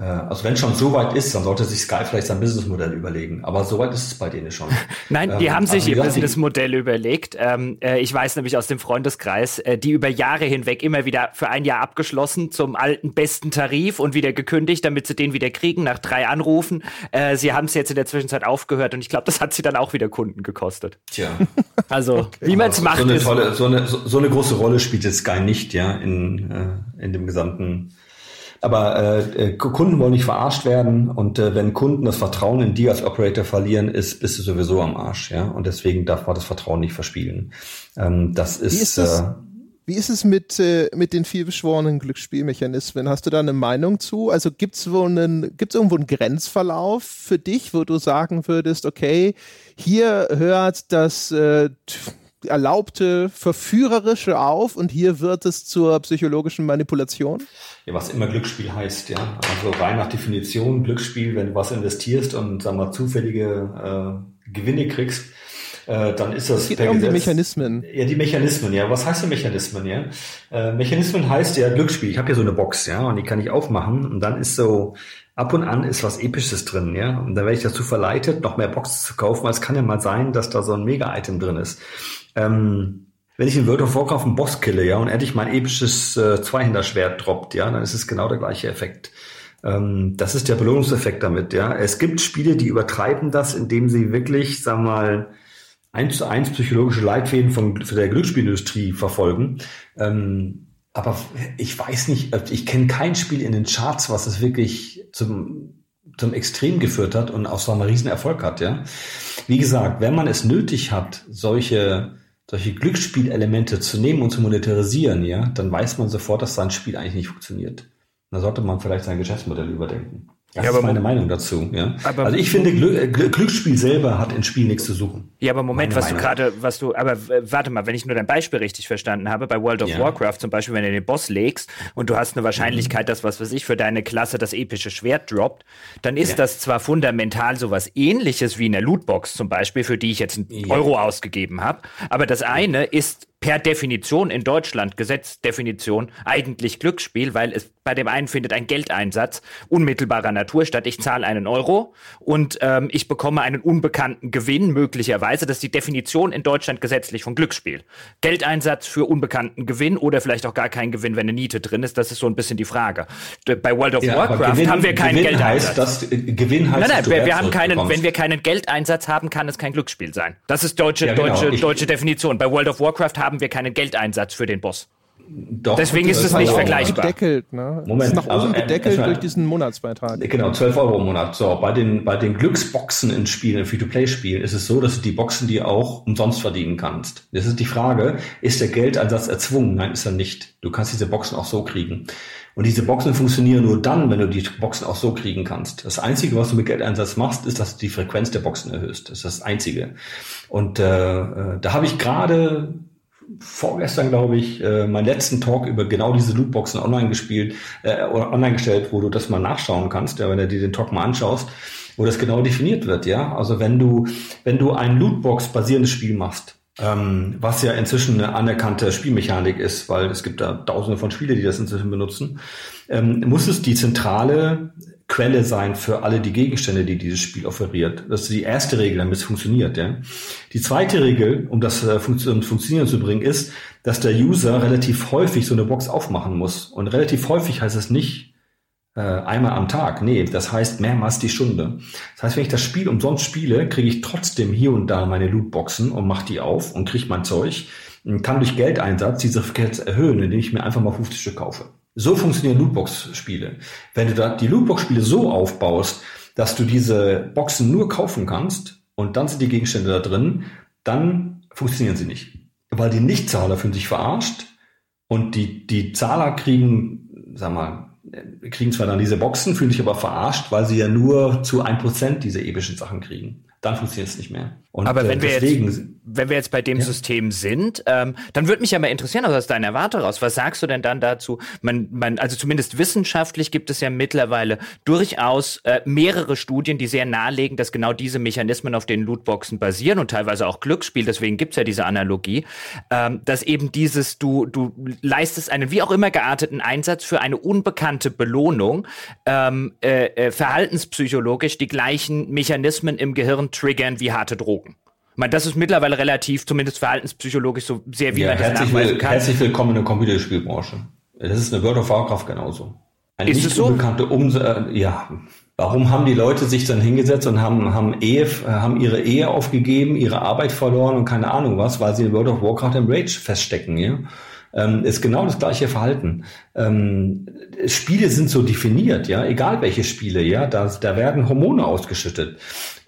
Äh, also wenn schon so weit ist, dann sollte sich Sky vielleicht sein Businessmodell überlegen. Aber so weit ist es bei denen schon. Nein, die ähm, haben sich ihr Businessmodell überlegt. Ähm, äh, ich weiß nämlich aus dem Freundeskreis, äh, die über Jahre hinweg immer wieder für ein Jahr abgeschlossen zum alten besten Tarif und wieder gekündigt, damit sie den wieder kriegen nach drei Anrufen. Äh, sie haben es jetzt in der Zwischenzeit aufgehört und ich glaube, das hat sie dann auch wieder Kunden gekostet. Tja. Also, okay. wie man es macht. So eine, tolle, so, eine, so, so eine große Rolle spielt jetzt Sky nicht, ja, in, äh, in dem gesamten aber äh, äh, Kunden wollen nicht verarscht werden und äh, wenn Kunden das Vertrauen in die als Operator verlieren, ist bist du sowieso am Arsch, ja. Und deswegen darf man das Vertrauen nicht verspielen. Ähm, das ist. Wie ist es, äh, wie ist es mit äh, mit den vielbeschworenen Glücksspielmechanismen? Hast du da eine Meinung zu? Also wo einen gibt's irgendwo einen Grenzverlauf für dich, wo du sagen würdest, okay, hier hört das äh, erlaubte Verführerische auf und hier wird es zur psychologischen Manipulation? Ja, was immer Glücksspiel heißt, ja. Also rein nach Definition Glücksspiel, wenn du was investierst und sag mal zufällige äh, Gewinne kriegst, äh, dann ist das. Es geht per um Gesetz, die Mechanismen. Ja, die Mechanismen, ja. Was heißt denn Mechanismen, ja? Äh, Mechanismen heißt ja Glücksspiel. Ich habe hier so eine Box, ja, und die kann ich aufmachen und dann ist so ab und an ist was Episches drin, ja. Und dann werde ich dazu verleitet, noch mehr Boxen zu kaufen, weil es kann ja mal sein, dass da so ein Mega-Item drin ist. Ähm, wenn ich in World of Warcraft einen Boss kille, ja, und endlich mein episches äh, Zweihänderschwert droppt, ja, dann ist es genau der gleiche Effekt. Ähm, das ist der Belohnungseffekt damit, ja. Es gibt Spiele, die übertreiben das, indem sie wirklich, sagen wir mal, eins zu eins psychologische Leitfäden von für der Glücksspielindustrie verfolgen. Ähm, aber ich weiß nicht, ich kenne kein Spiel in den Charts, was es wirklich zum zum Extrem geführt hat und auch so einen riesen Erfolg hat, ja. Wie gesagt, wenn man es nötig hat, solche solche Glücksspielelemente zu nehmen und zu monetarisieren, ja, dann weiß man sofort, dass sein Spiel eigentlich nicht funktioniert. Da sollte man vielleicht sein Geschäftsmodell überdenken. Das ja, ist meine Meinung dazu. Ja? Aber also ich finde, Glück, äh, Glücksspiel selber hat in Spiel nichts zu suchen. Ja, aber Moment, meine was Meinung. du gerade, was du, aber warte mal, wenn ich nur dein Beispiel richtig verstanden habe, bei World of ja. Warcraft zum Beispiel, wenn du den Boss legst und du hast eine Wahrscheinlichkeit, mhm. dass was weiß ich für deine Klasse das epische Schwert droppt, dann ist ja. das zwar fundamental sowas ähnliches wie in der Lootbox zum Beispiel, für die ich jetzt einen Euro ausgegeben habe, aber das eine ist per Definition in Deutschland, Gesetzdefinition, eigentlich Glücksspiel, weil es bei dem einen findet ein Geldeinsatz unmittelbarer Natur statt. Ich zahle einen Euro und ähm, ich bekomme einen unbekannten Gewinn, möglicherweise. Das ist die Definition in Deutschland gesetzlich von Glücksspiel. Geldeinsatz für unbekannten Gewinn oder vielleicht auch gar keinen Gewinn, wenn eine Niete drin ist. Das ist so ein bisschen die Frage. Bei World of ja, Warcraft Gewinn, haben wir keinen Gewinn Geldeinsatz. Heißt, dass, äh, Gewinn heißt, nein, nein, wir, wir haben keinen, wenn wir keinen Geldeinsatz haben, kann es kein Glücksspiel sein. Das ist deutsche, ja, genau. deutsche, ich, deutsche Definition. Bei World of Warcraft haben haben wir keinen Geldeinsatz für den Boss. Doch, Deswegen ist es nicht vergleichbar. Gedeckelt, ne? Moment, ist nach oben also, gedeckelt äh, durch diesen Monatsbeitrag. Genau, 12 Euro im Monat. So, bei den, bei den Glücksboxen in Spielen, in Free-to-Play-Spielen, ist es so, dass du die Boxen die auch umsonst verdienen kannst. Das ist die Frage, ist der Geldeinsatz erzwungen? Nein, ist er nicht. Du kannst diese Boxen auch so kriegen. Und diese Boxen funktionieren nur dann, wenn du die Boxen auch so kriegen kannst. Das Einzige, was du mit Geldeinsatz machst, ist, dass du die Frequenz der Boxen erhöhst. Das ist das Einzige. Und äh, äh da habe ich gerade vorgestern, glaube ich, äh, meinen letzten Talk über genau diese Lootboxen online gespielt, äh, online gestellt, wo du das mal nachschauen kannst, ja, wenn du dir den Talk mal anschaust, wo das genau definiert wird, ja. Also wenn du, wenn du ein Lootbox-basierendes Spiel machst, ähm, was ja inzwischen eine anerkannte Spielmechanik ist, weil es gibt da tausende von Spiele, die das inzwischen benutzen, ähm, muss es die zentrale Quelle sein für alle die Gegenstände, die dieses Spiel offeriert. Das ist die erste Regel, damit es funktioniert. Ja. Die zweite Regel, um das äh, Funktion, Funktionieren zu bringen, ist, dass der User relativ häufig so eine Box aufmachen muss. Und relativ häufig heißt es nicht äh, einmal am Tag. Nee, das heißt mehrmals die Stunde. Das heißt, wenn ich das Spiel umsonst spiele, kriege ich trotzdem hier und da meine Lootboxen und mache die auf und kriege mein Zeug und kann durch Geldeinsatz diese Frequenz erhöhen, indem ich mir einfach mal 50 Stück kaufe. So funktionieren Lootbox-Spiele. Wenn du da die Lootbox-Spiele so aufbaust, dass du diese Boxen nur kaufen kannst und dann sind die Gegenstände da drin, dann funktionieren sie nicht. Weil die Nichtzahler fühlen sich verarscht und die, die Zahler kriegen, sag mal, kriegen zwar dann diese Boxen, fühlen sich aber verarscht, weil sie ja nur zu ein Prozent diese epischen Sachen kriegen. Dann funktioniert es nicht mehr. Und, Aber wenn, äh, wir jetzt, wenn wir jetzt bei dem ja. System sind, ähm, dann würde mich ja mal interessieren, also aus deiner Warte raus, was sagst du denn dann dazu? Man, man, also zumindest wissenschaftlich gibt es ja mittlerweile durchaus äh, mehrere Studien, die sehr nahelegen, dass genau diese Mechanismen auf den Lootboxen basieren und teilweise auch Glücksspiel, deswegen gibt's ja diese Analogie, ähm, dass eben dieses, du, du leistest einen wie auch immer gearteten Einsatz für eine unbekannte Belohnung, ähm, äh, äh, verhaltenspsychologisch die gleichen Mechanismen im Gehirn triggern wie harte Drogen. Ich meine, das ist mittlerweile relativ, zumindest verhaltenspsychologisch, so sehr wie ja, man das herzlich nachweisen kann. Herzlich willkommen in der Computerspielbranche. Das ist eine World of Warcraft genauso. Eine ist nicht so? unbekannte um äh, ja. Warum haben die Leute sich dann hingesetzt und haben, haben, Ehe, haben ihre Ehe aufgegeben, ihre Arbeit verloren und keine Ahnung was, weil sie in World of Warcraft im Rage feststecken, ja? ähm, ist genau das gleiche Verhalten. Ähm, Spiele sind so definiert, ja, egal welche Spiele, ja, da, da werden Hormone ausgeschüttet.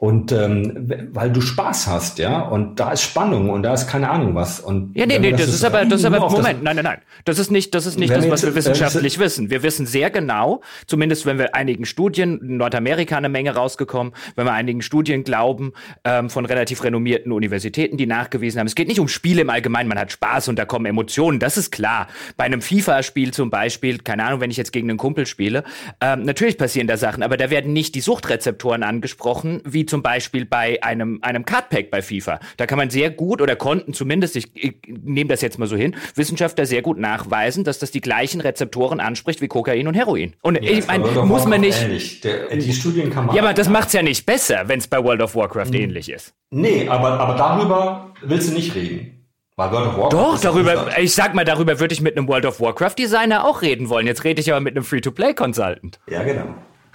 Und ähm, weil du Spaß hast, ja, und da ist Spannung und da ist keine Ahnung was. Und ja, nee, nee, das, das ist aber, das ist aber Moment, nein, nein, nein, das ist nicht, das ist nicht das, was wir wissenschaftlich wissen. Wir wissen sehr genau, zumindest wenn wir einigen Studien, in Nordamerika eine Menge rausgekommen, wenn wir einigen Studien glauben ähm, von relativ renommierten Universitäten, die nachgewiesen haben, es geht nicht um Spiele im Allgemeinen, man hat Spaß und da kommen Emotionen, das ist klar. Bei einem FIFA-Spiel zum Beispiel, keine Ahnung, wenn ich jetzt gegen einen Kumpel spiele, ähm, natürlich passieren da Sachen, aber da werden nicht die Suchtrezeptoren angesprochen, wie zum Beispiel bei einem, einem Cardpack bei FIFA. Da kann man sehr gut oder konnten zumindest, ich, ich nehme das jetzt mal so hin, Wissenschaftler sehr gut nachweisen, dass das die gleichen Rezeptoren anspricht wie Kokain und Heroin. Und ja, ich meine, muss man nicht. Der, die Studien kann man. Ja, aber das macht's ja nicht besser, wenn es bei World of Warcraft hm. ähnlich ist. Nee, aber, aber darüber willst du nicht reden. Bei World of Warcraft Doch, darüber, ich sag mal, darüber würde ich mit einem World of Warcraft Designer auch reden wollen. Jetzt rede ich aber mit einem Free-to-Play Consultant. Ja, genau.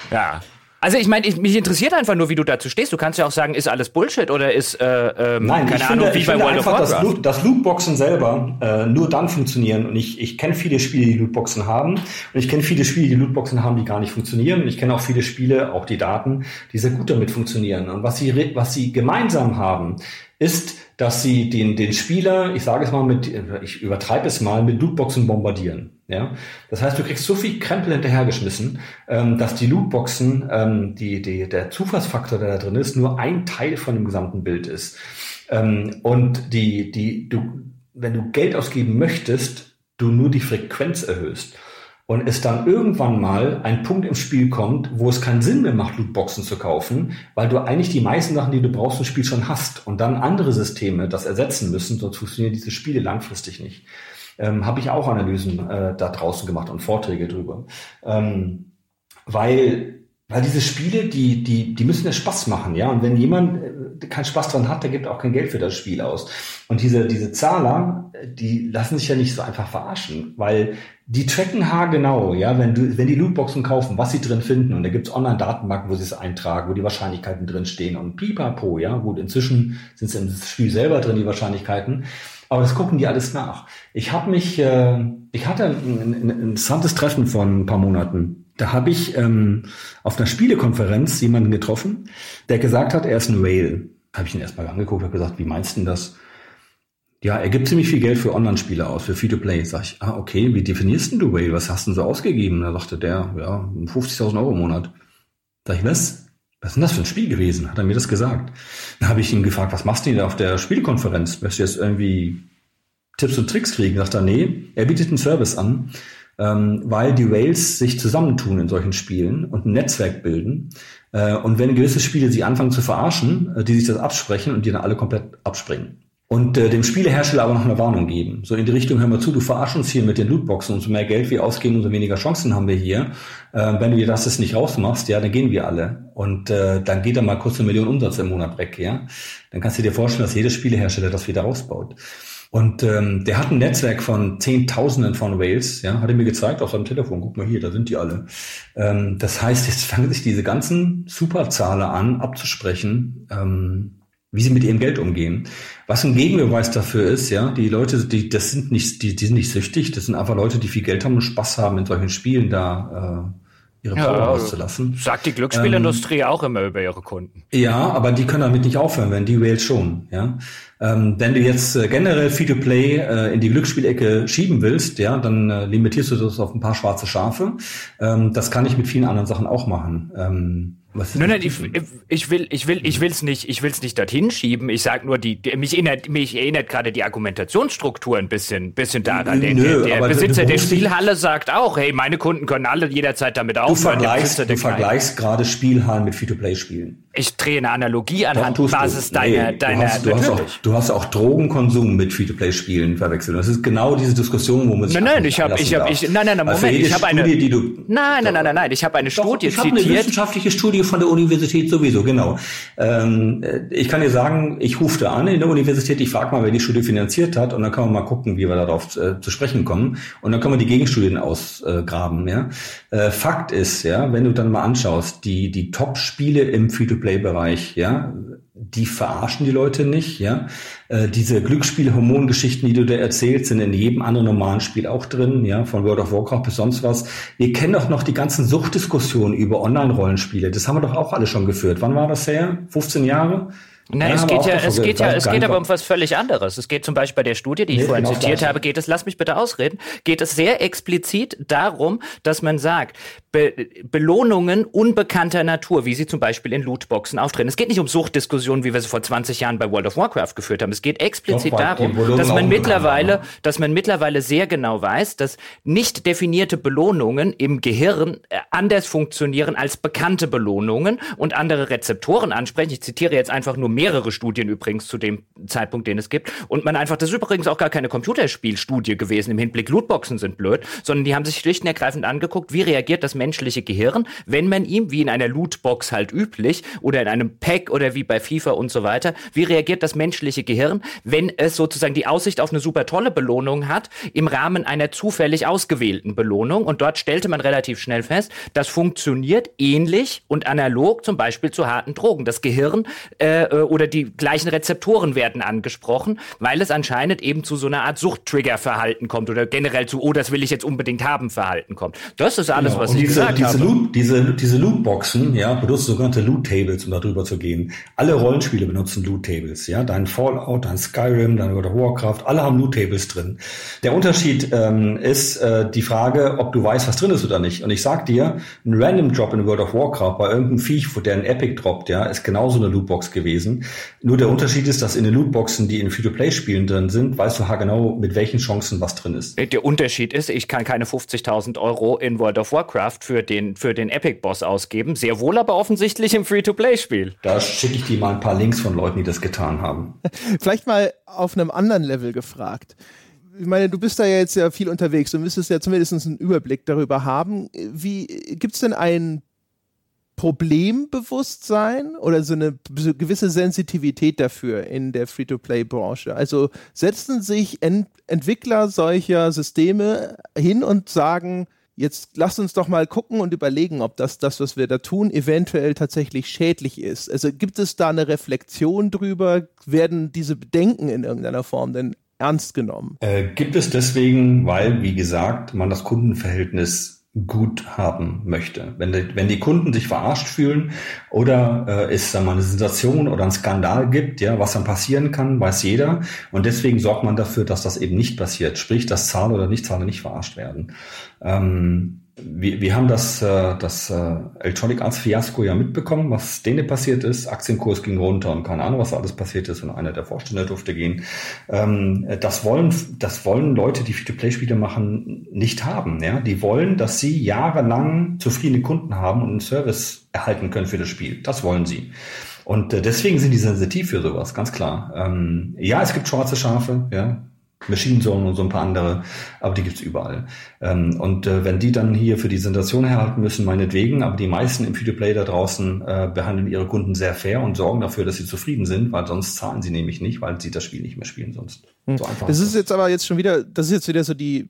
Ja. Also ich meine, mich interessiert einfach nur, wie du dazu stehst. Du kannst ja auch sagen, ist alles Bullshit oder ist äh, ähm, Nein, keine ich Ahnung, finde, wie ich bei World einfach, of Warcraft. Dass, dass Lootboxen selber äh, nur dann funktionieren. Und ich, ich kenne viele Spiele, die Lootboxen haben. Und ich kenne viele Spiele, die Lootboxen haben, die gar nicht funktionieren. Und ich kenne auch viele Spiele, auch die Daten, die sehr gut damit funktionieren. Und was sie, was sie gemeinsam haben, ist, dass sie den, den Spieler, ich sage es mal mit, ich übertreibe es mal, mit Lootboxen bombardieren. Ja, das heißt, du kriegst so viel Krempel hinterhergeschmissen, ähm, dass die Lootboxen, ähm, die, die, der Zufallsfaktor, der da drin ist, nur ein Teil von dem gesamten Bild ist. Ähm, und die, die, du, wenn du Geld ausgeben möchtest, du nur die Frequenz erhöhst und es dann irgendwann mal ein Punkt im Spiel kommt, wo es keinen Sinn mehr macht, Lootboxen zu kaufen, weil du eigentlich die meisten Sachen, die du brauchst, im Spiel schon hast und dann andere Systeme das ersetzen müssen, sonst funktionieren diese Spiele langfristig nicht. Ähm, Habe ich auch Analysen äh, da draußen gemacht und Vorträge drüber. Ähm, weil weil diese Spiele, die, die, die müssen ja Spaß machen, ja. Und wenn jemand äh, keinen Spaß dran hat, der gibt auch kein Geld für das Spiel aus. Und diese, diese Zahler, die lassen sich ja nicht so einfach verarschen, weil die tracken haargenau, ja, wenn du, wenn die Lootboxen kaufen, was sie drin finden, und da gibt's Online-Datenbanken, wo sie es eintragen, wo die Wahrscheinlichkeiten drin stehen und pipapo, ja, gut, inzwischen sind es im Spiel selber drin, die Wahrscheinlichkeiten, aber das gucken die alles nach. Ich habe mich, äh, ich hatte ein, ein, interessantes Treffen vor ein paar Monaten. Da habe ich ähm, auf einer Spielekonferenz jemanden getroffen, der gesagt hat, er ist ein Whale. Habe ich ihn erstmal angeguckt und gesagt, wie meinst du denn das? Ja, er gibt ziemlich viel Geld für Online-Spiele aus, für Free-to-Play. Sag ich, ah, okay, wie definierst denn du Whale? Was hast du denn so ausgegeben? Da sagte der, ja, 50.000 Euro im Monat. Sag ich, was? Was ist denn das für ein Spiel gewesen? Hat er mir das gesagt. Dann habe ich ihn gefragt, was machst du denn auf der Spielkonferenz? Wirst du jetzt irgendwie Tipps und Tricks kriegen? Sagt er, nee, er bietet einen Service an, ähm, weil die Whales sich zusammentun in solchen Spielen und ein Netzwerk bilden. Äh, und wenn gewisse Spiele sie anfangen zu verarschen, äh, die sich das absprechen und die dann alle komplett abspringen und äh, dem Spielehersteller aber noch eine Warnung geben. So in die Richtung, hör mal zu, du verarsch uns hier mit den Lootboxen, umso mehr Geld wir ausgeben, umso weniger Chancen haben wir hier. Äh, wenn du dir das jetzt nicht rausmachst, ja, dann gehen wir alle. Und äh, dann geht da mal kurz eine Million Umsatz im Monat weg, ja. Dann kannst du dir vorstellen, dass jeder Spielehersteller das wieder rausbaut. Und ähm, der hat ein Netzwerk von Zehntausenden von Whales, ja, hat er mir gezeigt auf seinem Telefon. Guck mal hier, da sind die alle. Ähm, das heißt, jetzt fangen sich diese ganzen Superzahler an, abzusprechen. Ähm, wie sie mit ihrem Geld umgehen. Was ein Gegenbeweis dafür ist, ja, die Leute, die, das sind nicht, die, die sind nicht süchtig, das sind einfach Leute, die viel Geld haben und Spaß haben, in solchen Spielen da äh, ihre Power ja, auszulassen. Sagt die Glücksspielindustrie ähm, auch immer über ihre Kunden. Ja, aber die können damit nicht aufhören, wenn die Whales schon, ja. Ähm, wenn du jetzt äh, generell Free-to-Play äh, in die Glücksspielecke schieben willst, ja, dann äh, limitierst du das auf ein paar schwarze Schafe. Ähm, das kann ich mit vielen anderen Sachen auch machen. Ähm, Was nein, nein, ich, ich, will, ich will, ich will's nicht, ich will's nicht dorthin schieben. Ich sag nur, die, die mich erinnert, mich erinnert gerade die Argumentationsstruktur ein bisschen, bisschen daran. Der, Nö, der, der Besitzer der Spielhalle sagt auch, hey, meine Kunden können alle jederzeit damit aufhören. Du vergleichst, du vergleichst gerade Spielhallen mit Free-to-Play-Spielen. Ich drehe eine Analogie anhand Basis deiner, nee, deiner, du hast, du hast, auch, du hast auch Drogenkonsum mit Free-to-Play-Spielen verwechselt. Das ist genau diese Diskussion, wo man sich Nein, nein, ich habe, ich habe, ich, nein, nein, nein, Moment, ich habe eine, die du, nein, nein, nein, nein, nein, ich habe eine doch, Studie ich hab zitiert. Eine wissenschaftliche Studie von der Universität sowieso, genau. Ähm, ich kann dir sagen, ich rufe da an in der Universität, ich frage mal, wer die Studie finanziert hat und dann können wir mal gucken, wie wir darauf äh, zu sprechen kommen und dann können wir die Gegenstudien ausgraben. Ja? Äh, Fakt ist, ja, wenn du dann mal anschaust, die, die Top-Spiele im Free-to-Play-Bereich, ja, die verarschen die Leute nicht, ja. Äh, diese Glücksspiel-Hormongeschichten, die du da erzählst, sind in jedem anderen normalen Spiel auch drin, ja, von World of Warcraft bis sonst was. Wir kennen doch noch die ganzen Suchtdiskussionen über Online-Rollenspiele. Das haben wir doch auch alle schon geführt. Wann war das her? 15 Jahre? Nein, es geht ja, es geht ja, es geht aber um was völlig anderes. Es geht zum Beispiel bei der Studie, die ich nee, vorhin zitiert habe, geht es, lass mich bitte ausreden, geht es sehr explizit darum, dass man sagt, Be Belohnungen unbekannter Natur, wie sie zum Beispiel in Lootboxen auftreten. Es geht nicht um Suchtdiskussionen, wie wir sie vor 20 Jahren bei World of Warcraft geführt haben. Es geht explizit Doch, darum, dass man mittlerweile, dass man mittlerweile sehr genau weiß, dass nicht definierte Belohnungen im Gehirn äh, anders funktionieren als bekannte Belohnungen und andere Rezeptoren ansprechen. Ich zitiere jetzt einfach nur mehrere Studien übrigens zu dem Zeitpunkt, den es gibt. Und man einfach, das ist übrigens auch gar keine Computerspielstudie gewesen im Hinblick, Lootboxen sind blöd, sondern die haben sich schlicht und ergreifend angeguckt, wie reagiert das menschliche Gehirn, wenn man ihm, wie in einer Lootbox halt üblich, oder in einem Pack oder wie bei FIFA und so weiter, wie reagiert das menschliche Gehirn, wenn es sozusagen die Aussicht auf eine super tolle Belohnung hat, im Rahmen einer zufällig ausgewählten Belohnung. Und dort stellte man relativ schnell fest, das funktioniert ähnlich und analog zum Beispiel zu harten Drogen. Das Gehirn äh, äh oder die gleichen Rezeptoren werden angesprochen, weil es anscheinend eben zu so einer Art Suchttrigger-Verhalten kommt oder generell zu, oh, das will ich jetzt unbedingt haben, Verhalten kommt. Das ist alles, genau. was Und ich diese, gesagt diese habe. Loot, diese, diese Lootboxen, ja, benutzen sogenannte Loot-Tables, um darüber zu gehen. Alle Rollenspiele benutzen Loot-Tables, ja. Dein Fallout, dein Skyrim, dein World of Warcraft, alle haben Loot-Tables drin. Der Unterschied ähm, ist äh, die Frage, ob du weißt, was drin ist oder nicht. Und ich sag dir, ein Random Drop in World of Warcraft bei irgendeinem Viech, wo der ein Epic droppt, ja, ist genauso eine Lootbox gewesen. Nur der Unterschied ist, dass in den Lootboxen, die in Free-to-Play-Spielen drin sind, weißt du genau, mit welchen Chancen was drin ist. Der Unterschied ist, ich kann keine 50.000 Euro in World of Warcraft für den, für den Epic-Boss ausgeben. Sehr wohl aber offensichtlich im Free-to-Play-Spiel. Da schicke ich dir mal ein paar Links von Leuten, die das getan haben. Vielleicht mal auf einem anderen Level gefragt ich meine, du bist da ja jetzt ja viel unterwegs. Du müsstest ja zumindest einen Überblick darüber haben. Wie gibt es denn einen Problembewusstsein oder so eine gewisse Sensitivität dafür in der Free-to-Play-Branche? Also setzen sich Ent Entwickler solcher Systeme hin und sagen, jetzt lasst uns doch mal gucken und überlegen, ob das, das, was wir da tun, eventuell tatsächlich schädlich ist. Also gibt es da eine Reflexion drüber? Werden diese Bedenken in irgendeiner Form denn ernst genommen? Äh, gibt es deswegen, weil, wie gesagt, man das Kundenverhältnis gut haben möchte. Wenn die, wenn die Kunden sich verarscht fühlen oder äh, es dann mal eine Sensation oder ein Skandal gibt, ja, was dann passieren kann, weiß jeder. Und deswegen sorgt man dafür, dass das eben nicht passiert. Sprich, dass Zahler oder Nichtzahler nicht verarscht werden. Ähm, wir, wir haben das, äh, das äh, Electronic Arts Fiasko ja mitbekommen, was denen passiert ist. Aktienkurs ging runter und keine Ahnung, was da alles passiert ist und einer der Vorstände durfte gehen. Ähm, das wollen, das wollen Leute, die Free-to-Play-Spiele machen, nicht haben. Ja? Die wollen, dass sie jahrelang zufriedene Kunden haben und einen Service erhalten können für das Spiel. Das wollen sie. Und äh, deswegen sind die sensitiv für sowas, ganz klar. Ähm, ja, es gibt schwarze Schafe, ja. Machine Zone und so ein paar andere, aber die gibt's überall. Ähm, und äh, wenn die dann hier für die Sensation herhalten müssen, meinetwegen, aber die meisten im Free-to-Play da draußen äh, behandeln ihre Kunden sehr fair und sorgen dafür, dass sie zufrieden sind, weil sonst zahlen sie nämlich nicht, weil sie das Spiel nicht mehr spielen sonst. Hm. So einfach das ist jetzt aber jetzt schon wieder, das ist jetzt wieder so die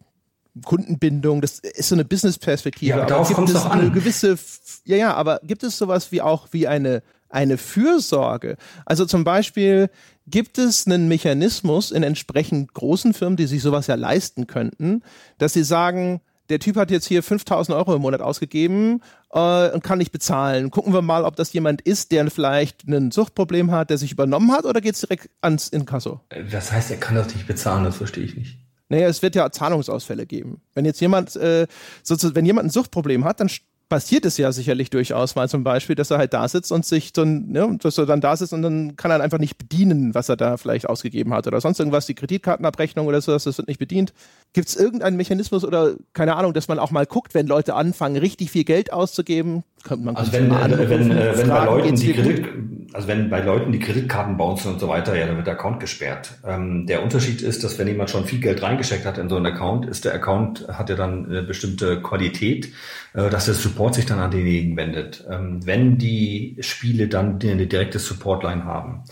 Kundenbindung, das ist so eine Business-Perspektive. Ja, aber darauf kommt es doch an. Eine gewisse, ja, ja, aber gibt es sowas wie auch wie eine eine Fürsorge. Also zum Beispiel gibt es einen Mechanismus in entsprechend großen Firmen, die sich sowas ja leisten könnten, dass sie sagen, der Typ hat jetzt hier 5000 Euro im Monat ausgegeben äh, und kann nicht bezahlen. Gucken wir mal, ob das jemand ist, der vielleicht ein Suchtproblem hat, der sich übernommen hat, oder geht es direkt ans Inkasso? Das heißt, er kann das nicht bezahlen, das verstehe ich nicht. Naja, es wird ja Zahlungsausfälle geben. Wenn jetzt jemand, äh, sozusagen, wenn jemand ein Suchtproblem hat, dann passiert es ja sicherlich durchaus mal zum Beispiel, dass er halt da sitzt und sich dann, ne, dass er dann da sitzt und dann kann er einfach nicht bedienen, was er da vielleicht ausgegeben hat oder sonst irgendwas, die Kreditkartenabrechnung oder so, das wird nicht bedient. Gibt es irgendeinen Mechanismus oder keine Ahnung, dass man auch mal guckt, wenn Leute anfangen, richtig viel Geld auszugeben? Könnte man also wenn, äh, wenn, äh, wenn bei Leuten die Kredit, also wenn bei Leuten die Kreditkarten bouncen und so weiter, ja, dann wird der Account gesperrt. Ähm, der Unterschied ist, dass wenn jemand schon viel Geld reingesteckt hat in so einen Account, ist der Account, hat ja dann eine bestimmte Qualität, äh, dass der Support sich dann an denjenigen wendet. Ähm, wenn die Spiele dann eine direkte Supportline haben,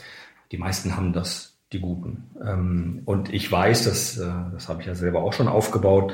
die meisten haben das, die guten. Ähm, und ich weiß, dass, äh, das habe ich ja selber auch schon aufgebaut,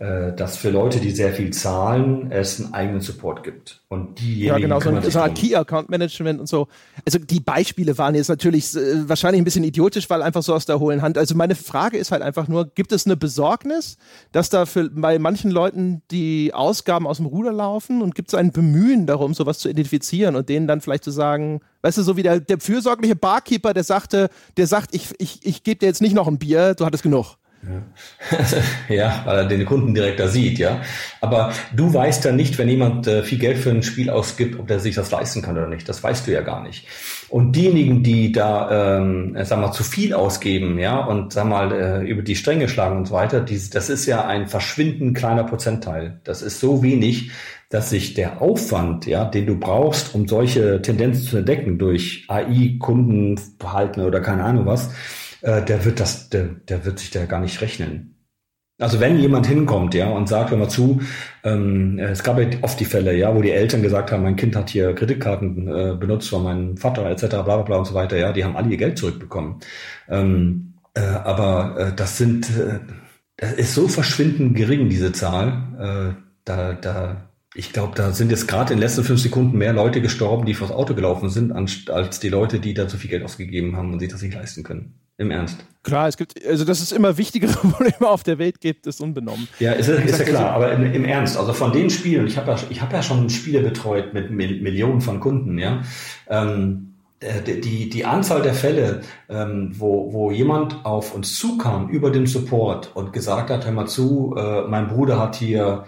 dass für Leute, die sehr viel zahlen, es einen eigenen Support gibt. Und diejenigen ja, genau, so ein, so ein Key Account Management und so. Also die Beispiele waren jetzt natürlich äh, wahrscheinlich ein bisschen idiotisch, weil einfach so aus der hohlen Hand. Also meine Frage ist halt einfach nur, gibt es eine Besorgnis, dass da für, bei manchen Leuten die Ausgaben aus dem Ruder laufen und gibt es ein Bemühen darum, sowas zu identifizieren und denen dann vielleicht zu sagen, weißt du, so wie der, der fürsorgliche Barkeeper, der sagte, der sagt, ich, ich, ich gebe dir jetzt nicht noch ein Bier, du hattest genug. Ja. weil er den Kunden direkt da sieht, ja. Aber du weißt ja nicht, wenn jemand äh, viel Geld für ein Spiel ausgibt, ob der sich das leisten kann oder nicht. Das weißt du ja gar nicht. Und diejenigen, die da, ähm, äh, sag mal, zu viel ausgeben, ja, und sag mal, äh, über die Stränge schlagen und so weiter, die, das ist ja ein verschwindend kleiner Prozentteil. Das ist so wenig, dass sich der Aufwand, ja, den du brauchst, um solche Tendenzen zu entdecken durch AI, Kundenverhalten oder keine Ahnung was, äh, der wird das, der, der wird sich da gar nicht rechnen. Also wenn jemand hinkommt, ja, und sagt, hör mal zu, ähm, es gab ja oft die Fälle, ja, wo die Eltern gesagt haben, mein Kind hat hier Kreditkarten äh, benutzt von meinem Vater etc. bla bla bla und so weiter, ja, die haben alle ihr Geld zurückbekommen. Ähm, äh, aber äh, das sind, äh, das ist so verschwindend gering, diese Zahl. Äh, da, da, ich glaube, da sind jetzt gerade in den letzten fünf Sekunden mehr Leute gestorben, die vors Auto gelaufen sind, als die Leute, die da zu viel Geld ausgegeben haben und sich das nicht leisten können. Im Ernst. Klar, es gibt, also dass es immer wichtigere Probleme auf der Welt gibt, ist unbenommen. Ja, ist, ist ja klar, aber im, im, Ernst, also von den Spielen, ich habe ja, ich hab ja schon Spiele betreut mit Millionen von Kunden, ja. Ähm, äh, die, die Anzahl der Fälle, ähm, wo, wo jemand auf uns zukam über den Support und gesagt hat, hör mal zu, äh, mein Bruder hat hier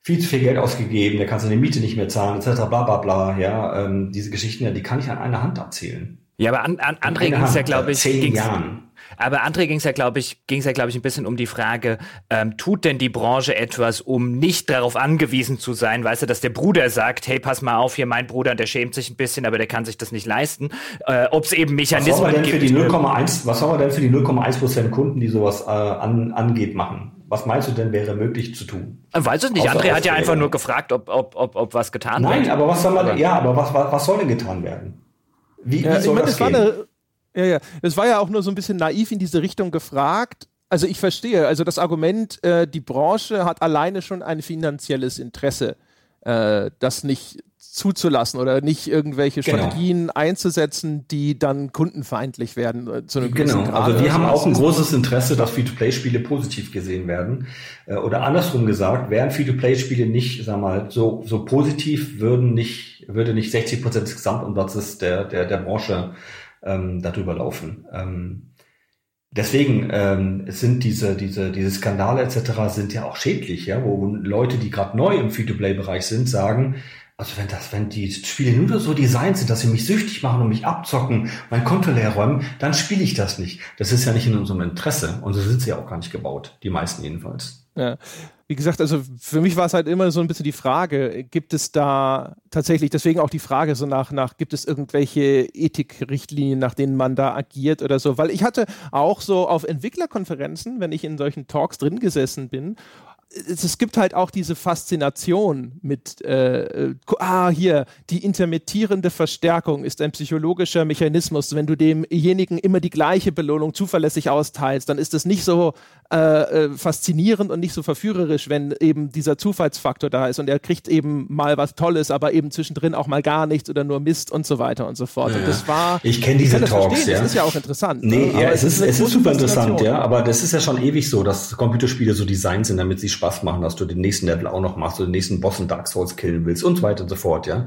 viel zu viel Geld ausgegeben, der kann seine Miete nicht mehr zahlen, etc. bla bla bla, ja, ähm, diese Geschichten, ja, die kann ich an einer Hand abzählen. Ja, aber an, an André ging es ja, glaube ich, zehn Jahren. Aber André ging es ja, glaube ich, ging es ja, glaube ich, ein bisschen um die Frage, ähm, tut denn die Branche etwas, um nicht darauf angewiesen zu sein, weißt du, dass der Bruder sagt, hey, pass mal auf, hier mein Bruder, der schämt sich ein bisschen, aber der kann sich das nicht leisten. Äh, Ob es eben Mechanismen was gibt. Für die 0,1, was soll man denn für die 0,1 Prozent Kunden, die sowas äh, an, angeht, machen? Was meinst du denn wäre möglich zu tun? Äh, weiß es nicht. Außer André hat ja einfach nur gefragt, ob, ob, ob, ob was getan Nein, wird. Nein, aber was soll man, ja, aber was, was, was soll denn getan werden? Wie, ja, wie soll ich meine, das, das gehen? Eine, ja, ja. Das war ja auch nur so ein bisschen naiv in diese Richtung gefragt. Also ich verstehe, also das Argument, äh, die Branche hat alleine schon ein finanzielles Interesse, äh, das nicht zuzulassen oder nicht irgendwelche genau. Strategien einzusetzen, die dann kundenfeindlich werden. Äh, zu einem genau, also wir haben auch ein großes Interesse, dass Free-to-Play-Spiele positiv gesehen werden. Äh, oder andersrum gesagt, wären Free-to-Play-Spiele nicht, sag mal, so, so positiv, würden nicht, würde nicht 60 Prozent des Gesamtumsatzes der, der, der Branche ähm, darüber laufen. Ähm, Deswegen ähm, sind diese, diese, diese Skandale etc. sind ja auch schädlich, ja, wo Leute, die gerade neu im Free-to-Play-Bereich sind, sagen, also wenn das, wenn die Spiele nur so designt sind, dass sie mich süchtig machen und mich abzocken, mein Konto leer räumen, dann spiele ich das nicht. Das ist ja nicht in unserem Interesse. Und so sind sie ja auch gar nicht gebaut. Die meisten jedenfalls. Ja wie gesagt, also für mich war es halt immer so ein bisschen die Frage, gibt es da tatsächlich, deswegen auch die Frage so nach, nach gibt es irgendwelche Ethikrichtlinien, nach denen man da agiert oder so, weil ich hatte auch so auf Entwicklerkonferenzen, wenn ich in solchen Talks drin gesessen bin es gibt halt auch diese Faszination mit, äh, äh, ah, hier, die intermittierende Verstärkung ist ein psychologischer Mechanismus. Wenn du demjenigen immer die gleiche Belohnung zuverlässig austeilst, dann ist es nicht so äh, äh, faszinierend und nicht so verführerisch, wenn eben dieser Zufallsfaktor da ist und er kriegt eben mal was Tolles, aber eben zwischendrin auch mal gar nichts oder nur Mist und so weiter und so fort. Ja. Und das war. Ich kenne diese Talks, ja. Das ist ja auch interessant. Nee, ne? ja, es, es ist, es ist super interessant, ja, aber das ist ja schon ewig so, dass Computerspiele so designt sind, damit sie Spaß machen, dass du den nächsten Level auch noch machst, oder den nächsten Boss in Dark Souls killen willst und so weiter und so fort, ja.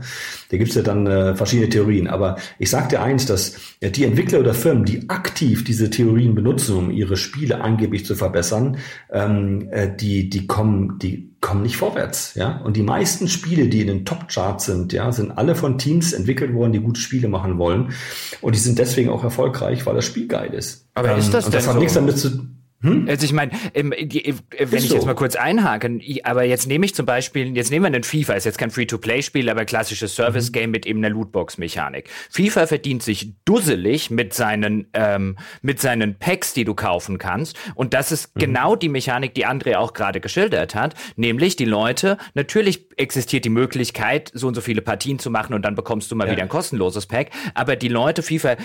Da gibt's ja dann äh, verschiedene Theorien. Aber ich sag dir eins, dass ja, die Entwickler oder Firmen, die aktiv diese Theorien benutzen, um ihre Spiele angeblich zu verbessern, ähm, äh, die, die kommen, die kommen nicht vorwärts, ja. Und die meisten Spiele, die in den Top-Charts sind, ja, sind alle von Teams entwickelt worden, die gute Spiele machen wollen. Und die sind deswegen auch erfolgreich, weil das Spiel geil ist. Aber ähm, ist das denn das hat so? nichts damit zu hm? Also ich meine, ähm, wenn ich jetzt mal kurz einhaken, aber jetzt nehme ich zum Beispiel, jetzt nehmen wir einen FIFA, ist jetzt kein Free-to-Play-Spiel, aber klassisches Service-Game mhm. mit eben einer Lootbox-Mechanik. FIFA verdient sich dusselig mit seinen, ähm, mit seinen Packs, die du kaufen kannst. Und das ist mhm. genau die Mechanik, die André auch gerade geschildert hat, nämlich die Leute, natürlich existiert die Möglichkeit, so und so viele Partien zu machen und dann bekommst du mal ja. wieder ein kostenloses Pack, aber die Leute, FIFA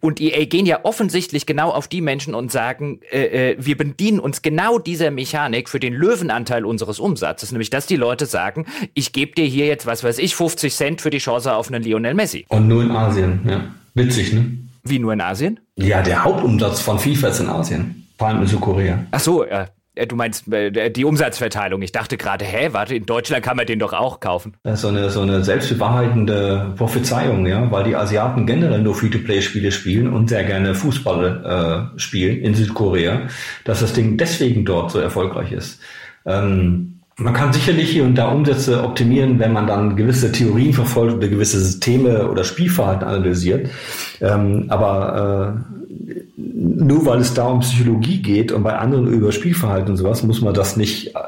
und EA gehen ja offensichtlich genau auf die Menschen und sagen, äh, äh, wir bedienen uns genau dieser Mechanik für den Löwenanteil unseres Umsatzes, nämlich dass die Leute sagen, ich gebe dir hier jetzt, was weiß ich, 50 Cent für die Chance auf einen Lionel Messi. Und nur in Asien, ja. Witzig, ne? Wie nur in Asien? Ja, der Hauptumsatz von FIFA ist in Asien. Vor allem in Südkorea. Ach so, ja. Äh, du meinst äh, die Umsatzverteilung. Ich dachte gerade, hä, warte, in Deutschland kann man den doch auch kaufen. So eine, so eine selbstbewahrheitende Prophezeiung, ja, weil die Asiaten generell nur Free-to-Play-Spiele spielen und sehr gerne Fußball äh, spielen in Südkorea, dass das Ding deswegen dort so erfolgreich ist. Ähm, man kann sicherlich hier und da Umsätze optimieren, wenn man dann gewisse Theorien verfolgt oder gewisse Systeme oder Spielverhalten analysiert. Ähm, aber äh, nur weil es da um Psychologie geht und bei anderen über Spielverhalten und sowas, muss man das nicht äh,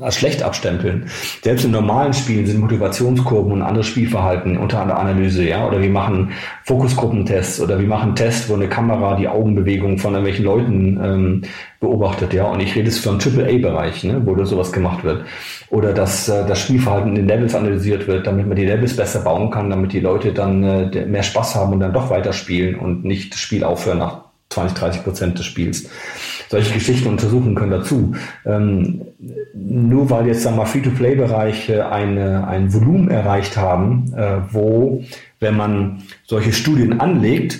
als schlecht abstempeln. Selbst in normalen Spielen sind Motivationskurven und anderes Spielverhalten unter der Analyse, ja. Oder wir machen Fokusgruppentests oder wir machen Tests, wo eine Kamera die Augenbewegung von irgendwelchen Leuten ähm, beobachtet, ja. Und ich rede jetzt von AAA-Bereich, ne, wo da sowas gemacht wird. Oder dass äh, das Spielverhalten in den Levels analysiert wird, damit man die Levels besser bauen kann, damit die Leute dann äh, mehr Spaß haben und dann doch weiterspielen und nicht das Spiel aufhören nach 20, 30 Prozent des Spiels. Solche Geschichten untersuchen können dazu. Ähm, nur weil jetzt sagen wir Free-to-Play-Bereiche eine, ein Volumen erreicht haben, äh, wo, wenn man solche Studien anlegt,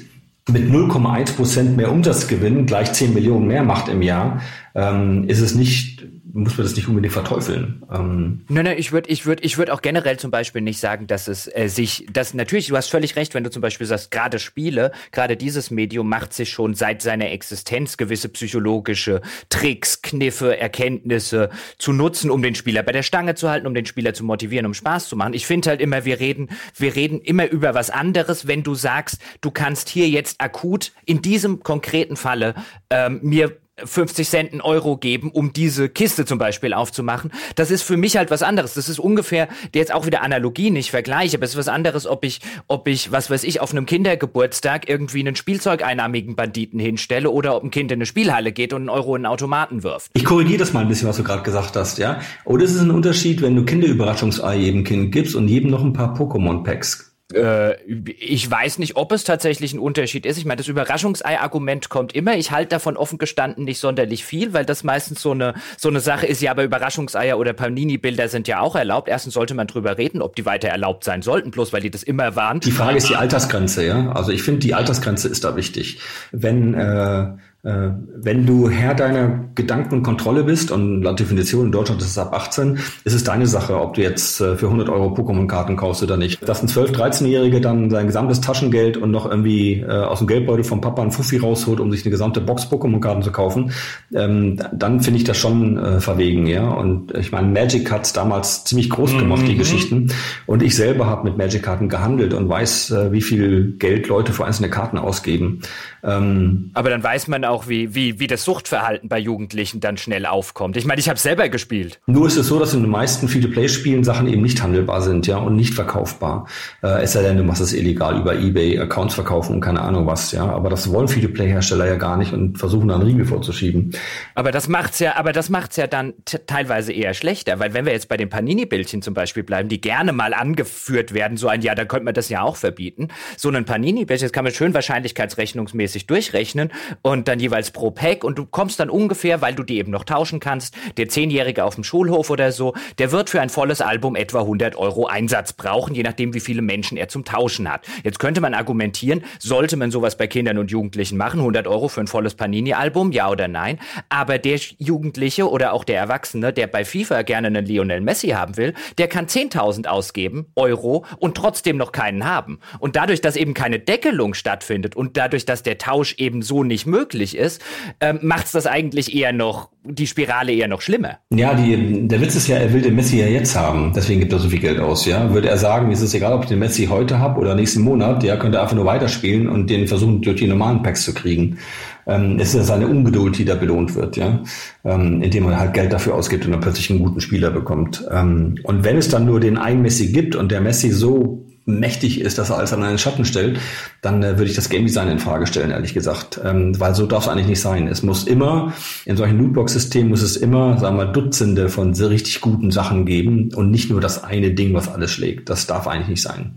mit 0,1 Prozent mehr Umsatzgewinn gleich 10 Millionen mehr macht im Jahr, ähm, ist es nicht muss man das nicht unbedingt verteufeln. Ähm nein, nein, ich würde ich würd, ich würd auch generell zum Beispiel nicht sagen, dass es äh, sich, dass natürlich, du hast völlig recht, wenn du zum Beispiel sagst, gerade Spiele, gerade dieses Medium macht sich schon seit seiner Existenz gewisse psychologische Tricks, Kniffe, Erkenntnisse zu nutzen, um den Spieler bei der Stange zu halten, um den Spieler zu motivieren, um Spaß zu machen. Ich finde halt immer, wir reden, wir reden immer über was anderes, wenn du sagst, du kannst hier jetzt akut in diesem konkreten Falle ähm, mir 50 Cent einen Euro geben, um diese Kiste zum Beispiel aufzumachen. Das ist für mich halt was anderes. Das ist ungefähr, jetzt auch wieder Analogie, nicht Vergleich, aber es ist was anderes, ob ich, ob ich, was weiß ich, auf einem Kindergeburtstag irgendwie einen Spielzeugeinnahmigen Banditen hinstelle oder ob ein Kind in eine Spielhalle geht und einen Euro in einen Automaten wirft. Ich korrigiere das mal ein bisschen, was du gerade gesagt hast, ja. Oder ist es ein Unterschied, wenn du Kinderüberraschungsei jedem Kind gibst und jedem noch ein paar Pokémon-Packs ich weiß nicht, ob es tatsächlich ein Unterschied ist. Ich meine, das Überraschungsei-Argument kommt immer. Ich halte davon offen gestanden nicht sonderlich viel, weil das meistens so eine, so eine Sache ist. Ja, aber Überraschungseier oder Panini-Bilder sind ja auch erlaubt. Erstens sollte man drüber reden, ob die weiter erlaubt sein sollten, bloß weil die das immer waren. Die Frage ist die Altersgrenze, ja. Also ich finde, die Altersgrenze ist da wichtig. Wenn äh, äh, wenn du Herr deiner Gedanken und Kontrolle bist, und laut Definition in Deutschland ist es ab 18, ist es deine Sache, ob du jetzt äh, für 100 Euro Pokémon-Karten kaufst oder nicht. Dass ein 12-, 13-Jährige dann sein gesamtes Taschengeld und noch irgendwie äh, aus dem Geldbeutel vom Papa ein Fuffi rausholt, um sich eine gesamte Box Pokémon-Karten zu kaufen, ähm, dann finde ich das schon äh, verwegen, ja. Und ich meine, Magic hat's damals ziemlich groß mhm, gemacht, mhm. die Geschichten. Und ich selber habe mit Magic-Karten gehandelt und weiß, äh, wie viel Geld Leute für einzelne Karten ausgeben. Ähm, Aber dann weiß man auch, wie, wie, wie das Suchtverhalten bei Jugendlichen dann schnell aufkommt. Ich meine, ich habe selber gespielt. Nur ist es so, dass in den meisten Free-to-Play-Spielen Sachen eben nicht handelbar sind, ja, und nicht verkaufbar. Äh, es sei denn, du machst es illegal über Ebay, Accounts verkaufen und keine Ahnung was, ja. Aber das wollen Free-to-Play-Hersteller ja gar nicht und versuchen dann Riegel vorzuschieben. Aber das macht's ja, aber das macht's ja dann teilweise eher schlechter, weil wenn wir jetzt bei den Panini-Bildchen zum Beispiel bleiben, die gerne mal angeführt werden, so ein Jahr, da könnte man das ja auch verbieten. So ein Panini-Bildchen, das kann man schön wahrscheinlichkeitsrechnungsmäßig durchrechnen und dann jeweils pro Pack und du kommst dann ungefähr, weil du die eben noch tauschen kannst, der Zehnjährige auf dem Schulhof oder so, der wird für ein volles Album etwa 100 Euro Einsatz brauchen, je nachdem, wie viele Menschen er zum Tauschen hat. Jetzt könnte man argumentieren, sollte man sowas bei Kindern und Jugendlichen machen, 100 Euro für ein volles Panini-Album, ja oder nein, aber der Jugendliche oder auch der Erwachsene, der bei FIFA gerne einen Lionel Messi haben will, der kann 10.000 ausgeben, Euro, und trotzdem noch keinen haben. Und dadurch, dass eben keine Deckelung stattfindet und dadurch, dass der Tausch eben so nicht möglich ist, ähm, macht es das eigentlich eher noch, die Spirale eher noch schlimmer. Ja, die, der Witz ist ja, er will den Messi ja jetzt haben, deswegen gibt er so viel Geld aus, ja. Würde er sagen, es ist egal, ob ich den Messi heute habe oder nächsten Monat, ja, könnte er einfach nur weiterspielen und den versuchen, durch die normalen Packs zu kriegen. Ähm, es ist ja seine Ungeduld, die da belohnt wird, ja, ähm, indem man halt Geld dafür ausgibt und dann plötzlich einen guten Spieler bekommt. Ähm, und wenn es dann nur den einen Messi gibt und der Messi so mächtig ist, dass er alles an einen Schatten stellt, dann äh, würde ich das Game Design in Frage stellen, ehrlich gesagt. Ähm, weil so darf es eigentlich nicht sein. Es muss immer, in solchen Lootbox-Systemen muss es immer, sagen wir, Dutzende von sehr richtig guten Sachen geben und nicht nur das eine Ding, was alles schlägt. Das darf eigentlich nicht sein.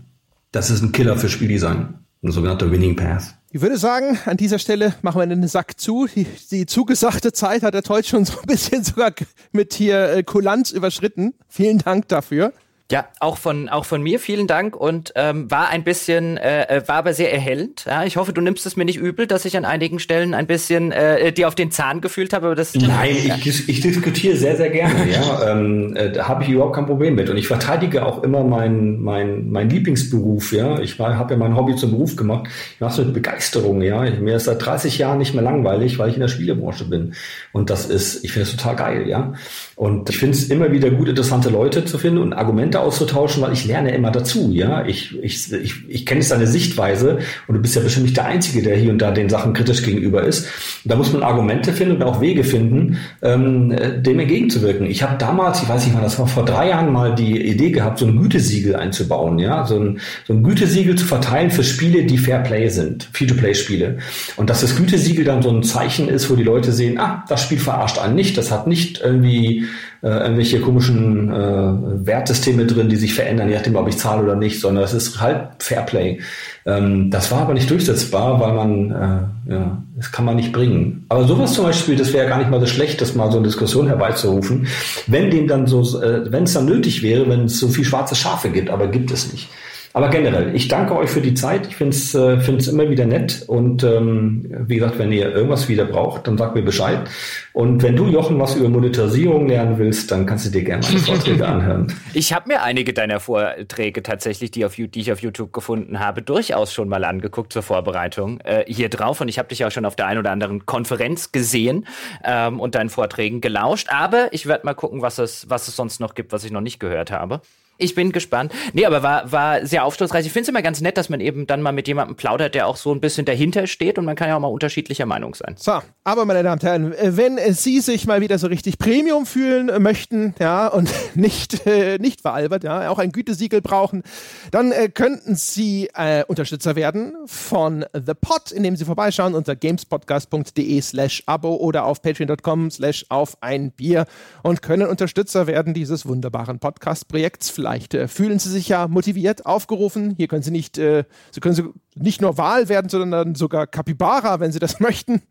Das ist ein Killer für Spieldesign. Ein sogenannter Winning Path. Ich würde sagen, an dieser Stelle machen wir den Sack zu. Die, die zugesagte Zeit hat der Teut schon so ein bisschen sogar mit hier äh, Kulanz überschritten. Vielen Dank dafür. Ja, auch von, auch von mir vielen Dank und ähm, war ein bisschen, äh, äh, war aber sehr erhellend. Ja, ich hoffe, du nimmst es mir nicht übel, dass ich an einigen Stellen ein bisschen äh, dir auf den Zahn gefühlt habe. Aber das Nein, ja. ich, ich diskutiere sehr, sehr gerne. ja, ähm, äh, da habe ich überhaupt kein Problem mit und ich verteidige auch immer meinen mein, mein Lieblingsberuf. Ja, ich habe ja mein Hobby zum Beruf gemacht. Ich mache es mit Begeisterung. Ja, mir ist seit 30 Jahren nicht mehr langweilig, weil ich in der Spielebranche bin und das ist, ich finde es total geil. Ja, und ich finde es immer wieder gut, interessante Leute zu finden und Argumente auszutauschen, weil ich lerne immer dazu, ja. Ich, ich, ich, ich kenne jetzt deine Sichtweise und du bist ja bestimmt nicht der Einzige, der hier und da den Sachen kritisch gegenüber ist. Da muss man Argumente finden und auch Wege finden, ähm, dem entgegenzuwirken. Ich habe damals, ich weiß nicht wann, das war vor drei Jahren mal die Idee gehabt, so ein Gütesiegel einzubauen, ja. So ein, so ein Gütesiegel zu verteilen für Spiele, die Fair Play sind, Free-to-Play-Spiele. Und dass das Gütesiegel dann so ein Zeichen ist, wo die Leute sehen, ah, das Spiel verarscht einen nicht, das hat nicht irgendwie äh, irgendwelche komischen äh, Wertsysteme drin, die sich verändern, je nachdem, ob ich zahle oder nicht, sondern es ist halt Fairplay. Ähm, das war aber nicht durchsetzbar, weil man, äh, ja, das kann man nicht bringen. Aber sowas zum Beispiel, das wäre gar nicht mal so schlecht, das mal so eine Diskussion herbeizurufen, wenn dem dann so, äh, wenn es dann nötig wäre, wenn es so viel schwarze Schafe gibt, aber gibt es nicht. Aber generell, ich danke euch für die Zeit. Ich finde es äh, find's immer wieder nett. Und ähm, wie gesagt, wenn ihr irgendwas wieder braucht, dann sagt mir Bescheid. Und wenn du, Jochen, was über Monetarisierung lernen willst, dann kannst du dir gerne meine Vorträge anhören. Ich habe mir einige deiner Vorträge tatsächlich, die, auf, die ich auf YouTube gefunden habe, durchaus schon mal angeguckt zur Vorbereitung äh, hier drauf. Und ich habe dich auch schon auf der einen oder anderen Konferenz gesehen ähm, und deinen Vorträgen gelauscht. Aber ich werde mal gucken, was es, was es sonst noch gibt, was ich noch nicht gehört habe. Ich bin gespannt. Nee, aber war, war sehr aufschlussreich. Ich finde es immer ganz nett, dass man eben dann mal mit jemandem plaudert, der auch so ein bisschen dahinter steht und man kann ja auch mal unterschiedlicher Meinung sein. So, aber meine Damen und Herren, wenn Sie sich mal wieder so richtig Premium fühlen möchten, ja, und nicht, äh, nicht veralbert, ja, auch ein Gütesiegel brauchen, dann äh, könnten Sie äh, Unterstützer werden von The Pot, indem Sie vorbeischauen unter gamespodcast.de slash abo oder auf patreon.com slash auf ein Bier und können Unterstützer werden dieses wunderbaren Podcast-Projekts. Vielleicht äh, fühlen Sie sich ja motiviert, aufgerufen. Hier können Sie nicht, äh, Sie können Sie nicht nur Wahl werden, sondern sogar Kapibara, wenn Sie das möchten.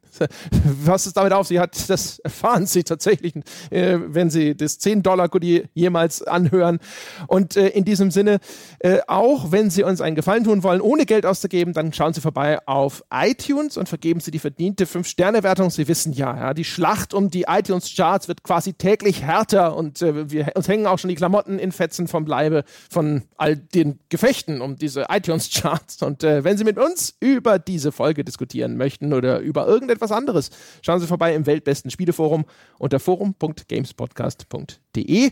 Was es damit auf sich hat, das erfahren Sie tatsächlich, äh, wenn Sie das 10-Dollar-Goodie jemals anhören. Und äh, in diesem Sinne, äh, auch wenn Sie uns einen Gefallen tun wollen, ohne Geld auszugeben, dann schauen Sie vorbei auf iTunes und vergeben Sie die verdiente 5-Sterne-Wertung. Sie wissen ja, ja, die Schlacht um die iTunes-Charts wird quasi täglich härter und äh, wir, uns hängen auch schon die Klamotten in Fetzen vom Leibe von all den Gefechten um diese iTunes-Charts. Und äh, wenn Sie mit uns über diese Folge diskutieren möchten oder über irgendetwas anderes, schauen Sie vorbei im Weltbesten Spieleforum unter forum.gamespodcast.de.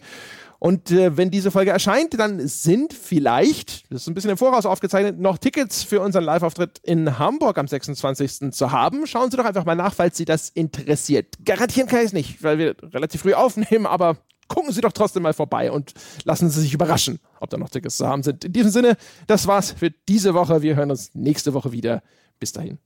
Und äh, wenn diese Folge erscheint, dann sind vielleicht, das ist ein bisschen im Voraus aufgezeichnet, noch Tickets für unseren Live-Auftritt in Hamburg am 26. zu haben. Schauen Sie doch einfach mal nach, falls Sie das interessiert. Garantieren kann ich es nicht, weil wir relativ früh aufnehmen, aber gucken Sie doch trotzdem mal vorbei und lassen Sie sich überraschen, ob da noch Tickets zu haben sind. In diesem Sinne, das war's für diese Woche. Wir hören uns nächste Woche wieder. Bis dahin.